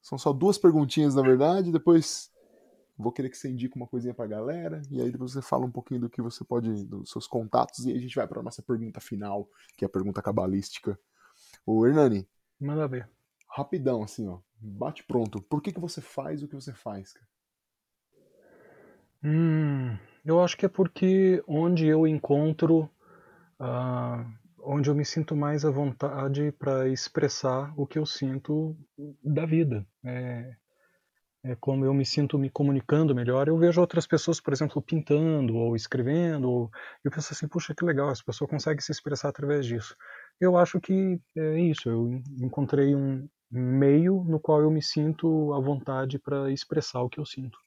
são só duas perguntinhas, na verdade. Depois vou querer que você indique uma coisinha pra galera. E aí depois você fala um pouquinho do que você pode, dos seus contatos. E aí a gente vai pra nossa pergunta final, que é a pergunta cabalística. Ô, Hernani, Manda ver. rapidão, assim, ó. Bate pronto. Por que, que você faz o que você faz, cara? Hum, eu acho que é porque onde eu encontro, ah, onde eu me sinto mais à vontade para expressar o que eu sinto da vida. É, é como eu me sinto me comunicando melhor. Eu vejo outras pessoas, por exemplo, pintando ou escrevendo, ou eu penso assim, puxa, que legal, essa pessoa consegue se expressar através disso. Eu acho que é isso, eu encontrei um meio no qual eu me sinto à vontade para expressar o que eu sinto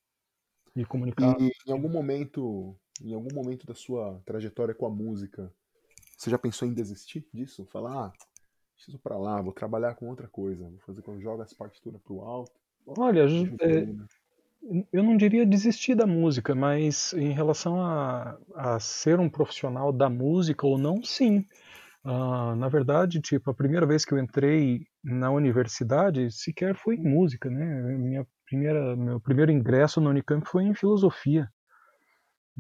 e comunicar. E em algum momento, em algum momento da sua trajetória com a música, você já pensou em desistir disso? Falar, ah, preciso pra lá, vou trabalhar com outra coisa, vou fazer quando joga as partituras pro alto. Olha, ju- não é, termina. eu não diria desistir da música, mas em relação a, a ser um profissional da música ou não, sim. Ah, na verdade, tipo, a primeira vez que eu entrei na universidade sequer foi em música, né? Minha primeira, meu primeiro ingresso na Unicamp foi em filosofia.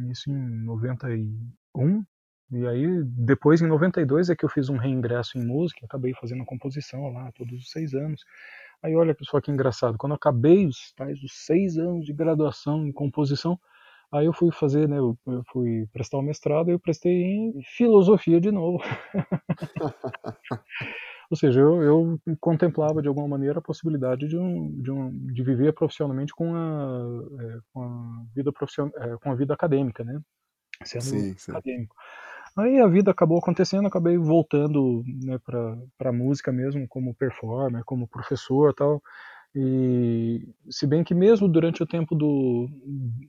Isso em 91. E aí, depois em 92 é que eu fiz um reingresso em música, acabei fazendo composição lá todos os seis anos. Aí olha só que engraçado, quando eu acabei os tais os seis anos de graduação em composição, aí eu fui fazer, né, eu, eu fui prestar o mestrado e eu prestei em filosofia de novo. Ou seja, eu, eu contemplava de alguma maneira a possibilidade de, um, de, um, de viver profissionalmente com a, é, com a vida profissional, é, com a vida acadêmica, né? Sendo Sim, sim. acadêmico. Aí a vida acabou acontecendo, acabei voltando né, para a música mesmo, como performer, como professor tal. E se bem que mesmo durante o tempo do,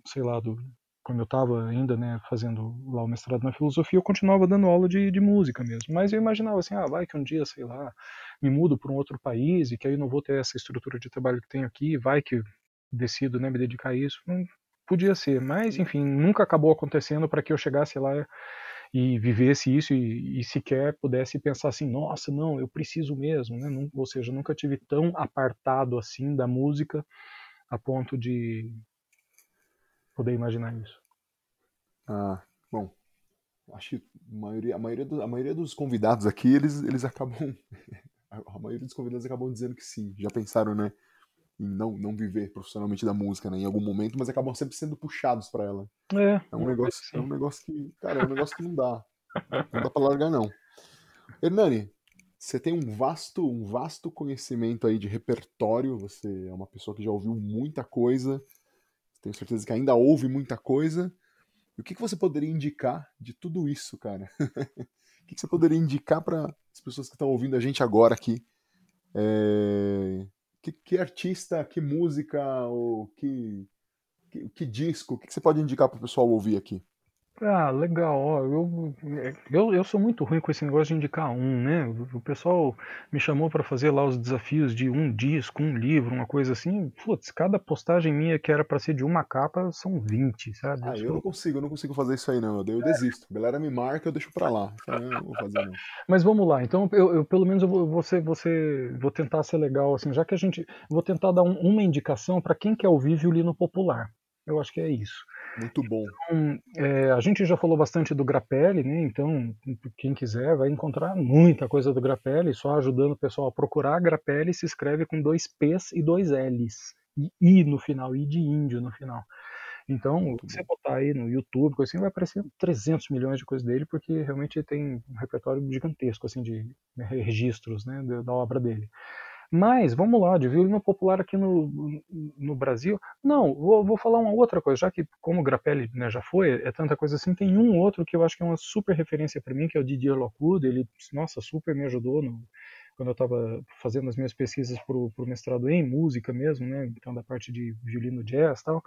sei lá, do, quando eu estava ainda né, fazendo lá o mestrado na filosofia, eu continuava dando aula de, de música mesmo. Mas eu imaginava assim, ah, vai que um dia, sei lá, me mudo para um outro país e que aí não vou ter essa estrutura de trabalho que tenho aqui, vai que decido né, me dedicar a isso. Não podia ser, mas enfim, nunca acabou acontecendo para que eu chegasse lá e vivesse isso e, e, sequer pudesse pensar assim, nossa, não, eu preciso mesmo, né? Não, ou seja, nunca tive tão apartado assim da música a ponto de poder imaginar isso. Ah, bom, acho que a maioria, a maioria, do, a maioria dos convidados aqui, eles, eles acabam, a maioria dos convidados acabam dizendo que sim, já pensaram, né, não, não viver profissionalmente da música, né, em algum momento, mas acabam sempre sendo puxados para ela. É, é um negócio, é um negócio que, cara, é um negócio que não dá, não dá para largar não. Hernani, você tem um vasto, um vasto conhecimento aí de repertório, você é uma pessoa que já ouviu muita coisa, tenho certeza que ainda ouve muita coisa. E o que, que você poderia indicar de tudo isso, cara? o que, que você poderia indicar para as pessoas que estão ouvindo a gente agora aqui. É... Que, que, artista, que música, ou que, que, que disco, o que, que você pode indicar para o pessoal ouvir aqui? Ah, legal. Ó, eu, eu, eu sou muito ruim com esse negócio de indicar um, né? O pessoal me chamou para fazer lá os desafios de um disco, um livro, uma coisa assim. Putz, cada postagem minha que era para ser de uma capa são 20, sabe? Ah, eu, eu não consigo, eu não consigo fazer isso aí não. Eu, eu é. desisto. A galera me marca, eu deixo para lá. Eu não vou fazer não. Mas vamos lá. Então, eu, eu pelo menos eu vou, você, você, vou tentar ser legal assim, já que a gente vou tentar dar um, uma indicação para quem quer ouvir violino popular. Eu acho que é isso. Muito bom. Então, é, a gente já falou bastante do Grappelli, né? Então, quem quiser vai encontrar muita coisa do Grappelli, só ajudando o pessoal a procurar. Grappelli se escreve com dois P's e dois L's. E I no final, I de índio no final. Então, Muito você bom. botar aí no YouTube, assim, vai aparecer 300 milhões de coisas dele, porque realmente tem um repertório gigantesco, assim, de registros, né, da obra dele. Mas, vamos lá, de violino popular aqui no, no Brasil. Não, vou, vou falar uma outra coisa, já que como Grappelli né, já foi, é tanta coisa assim, tem um outro que eu acho que é uma super referência para mim, que é o Didier Lockwood. Ele, nossa, super me ajudou no, quando eu estava fazendo as minhas pesquisas para o mestrado em música mesmo, né? Então, da parte de violino jazz e tal,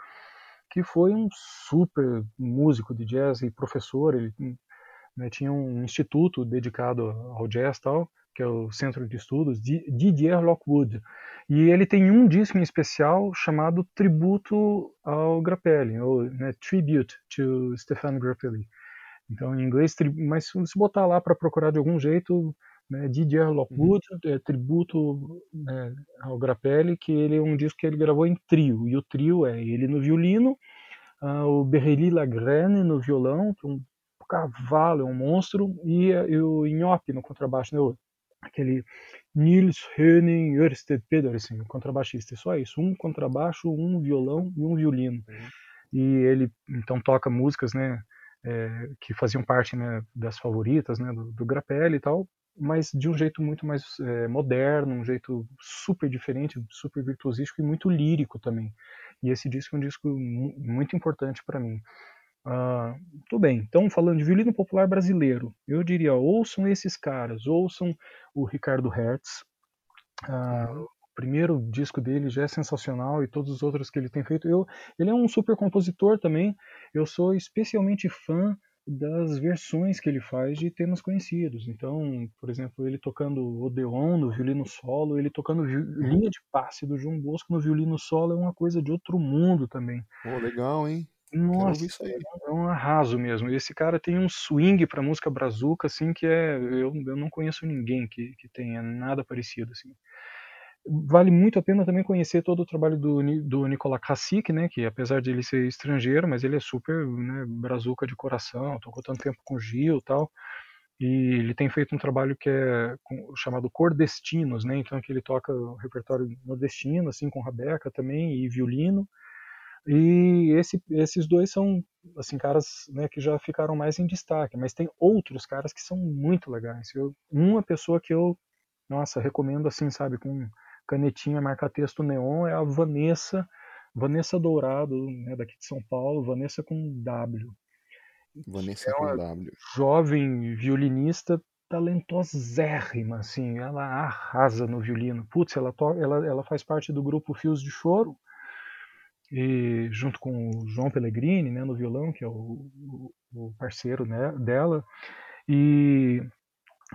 que foi um super músico de jazz e professor. Ele né, tinha um instituto dedicado ao jazz e tal que é o Centro de Estudos, de Didier Lockwood. E ele tem um disco em especial chamado Tributo ao Grappelli, ou né, Tribute to Stefan Grappelli. Então, em inglês, mas se botar lá para procurar de algum jeito, né, Didier Lockwood, uhum. é, tributo né, ao Grappelli, que ele é um disco que ele gravou em trio. E o trio é ele no violino, uh, o Berreli Lagrene no violão, que é um cavalo, é um monstro, e, e o Inhope no contrabaixo, né, aquele Nils Henning Ørsted Pedersen, contrabaixista. Só isso, um contrabaixo, um violão e um violino. Uhum. E ele então toca músicas, né, é, que faziam parte né, das favoritas, né, do, do Grappelli e tal, mas de um jeito muito mais é, moderno, um jeito super diferente, super virtuosístico e muito lírico também. E esse disco é um disco muito importante para mim. Ah, tudo bem, então falando de violino popular brasileiro, eu diria, ouçam esses caras, ouçam o Ricardo Hertz. Ah, o primeiro disco dele já é sensacional e todos os outros que ele tem feito. Eu, ele é um super compositor também. Eu sou especialmente fã das versões que ele faz de temas conhecidos. Então, por exemplo, ele tocando Odeon no violino solo, ele tocando linha de passe do João Bosco no violino solo é uma coisa de outro mundo também. Pô, legal, hein? Nossa, é um arraso mesmo. E esse cara tem um swing pra música brazuca, assim, que é. Eu, eu não conheço ninguém que, que tenha nada parecido, assim. Vale muito a pena também conhecer todo o trabalho do, do Nicolas Cacique, né? Que apesar de ele ser estrangeiro, mas ele é super né, brazuca de coração, tocou tanto tempo com Gil e tal. E ele tem feito um trabalho que é chamado Cordestinos, né? Então que ele toca o repertório nordestino, assim, com Rabeca também, e violino. E esse, esses dois são assim caras né, que já ficaram mais em destaque, mas tem outros caras que são muito legais. Eu, uma pessoa que eu, nossa, recomendo assim, sabe, com canetinha marca texto neon é a Vanessa, Vanessa Dourado, né, daqui de São Paulo, Vanessa com W. Vanessa é com W. Jovem violinista talentosérrima, assim, ela arrasa no violino. Putz, ela, ela, ela faz parte do grupo Fios de Choro, e junto com o João Pellegrini, né, no violão, que é o, o parceiro né, dela. E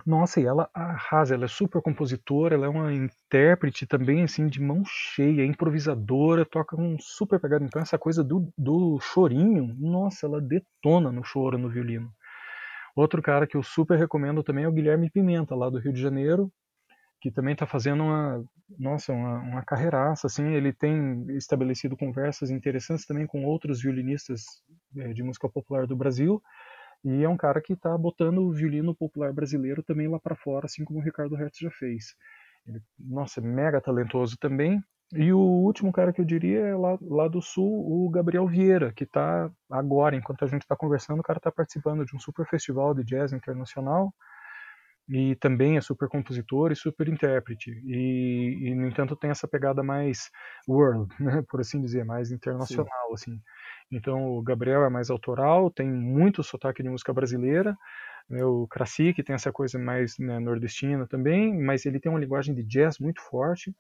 nossa, e ela arrasa, ela é super compositora, ela é uma intérprete também, assim, de mão cheia, improvisadora, toca um super pegado. Então, essa coisa do, do chorinho, nossa, ela detona no choro, no violino. Outro cara que eu super recomendo também é o Guilherme Pimenta, lá do Rio de Janeiro, que também está fazendo uma, nossa, uma, uma carreiraça, assim, ele tem estabelecido conversas interessantes também com outros violinistas é, de música popular do Brasil, e é um cara que está botando o violino popular brasileiro também lá para fora, assim como o Ricardo Hertz já fez. Ele, nossa, é mega talentoso também. E o último cara que eu diria é lá, lá do sul, o Gabriel Vieira, que está agora, enquanto a gente está conversando, o cara está participando de um super festival de jazz internacional, e também é super compositor e super intérprete e, e, no entanto tem essa pegada mais world né, por assim dizer mais internacional Sim. assim então o Gabriel é mais autoral tem muito sotaque de música brasileira Né, o Krasik tem essa coisa mais né, nordestina também, mas ele tem uma linguagem de jazz muito forte.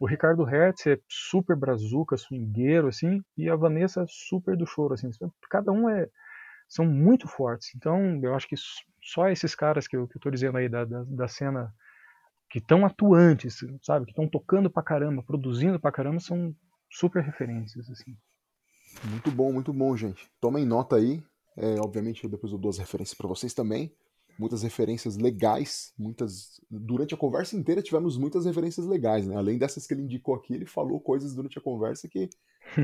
O Ricardo Hertz é super brazuca, swingueiro, assim, e a Vanessa super do choro, assim. Cada um é são muito fortes. Então, eu acho que só esses caras que eu, tô dizendo aí da, da, da cena que estão atuantes, sabe, que estão tocando pra caramba, produzindo pra caramba, são super referências, assim. Muito bom, muito bom, gente. Tomem nota aí. É, obviamente, depois eu dou as referências para vocês também. Muitas referências legais, muitas. Durante a conversa inteira tivemos muitas referências legais, né? Além dessas que ele indicou aqui, ele falou coisas durante a conversa que,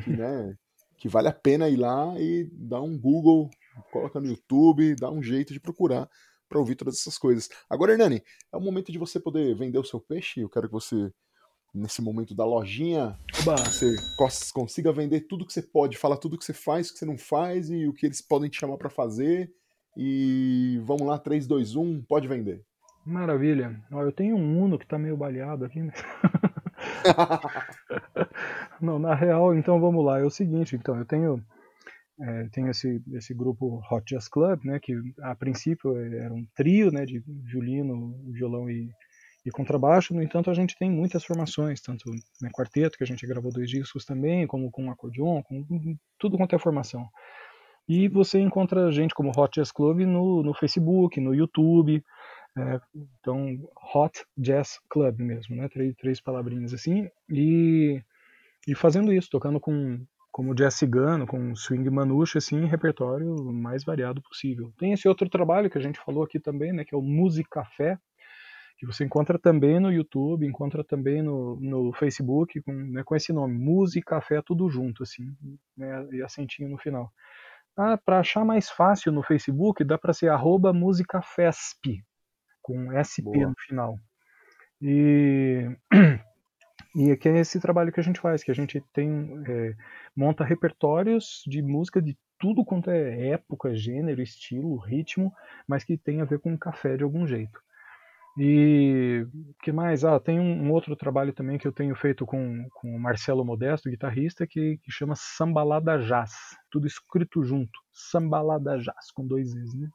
que, né, que vale a pena ir lá e dar um Google, coloca no YouTube, dá um jeito de procurar para ouvir todas essas coisas. Agora, Hernani, é o momento de você poder vender o seu peixe. Eu quero que você nesse momento da lojinha, Oba. você consiga vender tudo que você pode, falar tudo que você faz, o que você não faz e o que eles podem te chamar para fazer. E vamos lá, 3, 2, 1, pode vender. Maravilha. Ó, eu tenho um Uno que tá meio baleado aqui. Né? não, na real, então vamos lá. É o seguinte, então, eu tenho é, tenho esse, esse grupo Hot Jazz Club, né, que a princípio era um trio, né, de violino, violão e e contrabaixo. No entanto, a gente tem muitas formações, tanto né, quarteto, que a gente gravou dois discos também, como com acordeon, com tudo quanto é formação. E você encontra gente como Hot Jazz Club no, no Facebook, no YouTube. É, então, Hot Jazz Club mesmo, né? Três, três palavrinhas assim. E, e fazendo isso, tocando com como jazz cigano, com swing manouche, assim, repertório mais variado possível. Tem esse outro trabalho que a gente falou aqui também, né, que é o Musicafé, que você encontra também no YouTube, encontra também no, no Facebook com, né, com esse nome, Música Café tudo junto, assim, né, e acentinho no final. Ah, para achar mais fácil no Facebook, dá para ser arroba musicafesp, com SP Boa. no final. E, e aqui é esse trabalho que a gente faz, que a gente tem é, monta repertórios de música de tudo quanto é época, gênero, estilo, ritmo, mas que tem a ver com café de algum jeito. E que mais? Ah, tem um, outro trabalho também que eu tenho feito com, com o Marcelo Modesto, guitarrista, que, que chama Sambalada Jazz. Tudo escrito junto. Sambalada Jazz, com dois Z's, né?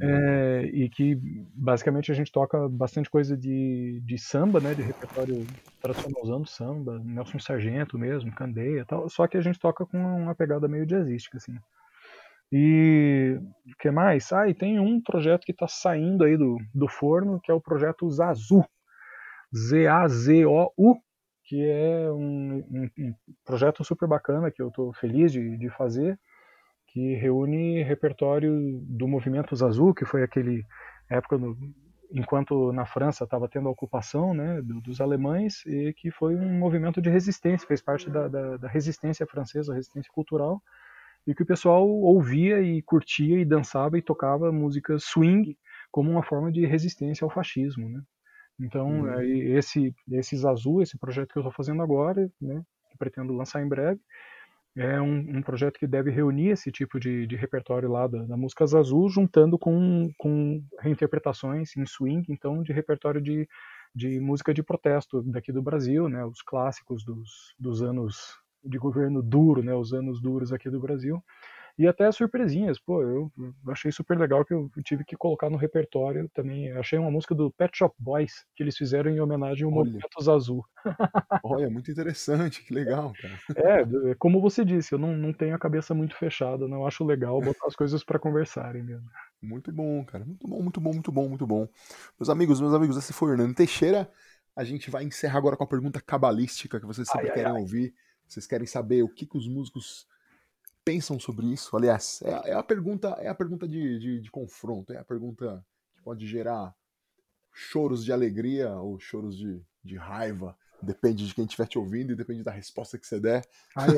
É, e que basicamente a gente toca bastante coisa de, de samba, né, de repertório tradicionalzão do samba, Nelson Sargento mesmo, Candeia tal, só que a gente toca com uma pegada meio jazzística, assim. E o que mais? Ah, e tem um projeto que está saindo aí do, do forno, que é o projeto Zazu. Z-A-Z-O-U, que é um, um, um, projeto super bacana que eu estou feliz de, de fazer, que reúne repertório do movimento Zazu, que foi aquele época no, enquanto na França estava tendo a ocupação né, dos alemães, e que foi um movimento de resistência, fez parte da, da, da resistência francesa, resistência cultural, e que o pessoal ouvia e curtia e dançava e tocava música swing como uma forma de resistência ao fascismo, né? Então, uhum. esse esses azul, esse projeto que eu estou fazendo agora, né, que pretendo lançar em breve, é um, um, projeto que deve reunir esse tipo de, de repertório lá da, da música azul, juntando com, com reinterpretações em swing, então de repertório de, de música de protesto daqui do Brasil, né, os clássicos dos, dos anos de governo duro, né, os anos duros aqui do Brasil, e até surpresinhas, pô, eu achei super legal que eu tive que colocar no repertório também, achei uma música do Pet Shop Boys, que eles fizeram em homenagem ao Movimentos Azul. Olha, muito interessante, que legal, cara. É, como você disse, eu não, não tenho a cabeça muito fechada, não acho legal botar as coisas para conversarem mesmo. Muito bom, cara, muito bom, muito bom, muito bom, muito bom. Meus amigos, meus amigos, esse foi o Hernando Teixeira, a gente vai encerrar agora com a pergunta cabalística que vocês sempre ai, querem ai, ai. ouvir. Vocês querem saber o que, que os músicos pensam sobre isso? Aliás, é, é a pergunta, é a pergunta de, de, de, confronto, é a pergunta que pode gerar choros de alegria ou choros de, de raiva. Depende de quem estiver te ouvindo e depende da resposta que você der. Ai,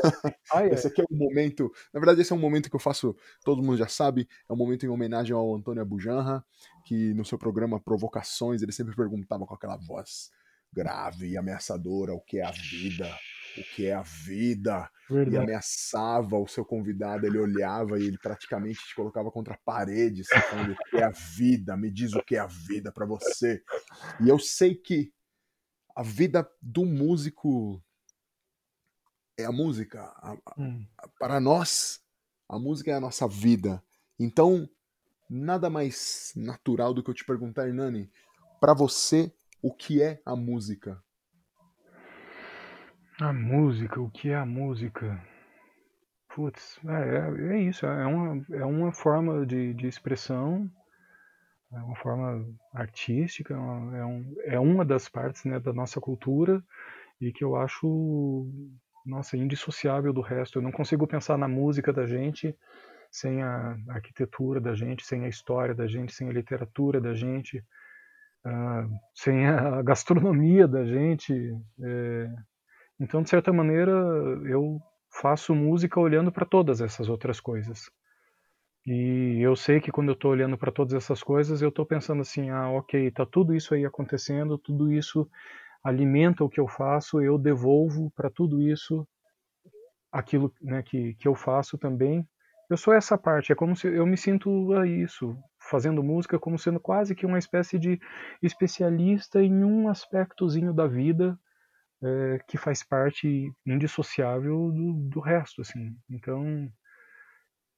ai, esse aqui é um momento. Na verdade, esse é um momento que eu faço, todo mundo já sabe, é um momento em homenagem ao Antônio Abujanra, que no seu programa Provocações ele sempre perguntava com aquela voz grave e ameaçadora o que é a vida o que é a vida Verdade. e ameaçava o seu convidado, ele olhava e ele praticamente te colocava contra a parede, assim, falando o que é a vida, me diz o que é a vida para você. E eu sei que a vida do músico é a música. A, a, hum. Para nós, a música é a nossa vida. Então, nada mais natural do que eu te perguntar, Hernani, para você, o que é a música? A música, o que é a música? Putz, é, é, é isso, é uma, é uma forma de, de expressão, é uma forma artística, é, um, é uma das partes né, da nossa cultura e que eu acho, nossa, indissociável do resto. Eu não consigo pensar na música da gente sem a arquitetura da gente, sem a história da gente, sem a literatura da gente, uh, sem a gastronomia da gente. É... Então, de certa maneira, eu faço música olhando para todas essas outras coisas. E eu sei que quando eu estou olhando para todas essas coisas, eu estou pensando assim: ah, ok, está tudo isso aí acontecendo, tudo isso alimenta o que eu faço, eu devolvo para tudo isso aquilo né, que, que eu faço também eu sou essa parte, é como se eu me sinto a isso, fazendo música como sendo quase que uma espécie de especialista em um aspectozinho da vida é, que faz parte indissociável do, do resto, assim. Então,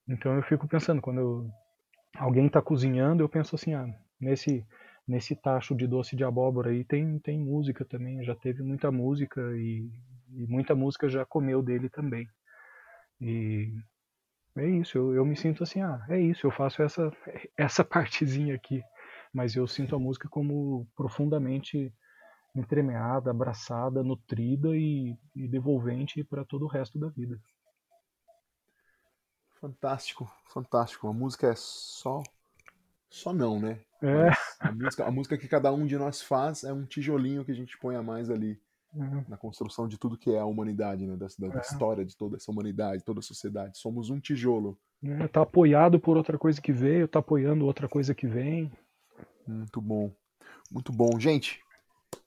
então eu fico pensando quando eu, alguém está cozinhando, eu penso assim, ah, nesse nesse tacho de doce de abóbora aí tem tem música também, já teve muita música e, e muita música já comeu dele também. E é isso, eu, eu me sinto assim, ah, é isso, eu faço essa, essa partezinha aqui. Mas eu sinto a música como profundamente entremeada, abraçada, nutrida e, e devolvente para todo o resto da vida. Fantástico, fantástico. A música é só. Só não, né? É. a, música, a música que cada um de nós faz é um tijolinho que a gente põe a mais ali Uhum. na construção de tudo que é a humanidade, né? da, da É. história de toda essa humanidade, toda a sociedade. Somos um tijolo. É, Tá apoiado por outra coisa que veio, tá apoiando outra coisa que vem. Muito bom. Muito bom. Gente,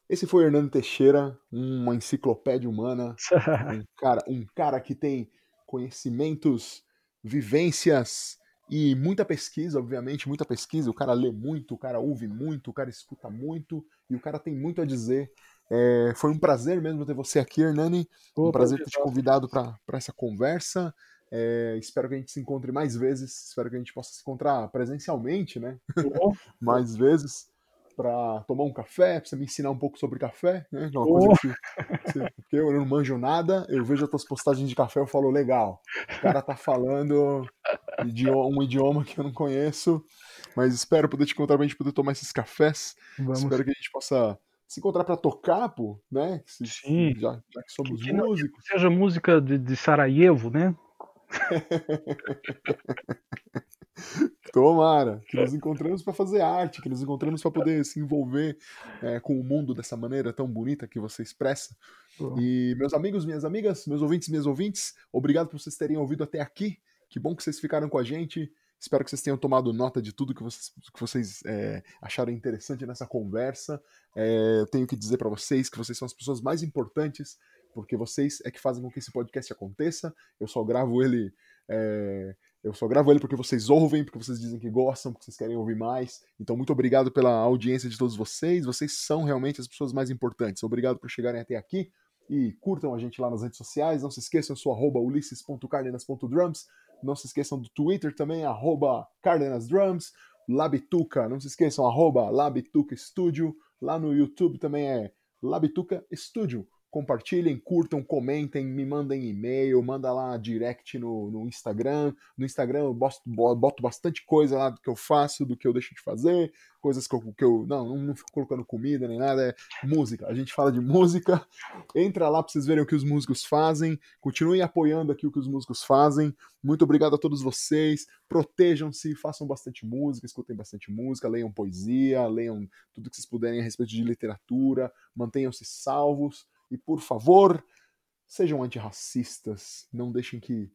esse foi Hernando Teixeira, uma enciclopédia humana, um cara, um cara que tem conhecimentos, vivências e muita pesquisa, obviamente, muita pesquisa. O cara lê muito, o cara ouve muito, o cara escuta muito e o cara tem muito a dizer. É, foi um prazer mesmo ter você aqui, Hernani. Um Pô, prazer ter te convidado para essa conversa. É, espero que a gente se encontre mais vezes. Espero que a gente possa se encontrar presencialmente, né? Mais vezes para tomar um café, pra você me ensinar um pouco sobre café, né? que é Uma coisa que você- porque eu não manjo nada, eu vejo as tuas postagens de café, eu falo, legal, o cara tá falando um idioma que eu não conheço, mas espero poder te encontrar pra gente poder tomar esses cafés. Vamos. Espero que a gente possa se encontrar pra tocar, pô, né? Se- Sim. Já, já que somos Que- que músicos. Seja música de, de Sarajevo, né? Tomara, que nos encontramos para fazer arte, que nos encontramos para poder se envolver é, com o mundo dessa maneira tão bonita que você expressa. E meus amigos, minhas amigas, meus ouvintes, minhas ouvintes, obrigado por vocês terem ouvido até aqui. Que bom que vocês ficaram com a gente. Espero que vocês tenham tomado nota de tudo que vocês, que vocês é, acharam interessante nessa conversa. É, eu tenho que dizer para vocês que vocês são as pessoas mais importantes, porque vocês é que fazem com que esse podcast aconteça. Eu só gravo ele. é, eu só gravo ele porque vocês ouvem, porque vocês dizem que gostam, porque vocês querem ouvir mais. Então, muito obrigado pela audiência de todos vocês. Vocês são realmente as pessoas mais importantes. Obrigado por chegarem até aqui e curtam a gente lá nas redes sociais. Não se esqueçam, eu sou arroba ulisses.cardenas.drums. Não se esqueçam do Twitter também, arroba cardenasdrums. Labituca, não se esqueçam, arroba Labituca Studio. Lá no YouTube também é Labituca Studio. Compartilhem, curtam, comentem, me mandem e-mail, manda lá direct no, no Instagram. No Instagram eu bosto, boto bastante coisa lá do que eu faço, do que eu deixo de fazer, coisas que eu. Que eu não, não, não fico colocando comida nem nada, é música. A gente fala de música. Entra lá pra vocês verem o que os músicos fazem. Continuem apoiando aqui o que os músicos fazem. Muito obrigado a todos vocês. Protejam-se, façam bastante música, escutem bastante música, leiam poesia, leiam tudo que vocês puderem a respeito de literatura, mantenham-se salvos e, por favor, sejam antirracistas. Não deixem que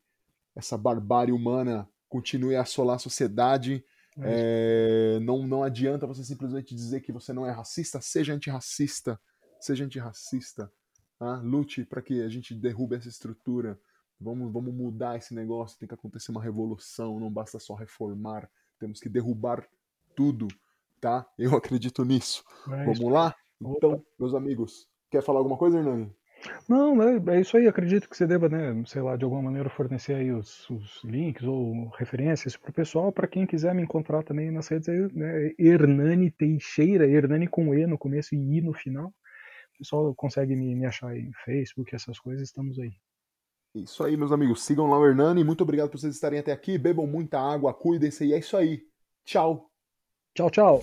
essa barbárie humana continue a assolar a sociedade. É, não, não adianta você simplesmente dizer que você não é racista, seja antirracista. Seja antirracista. Tá? Lute para que a gente derrube essa estrutura. Vamos, vamos mudar esse negócio. Tem que acontecer uma revolução. Não basta só reformar. Temos que derrubar tudo. Tá? Eu acredito nisso. é Vamos lá? Opa. Então, meus amigos, quer falar alguma coisa, Hernani? Não, é, é, isso aí. Acredito que você deva, né, sei lá, de alguma maneira fornecer aí os, os links ou referências para o pessoal, para quem quiser me encontrar também nas redes aí, né, Hernani Teixeira, Hernani com E no começo e I no final. O pessoal consegue me, me achar aí no Facebook, essas coisas, estamos aí. Isso aí, meus amigos. Sigam lá o Hernani. Muito obrigado por vocês estarem até aqui. Bebam muita água, cuidem-se e é isso aí. Tchau. Tchau, tchau.